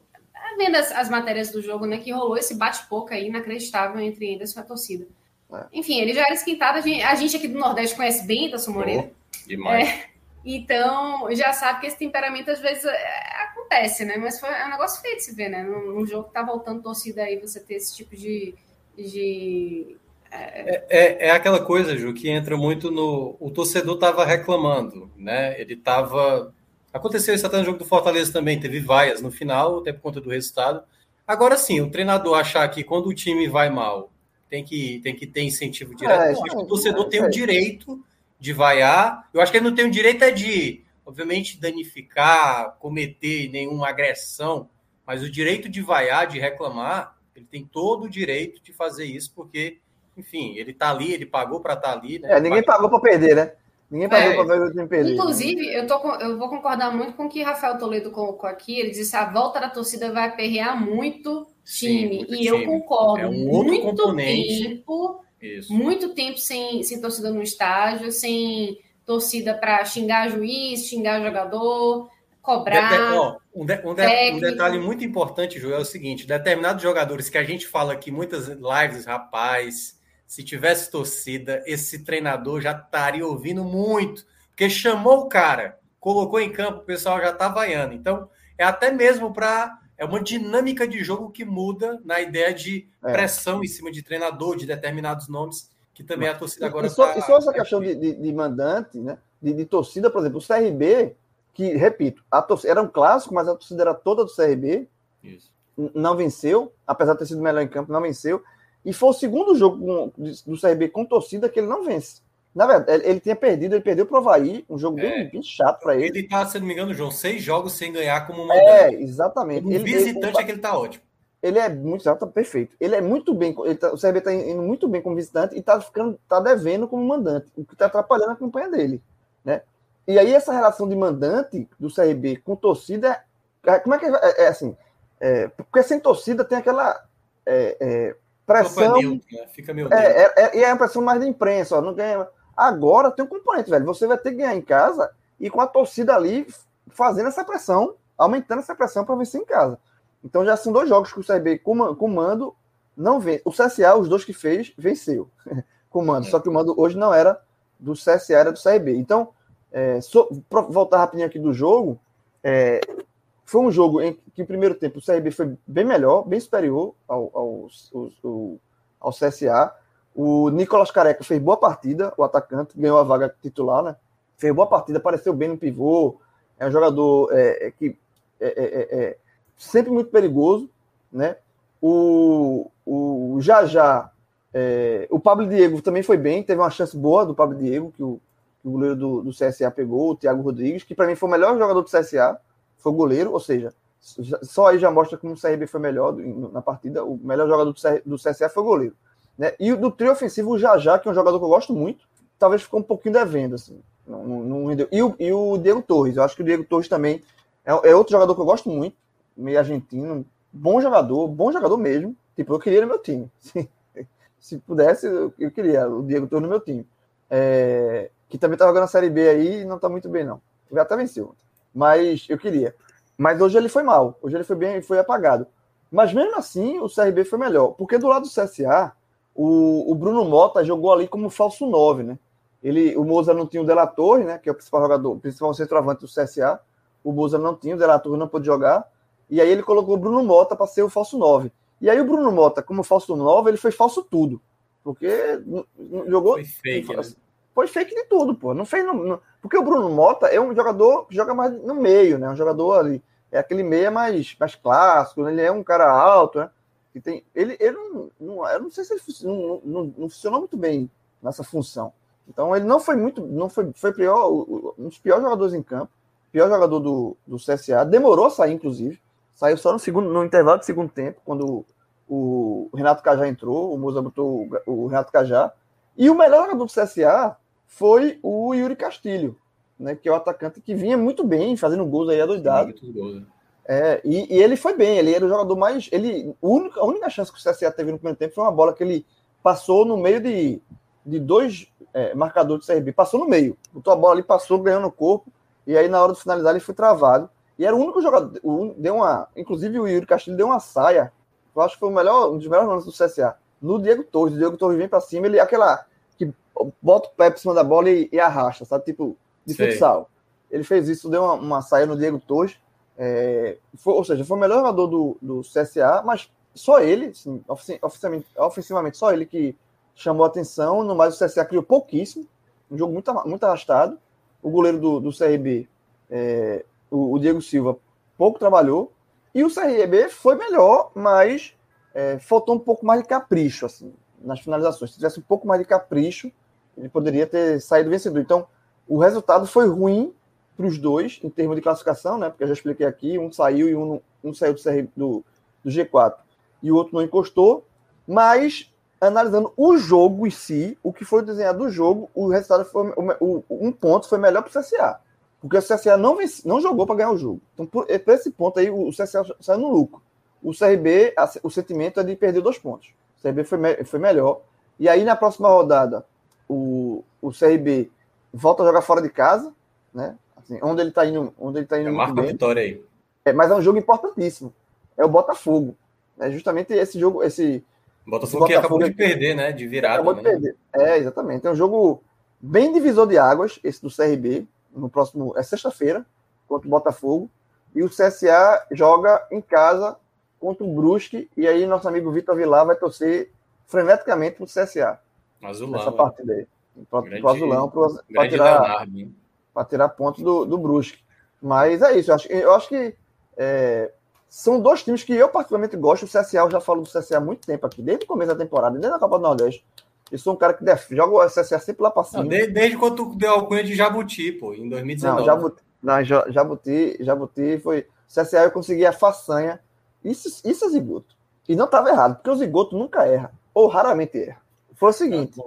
vendo as, as, matérias do jogo, né? Que rolou esse bate-boca aí inacreditável entre Anderson e a torcida. É. Enfim, ele já era esquentado. A gente, a gente, aqui do Nordeste conhece bem Anderson Moreira. Oh, demais. É, então, já sabe que esse temperamento às vezes é, acontece, né? Mas foi é um negócio feio de se ver, né? Num, num, jogo que tá voltando torcida aí, você ter esse tipo de. de é... É, é, é aquela coisa, Ju, que entra muito no. O torcedor tava reclamando, né? Ele tava. Aconteceu isso até no jogo do Fortaleza também, teve vaias no final, até por conta do resultado. Agora sim, o treinador achar que quando o time vai mal, tem que, tem que ter incentivo direto. É, o torcedor tem o direito de vaiar. Eu acho que ele não tem o direito é de, obviamente, danificar, cometer nenhuma agressão, mas o direito de vaiar, de reclamar, Ele tem todo o direito de fazer isso, porque, enfim, ele tá ali, ele pagou para estar tá ali. Né? É, ninguém pagou para perder, né? Ninguém pagou é, para ver o time perder. Inclusive, eu, tô, eu vou concordar muito com o que Rafael Toledo colocou aqui. Ele disse que a volta da torcida vai aperrear muito time. Sim, e time. eu concordo. É um muito componente. tempo. Isso. Muito tempo sem, sem torcida no estádio, sem torcida para xingar juiz, xingar jogador, cobrar. ó, um, de, um, de, um, detalhe muito importante, Joel, é o seguinte: determinados jogadores que a gente fala aqui, muitas lives, rapaz, se tivesse torcida, esse treinador já estaria ouvindo muito, porque chamou o cara, colocou em campo, o pessoal já está vaiando. Então, é até mesmo para. É uma dinâmica de jogo que muda na ideia de é. pressão em cima de treinador, de determinados nomes, que também a torcida agora. E só, tá, e só essa questão de, de, de mandante, né? De, de, torcida, por exemplo, o CRB, que, repito, a torcida, era um clássico, mas a torcida era toda do CRB. Isso. Não venceu, apesar de ter sido melhor em campo, não venceu. E foi o segundo jogo do CRB com torcida que ele não vence. Na verdade, ele tinha perdido, ele perdeu para o Havaí, um jogo é, bem, bem, chato para ele. Ele tá, se não me engano, João, seis jogos sem ganhar como mandante. É, exatamente. Como ele, visitante ele, é que ele tá ótimo. Ele é muito exato, perfeito. Ele é muito bem, tá, o CRB está indo muito bem como visitante e tá ficando, tá devendo como mandante, o que está atrapalhando a campanha dele, né? E aí essa relação de mandante do CRB com torcida, é, como é que é, é, é assim? É, porque sem torcida tem aquela é, pressão. Neutro, né? Fica meio é, é, é, e é a pressão mais da imprensa, ó, não ganha. Agora tem um componente, velho. Você vai ter que ganhar em casa e com a torcida ali fazendo essa pressão, aumentando essa pressão para vencer em casa. Então já são dois jogos que o CRB com mando não vem. O CSA, os dois que fez, venceu com mando. Só que o mando hoje não era do CSA, era do CRB. Então, é, so, voltar rapidinho aqui do jogo, é, foi um jogo em que, no primeiro tempo, o CRB foi bem melhor, bem superior ao, ao, ao, ao CSA. O Nicolas Careca fez boa partida, o atacante, ganhou a vaga titular, né? Fez boa partida, apareceu bem no pivô. É um jogador é, é que é, é, é, sempre muito perigoso, né? O, o Jajá, é, o Pablo Diego também foi bem, teve uma chance boa do Pablo Diego, que o, que o goleiro do, do CSA pegou, o Thiago Rodrigues, que para mim foi o melhor jogador do CSA foi goleiro, ou seja, só aí já mostra como o CRB foi melhor na partida. O melhor jogador do CSA foi o goleiro. Né? E do trio ofensivo, o Jajá, que é um jogador que eu gosto muito, talvez ficou um pouquinho devendo. Assim. Não, não, não e, o, e o Diego Torres, eu acho que o Diego Torres também é, é, outro jogador que eu gosto muito, meio argentino, bom jogador, bom jogador mesmo. Tipo, eu queria no meu time. Se, se pudesse, eu, eu, queria o Diego Torres no meu time. É, que também tá jogando a Série B aí e não tá muito bem, não. Ele até venceu. Mas eu queria. Mas hoje ele foi mal. Hoje ele foi bem, foi apagado. Mas mesmo assim, o CRB foi melhor. Porque do lado do CSA, o, o Bruno Mota jogou ali como falso 9, né? Ele, o Moza não tinha o Delator, né? Que é o principal jogador, o principal centroavante do CSA. O Moza não tinha, o Delator não pôde jogar. E aí ele colocou o Bruno Mota para ser o falso 9. E aí o Bruno Mota, como falso 9, ele foi falso tudo. Porque jogou. Foi fake, né? Foi fake de tudo, pô. Não fez. Não, não, porque o Bruno Mota é um jogador que joga mais no meio, né? Um jogador ali. É aquele meia mais, mais clássico, né? ele é um cara alto, né? Que tem, ele, ele não, não, eu não sei se ele não, não, não funcionou muito bem nessa função. Então ele não foi muito, não foi, foi pior, um dos piores jogadores em campo, pior jogador do, do CSA, demorou a sair, inclusive, saiu só no segundo, no intervalo de segundo tempo, quando o, o Renato Cajá entrou, o Moza botou o, o Renato Cajá, e o melhor jogador do CSA foi o Yuri Castilho, né, que é o atacante que vinha muito bem, fazendo gols aí adoidado. É, e, e, ele foi bem, ele era o jogador mais. Ele, a, única, a única chance que o CSA teve no primeiro tempo foi uma bola que ele passou no meio de, de dois é, marcadores do CRB, passou no meio, botou a bola ali, passou, ganhou no corpo, e aí na hora de finalizar ele foi travado. E era o único jogador, o, deu uma, inclusive o Yuri Castilho deu uma saia, eu acho que foi o melhor, um dos melhores lances do CSA, no Diego Torres. O Diego Torres vem para cima, ele aquela bota o pé por cima da bola e, e arrasta, sabe? Tipo, de Sei. futsal. Ele fez isso, deu uma, uma saia no Diego Torres. É, foi, ou seja, foi o melhor jogador do, do CSA, mas só ele, assim, ofensivamente, ofensivamente, só ele que chamou a atenção. No mais, o CSA criou pouquíssimo, um jogo muito, muito arrastado. O goleiro do, do CRB, é, o, o, Diego Silva, pouco trabalhou. E o CRB foi melhor, mas é, faltou um pouco mais de capricho assim, nas finalizações. Se tivesse um pouco mais de capricho, ele poderia ter saído vencedor. Então, o resultado foi ruim para os dois, em termos de classificação, né? Porque eu já expliquei aqui, um saiu e um, um saiu do, do, do G4. e o outro não encostou, mas analisando o jogo em si, o que foi desenhado do jogo, o resultado foi o, um ponto foi melhor para o CSA. Porque o CSA não, vence, não jogou para ganhar o jogo. Então, por, por, esse ponto aí, o CSA saiu no lucro. O CRB, a, o sentimento é de perder dois pontos. O CRB foi, me, foi melhor. E aí, na próxima rodada, o, o CRB volta a jogar fora de casa, né? Assim, onde ele está indo, onde ele tá indo é, marca a vitória aí. É, mas é um jogo importantíssimo. É o Botafogo. É justamente esse jogo, esse Botafogo, que acabou de perder, né? De virada. Acabou de né? perder. É, exatamente. É um jogo bem divisor de águas, esse do CRB, no próximo. É sexta-feira, contra o Botafogo. E o CSA joga em casa contra o Brusque. E aí, nosso amigo Vitor Vilar vai torcer freneticamente pro CSA. Azulão. Essa partida aí. Pro Azulão, para tirar, tirar pontos do, do Brusque. Mas é isso. Eu acho, eu acho que. É, são dois times que eu particularmente gosto. O CSA, eu já falo do CSA há muito tempo aqui, desde o começo da temporada, desde a Copa do Nordeste. Eu sou um cara que def... joga o CSA sempre lá para cima. Não, desde, desde, quando tu deu alcunha de Jabuti, pô, em 2019. Não, Jabuti, não, Jabuti, Jabuti foi. CSA eu consegui a façanha. Isso, isso é zigoto. E não estava errado, porque o zigoto nunca erra, ou raramente erra. Foi o seguinte: tá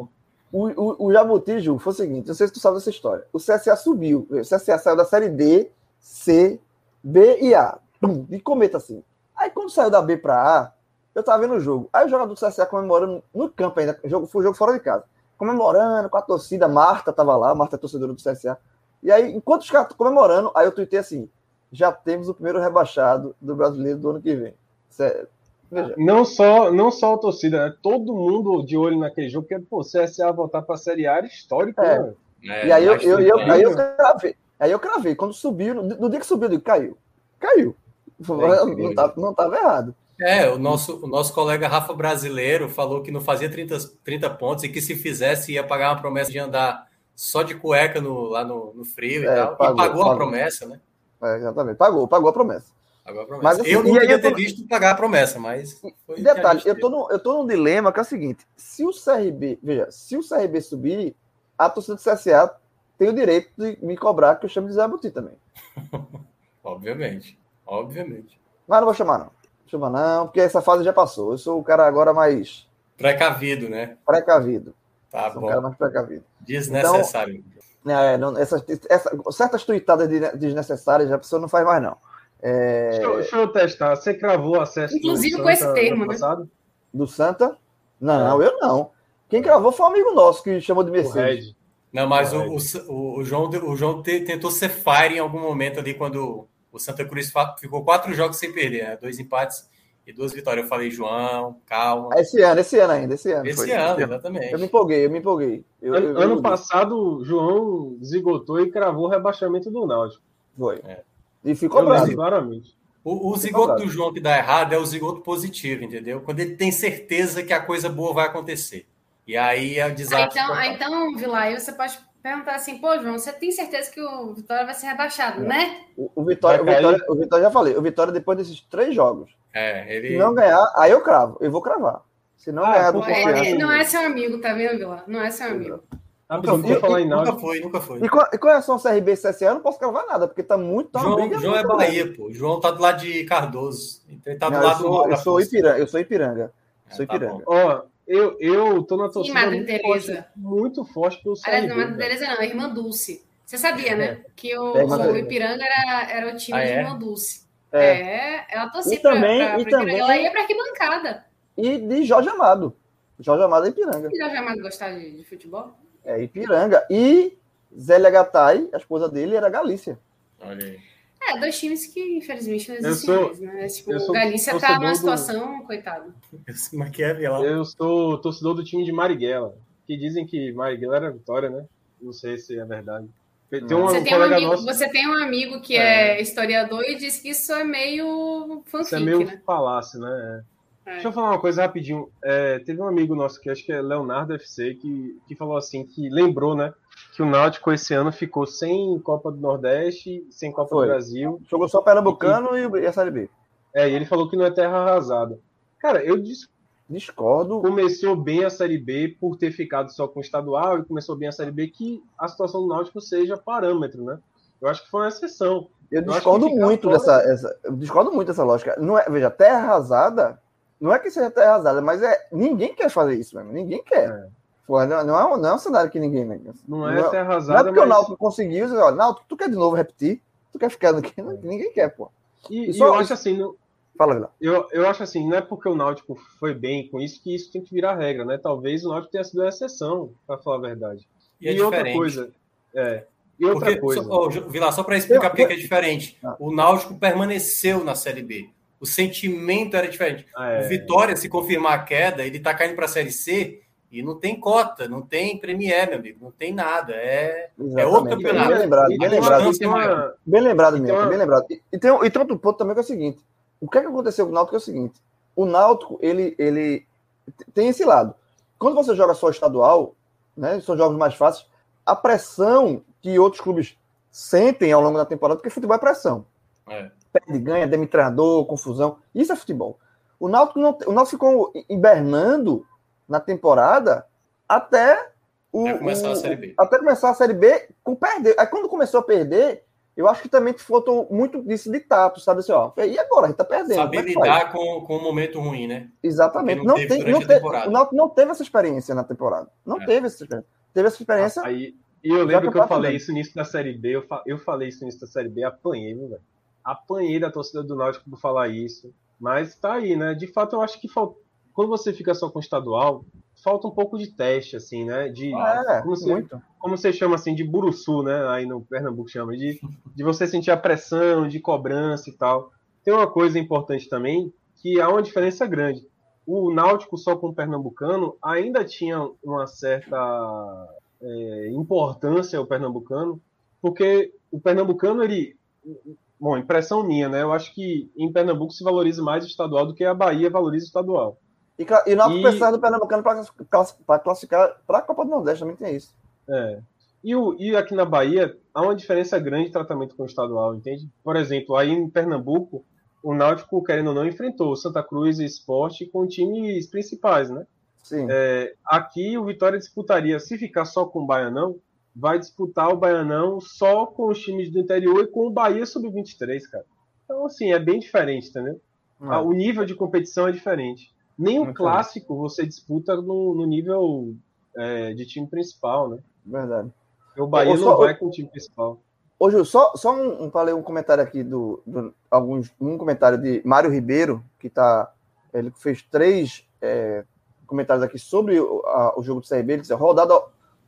o, o, o Jabuti, Ju, foi o seguinte: não sei se tu sabe dessa história. O CSA subiu. O CSA saiu da série D, C, B e A pum, de cometa assim. Aí quando saiu da B para A, eu tava vendo o jogo. Aí o jogador do CSA comemorando no campo ainda, jogo, foi um jogo fora de casa. Comemorando com a torcida, Marta tava lá, Marta é torcedora do CSA. E aí, enquanto os caras comemorando, aí eu tuitei assim: já temos o primeiro rebaixado do brasileiro do ano que vem. Sério. Não só, não só a torcida, né? Todo mundo de olho naquele jogo, porque pô, o CSA voltar para a Série A era histórico, é. né? É, e aí eu, eu, eu, aí eu cravei. Aí eu cravei. Quando subiu, no, dia que subiu, eu digo, caiu. Caiu. Não tá, não estava errado. É, o nosso, o nosso colega Rafa Brasileiro falou que não fazia 30, 30 pontos e que se fizesse ia pagar uma promessa de andar só de cueca no, lá no, no frio e é, tal. Pagou, e pagou, pagou, a promessa, né? É, exatamente, pagou, pagou a promessa. Pagou a promessa. Mas, assim, eu não queria ter tô... visto pagar a promessa, mas. detalhe, eu tô, no, eu tô num dilema que é o seguinte: se o CRB, veja, se o CRB subir, a torcida do CSA tem o direito de me cobrar que eu chamo de Zé Buti também. Obviamente. Obviamente. Mas não vou chamar, não. Chama não, porque essa fase já passou. Eu sou o cara agora mais. Precavido, né? Precavido. Tá sou bom. Um cara mais precavido. Desnecessário. Então, é, não, essa, essa, certas tuitadas desnecessárias a pessoa não faz mais, não. É... Deixa, eu, deixa, eu, testar. Você cravou acesso Inclusive com esse termo, né? Do Santa? Não, é. eu não. Quem cravou foi um amigo nosso que chamou de Mercedes. Não, mas o, o, o, João, o João tentou ser fire em algum momento ali quando o Santa Cruz ficou quatro jogos sem perder, né? dois empates e duas vitórias. Eu falei, João, calma. Esse ano, esse ano ainda, esse ano. Esse foi. ano, exatamente. Eu me empolguei, eu me empolguei. Eu, ano, eu, ano passado, o João zigotou e cravou o rebaixamento do Náutico. Foi. É. E ficou eu bravo. Claramente. O, o zigoto do João que dá errado é o zigoto positivo, entendeu? Quando ele tem certeza que a coisa boa vai acontecer. E aí é o desastre. Ah, então, ah, então você pode perguntar assim, pô, João, você tem certeza que o Vitória vai ser rebaixado, é. né? O, o Vitória, o Vitória, o Vitória, já falei, o Vitória depois desses três jogos. É, ele... Se não ganhar, aí eu cravo, eu vou cravar. Se não ah, ganhar do Ele não é seu amigo, tá vendo, Vila? Não é seu amigo. Nunca, e, falar em nunca foi, nunca foi. E com, e com relação ao CRB e CSA, eu não posso cravar nada, porque tá muito. Tá João, briga, João é Bahia, pô. João tá do lado de Cardoso. Então ele tá do não, lado eu sou, do eu sou Ipiranga, eu sou Ipiranga. É, sou tá Ipiranga. Ó, eu, eu tô na torcida muito, forte, muito forte pelo CRB. Aliás, não, Madre Teresa não, a Irmã Dulce. Você sabia, né? É. Que o, é, o Ipiranga era, era o time ah, de é? Irmã Dulce. É, é ela torcia para também, pra, pra, e também, ela ia para arquibancada. E de Jorge Amado. Jorge Amado é Ipiranga. E Jorge Amado gostava de, de, futebol? É, Ipiranga. E Zélia Gattai, a esposa dele, era Galícia. Olha aí. É, dois times que infelizmente não existem mais, né? Tipo, o Galícia tá numa situação, do... coitado. É lá. Eu sou torcedor do time de Marighella, que dizem que Marighella era vitória, né? Não sei se é verdade. Tem um, você, tem um amigo, nosso... você tem um amigo que é. é. historiador e diz que isso é meio fanfic, Isso é meio né? falácio, né? É. Deixa eu falar uma coisa rapidinho. É, teve um amigo nosso que acho que é Leonardo FC que, que falou assim, que lembrou, né? Que o Náutico esse ano ficou sem Copa do Nordeste, sem Copa Foi. do Brasil. Jogou só Pernambucano e, e a Série B. É, e ele falou que não é terra arrasada. Cara, eu discordo. Começou bem a Série B por ter ficado só com o estadual e começou bem a Série B que a situação do Náutico seja parâmetro, né? Eu acho que foi uma exceção. Eu, eu discordo muito fora... dessa, essa, eu discordo muito dessa lógica. Não é, veja, terra arrasada não é que seja terra arrasada, mas é ninguém quer fazer isso mesmo. Ninguém quer. É. Pô, não, não, é, não é um cenário que ninguém. Né? Não é terra arrasada. Não é porque mas... o Náutico conseguiu, ó, Náutico, tu quer de novo repetir? Tu quer ficar aqui? Ninguém quer, pô. E, e, eu acho assim, no... Fala, Vila. Eu, eu acho assim, não é porque o Náutico foi bem com isso que isso tem que virar regra, né? Talvez o Náutico tenha sido uma exceção, para falar a verdade. E, é e outra coisa, é, e outra porque, coisa. Só, oh, Vila, só para explicar por que é diferente. Ah. O Náutico permaneceu na Série B. O sentimento era diferente. Ah, é. O Vitória, se confirmar a queda, ele está caindo para a Série C e não tem cota, não tem Premier, meu amigo, não tem nada. É, é outro campeonato. Bem lembrado, bem lembrado. Uma... Bem lembrado mesmo, uma... bem lembrado. E, tem, e tem outro ponto também que é o seguinte: o que, é que aconteceu com o Náutico é o seguinte: o Náutico, ele, ele tem esse lado. Quando você joga só estadual, né, são jogos mais fáceis, a pressão que outros clubes sentem ao longo da temporada, porque futebol é pressão. É. Perde, ganha, demi treinador, confusão. Isso é futebol. O Náutico, não, o Náutico ficou hibernando na temporada até o, até começar o, a Série B. Até começar a Série B com perder. Aí quando começou a perder, eu acho que também faltou muito disso de tato, sabe assim, ó. E agora? A gente tá perdendo. Saber é lidar com, com um momento ruim, né? Exatamente. Não, teve, não, te, o Náutico não teve essa experiência na temporada. Não é. teve essa experiência. Teve essa experiência. Aí, e eu lembro que eu falei isso nisso da Série B. Eu, fa eu falei isso nisso da Série B, apanhei, velho? Apanhei da torcida do Náutico por falar isso. Mas tá aí, né? De fato, eu acho que quando você fica só com estadual, falta um pouco de teste, assim, né? De, é, como, você, muito. como você chama assim, de buruçu, né? Aí no Pernambuco chama, de, de você sentir a pressão, de cobrança e tal. Tem uma coisa importante também, que há uma diferença grande. O Náutico só com o Pernambucano ainda tinha uma certa é, importância, o Pernambucano, porque o Pernambucano, ele. Bom, impressão minha, né? Eu acho que em Pernambuco se valoriza mais o estadual do que a Bahia valoriza o estadual. E, e não e... precisar do Pernambucano para classificar para a Copa do Nordeste, também tem isso. É. E, o, e aqui na Bahia há uma diferença grande de tratamento com o estadual, entende? Por exemplo, aí em Pernambuco, o Náutico, querendo ou não, enfrentou Santa Cruz e Esporte com times principais, né? Sim. É, aqui o Vitória disputaria, se ficar só com o Baianão, vai disputar o Baianão só com os times do interior e com o Bahia sub-23, cara. Então, assim, é bem diferente, entendeu? É. O nível de competição é diferente. Nem o clássico você disputa no, no nível é, de time principal, né? Verdade. O Bahia não vai com o time principal. Ô, Ju, só, só um, um, falei um comentário aqui do, do, alguns, um comentário de Mário Ribeiro, que tá. Ele fez três é, comentários aqui sobre o, a, o jogo do CRB. Ele disse: rodada,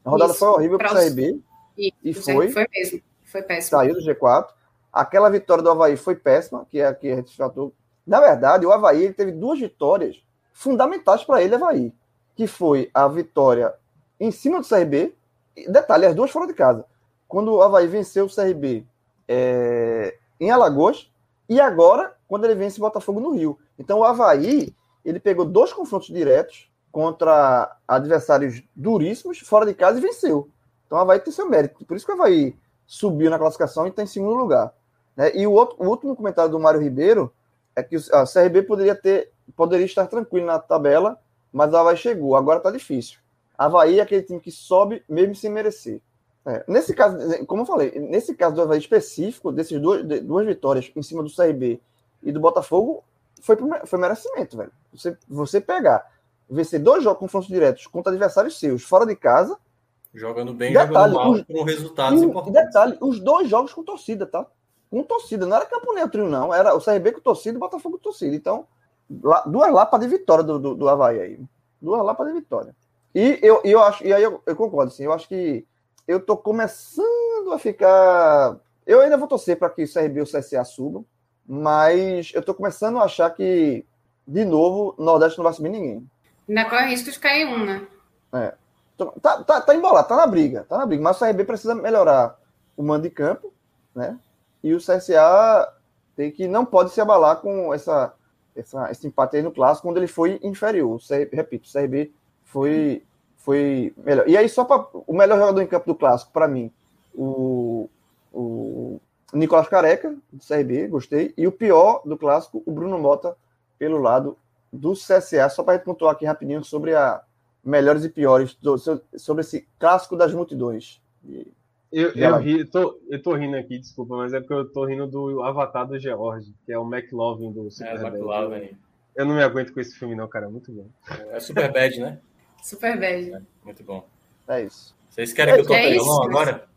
a rodada Isso, foi horrível para o CRB. E foi. Foi mesmo. Foi péssimo. Saiu do G4. Aquela vitória do Havaí foi péssima, que é a que a gente tratou. Na verdade, o Havaí teve duas vitórias fundamentais para ele, Havaí, que foi a vitória em cima do CRB. Detalhe, as duas foram de casa. Quando o Havaí venceu o CRB é, em Alagoas e agora quando ele vence o Botafogo no Rio. Então o Havaí ele pegou dois confrontos diretos contra adversários duríssimos fora de casa e venceu. Então o Havaí tem seu mérito. Por isso que o Havaí subiu na classificação e está em segundo lugar. Né? E o, outro, o último comentário do Mário Ribeiro é que a CRB poderia ter poderia estar tranquilo na tabela, mas a Havaí chegou. Agora está difícil. Havaí é aquele time que sobe mesmo sem merecer. É, nesse caso, como eu falei, nesse caso do Havaí específico, desses duas, duas vitórias em cima do CRB e do Botafogo, foi, foi merecimento, velho. Você, você pegar, vencer dois jogos com confrontos diretos contra adversários seus, fora de casa. Jogando bem, detalhe, jogando mal, os, com resultados importantes. Detalhe, os dois jogos com torcida, tá? Com torcida, não era campo neutro, não. Era o CRB com torcida e o Botafogo com torcida. Então, lá, duas lapas de vitória do, do, do Havaí aí. Duas lapas de vitória. E eu, eu acho, e aí eu, eu concordo, assim, eu acho que eu tô começando a ficar. Eu ainda vou torcer para que o CRB e o CSA subam, mas eu tô começando a achar que, de novo, o Nordeste não vai subir ninguém. Ainda corre risco de cair um, né? É. Tá, tá, tá embolado, tá na briga, tá na briga, mas o CRB precisa melhorar o mando de campo, né? E o CSA tem que não pode se abalar com essa essa, esse empate aí no clássico, quando ele foi inferior. CRB, repito, o CRB foi, foi melhor. E aí, só para o melhor jogador em campo do clássico, para mim, o, o Nicolas Careca, do CRB, gostei. E o pior do clássico, o Bruno Mota, pelo lado do CSA. Só para pontuar aqui rapidinho sobre a melhores e piores, do, sobre esse clássico das multidões. E, eu, eu, ri, tô, eu tô rindo aqui, desculpa, mas é porque eu tô rindo do Avatar do George, que é o McLovin do Super é, McLovin. Eu não me aguento com esse filme, não, cara. Muito bom. É super bad, né? Super bad. É, muito bom. É isso. Vocês querem que eu toque É é isso, agora?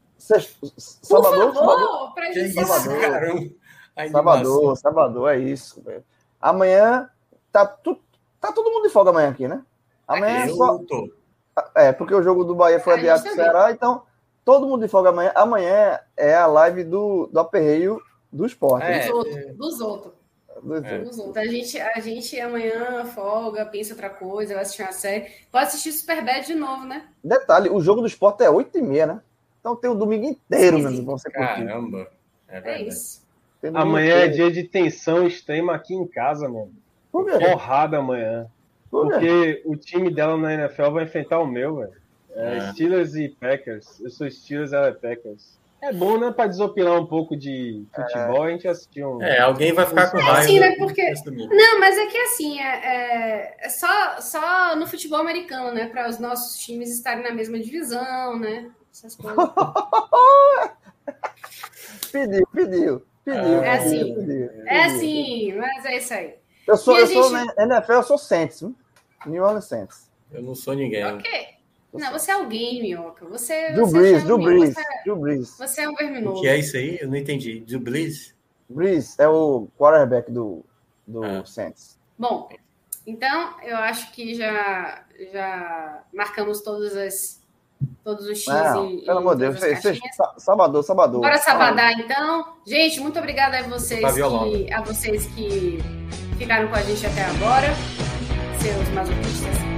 Por Salvador, favor, Salvador, Salvador. Salvador, Salvador, é isso. velho. Amanhã tá, tu, tá todo mundo de folga amanhã aqui, né? Amanhã é Eu só. tô. É, porque o jogo do Bahia foi A gente adiado pro. Ceará, então todo mundo de folga amanhã. Amanhã é a live do, do aperreio do esporte. É. Dos outros, dos outros. Do- É. Dos outros. A gente, a gente amanhã folga, pensa outra coisa, vai assistir uma série. Pode assistir Super Bad de novo, né? Detalhe, o jogo do esporte é 8h30, né? Então tem o domingo inteiro, meu sim. amigo, pra você curtir. Caramba. É É verdade. isso. Amanhã é inteiro. dia de tensão extrema aqui em casa, mano. Por quê? Porrada amanhã. Por quê? Porque o time dela na NFL vai enfrentar o meu, velho. É, É. Steelers e Packers. Eu sou Steelers, ela é Packers. É bom, né? Pra desopilar um pouco de futebol, a gente assistir um. É, alguém vai ficar com É raiva. assim, né? Porque-. Não, mas é que assim, é, é- é só, só no futebol americano, né? Para os nossos times estarem na mesma divisão, né? Essas coisas. Pediu, pediu. Pediu. É pediu, assim. pediu, É pediu. assim, mas é isso aí. Eu sou, E eu sou gente- na NFL, eu sou Saints. New Orleans Saints. Eu não sou ninguém. Ok. Não, você é alguém, Minhoca. Você, Drew você Brees, é um- Brees, Você, Drew Brees. você é um O verminoso. que é isso aí? Eu não entendi. Do Blizz? Brees é o quarterback do, do Ah. Saints. Bom, então eu acho que já, já marcamos todos, as, todos os X Não, em, pelo amor de Deus. todas as Cê- cê- caixinhas. Sa- Salvador, Salvador. Bora sabadar, então. Gente, muito obrigada a vocês, violão. que, a vocês que ficaram com a gente até agora. Seus masoquistas.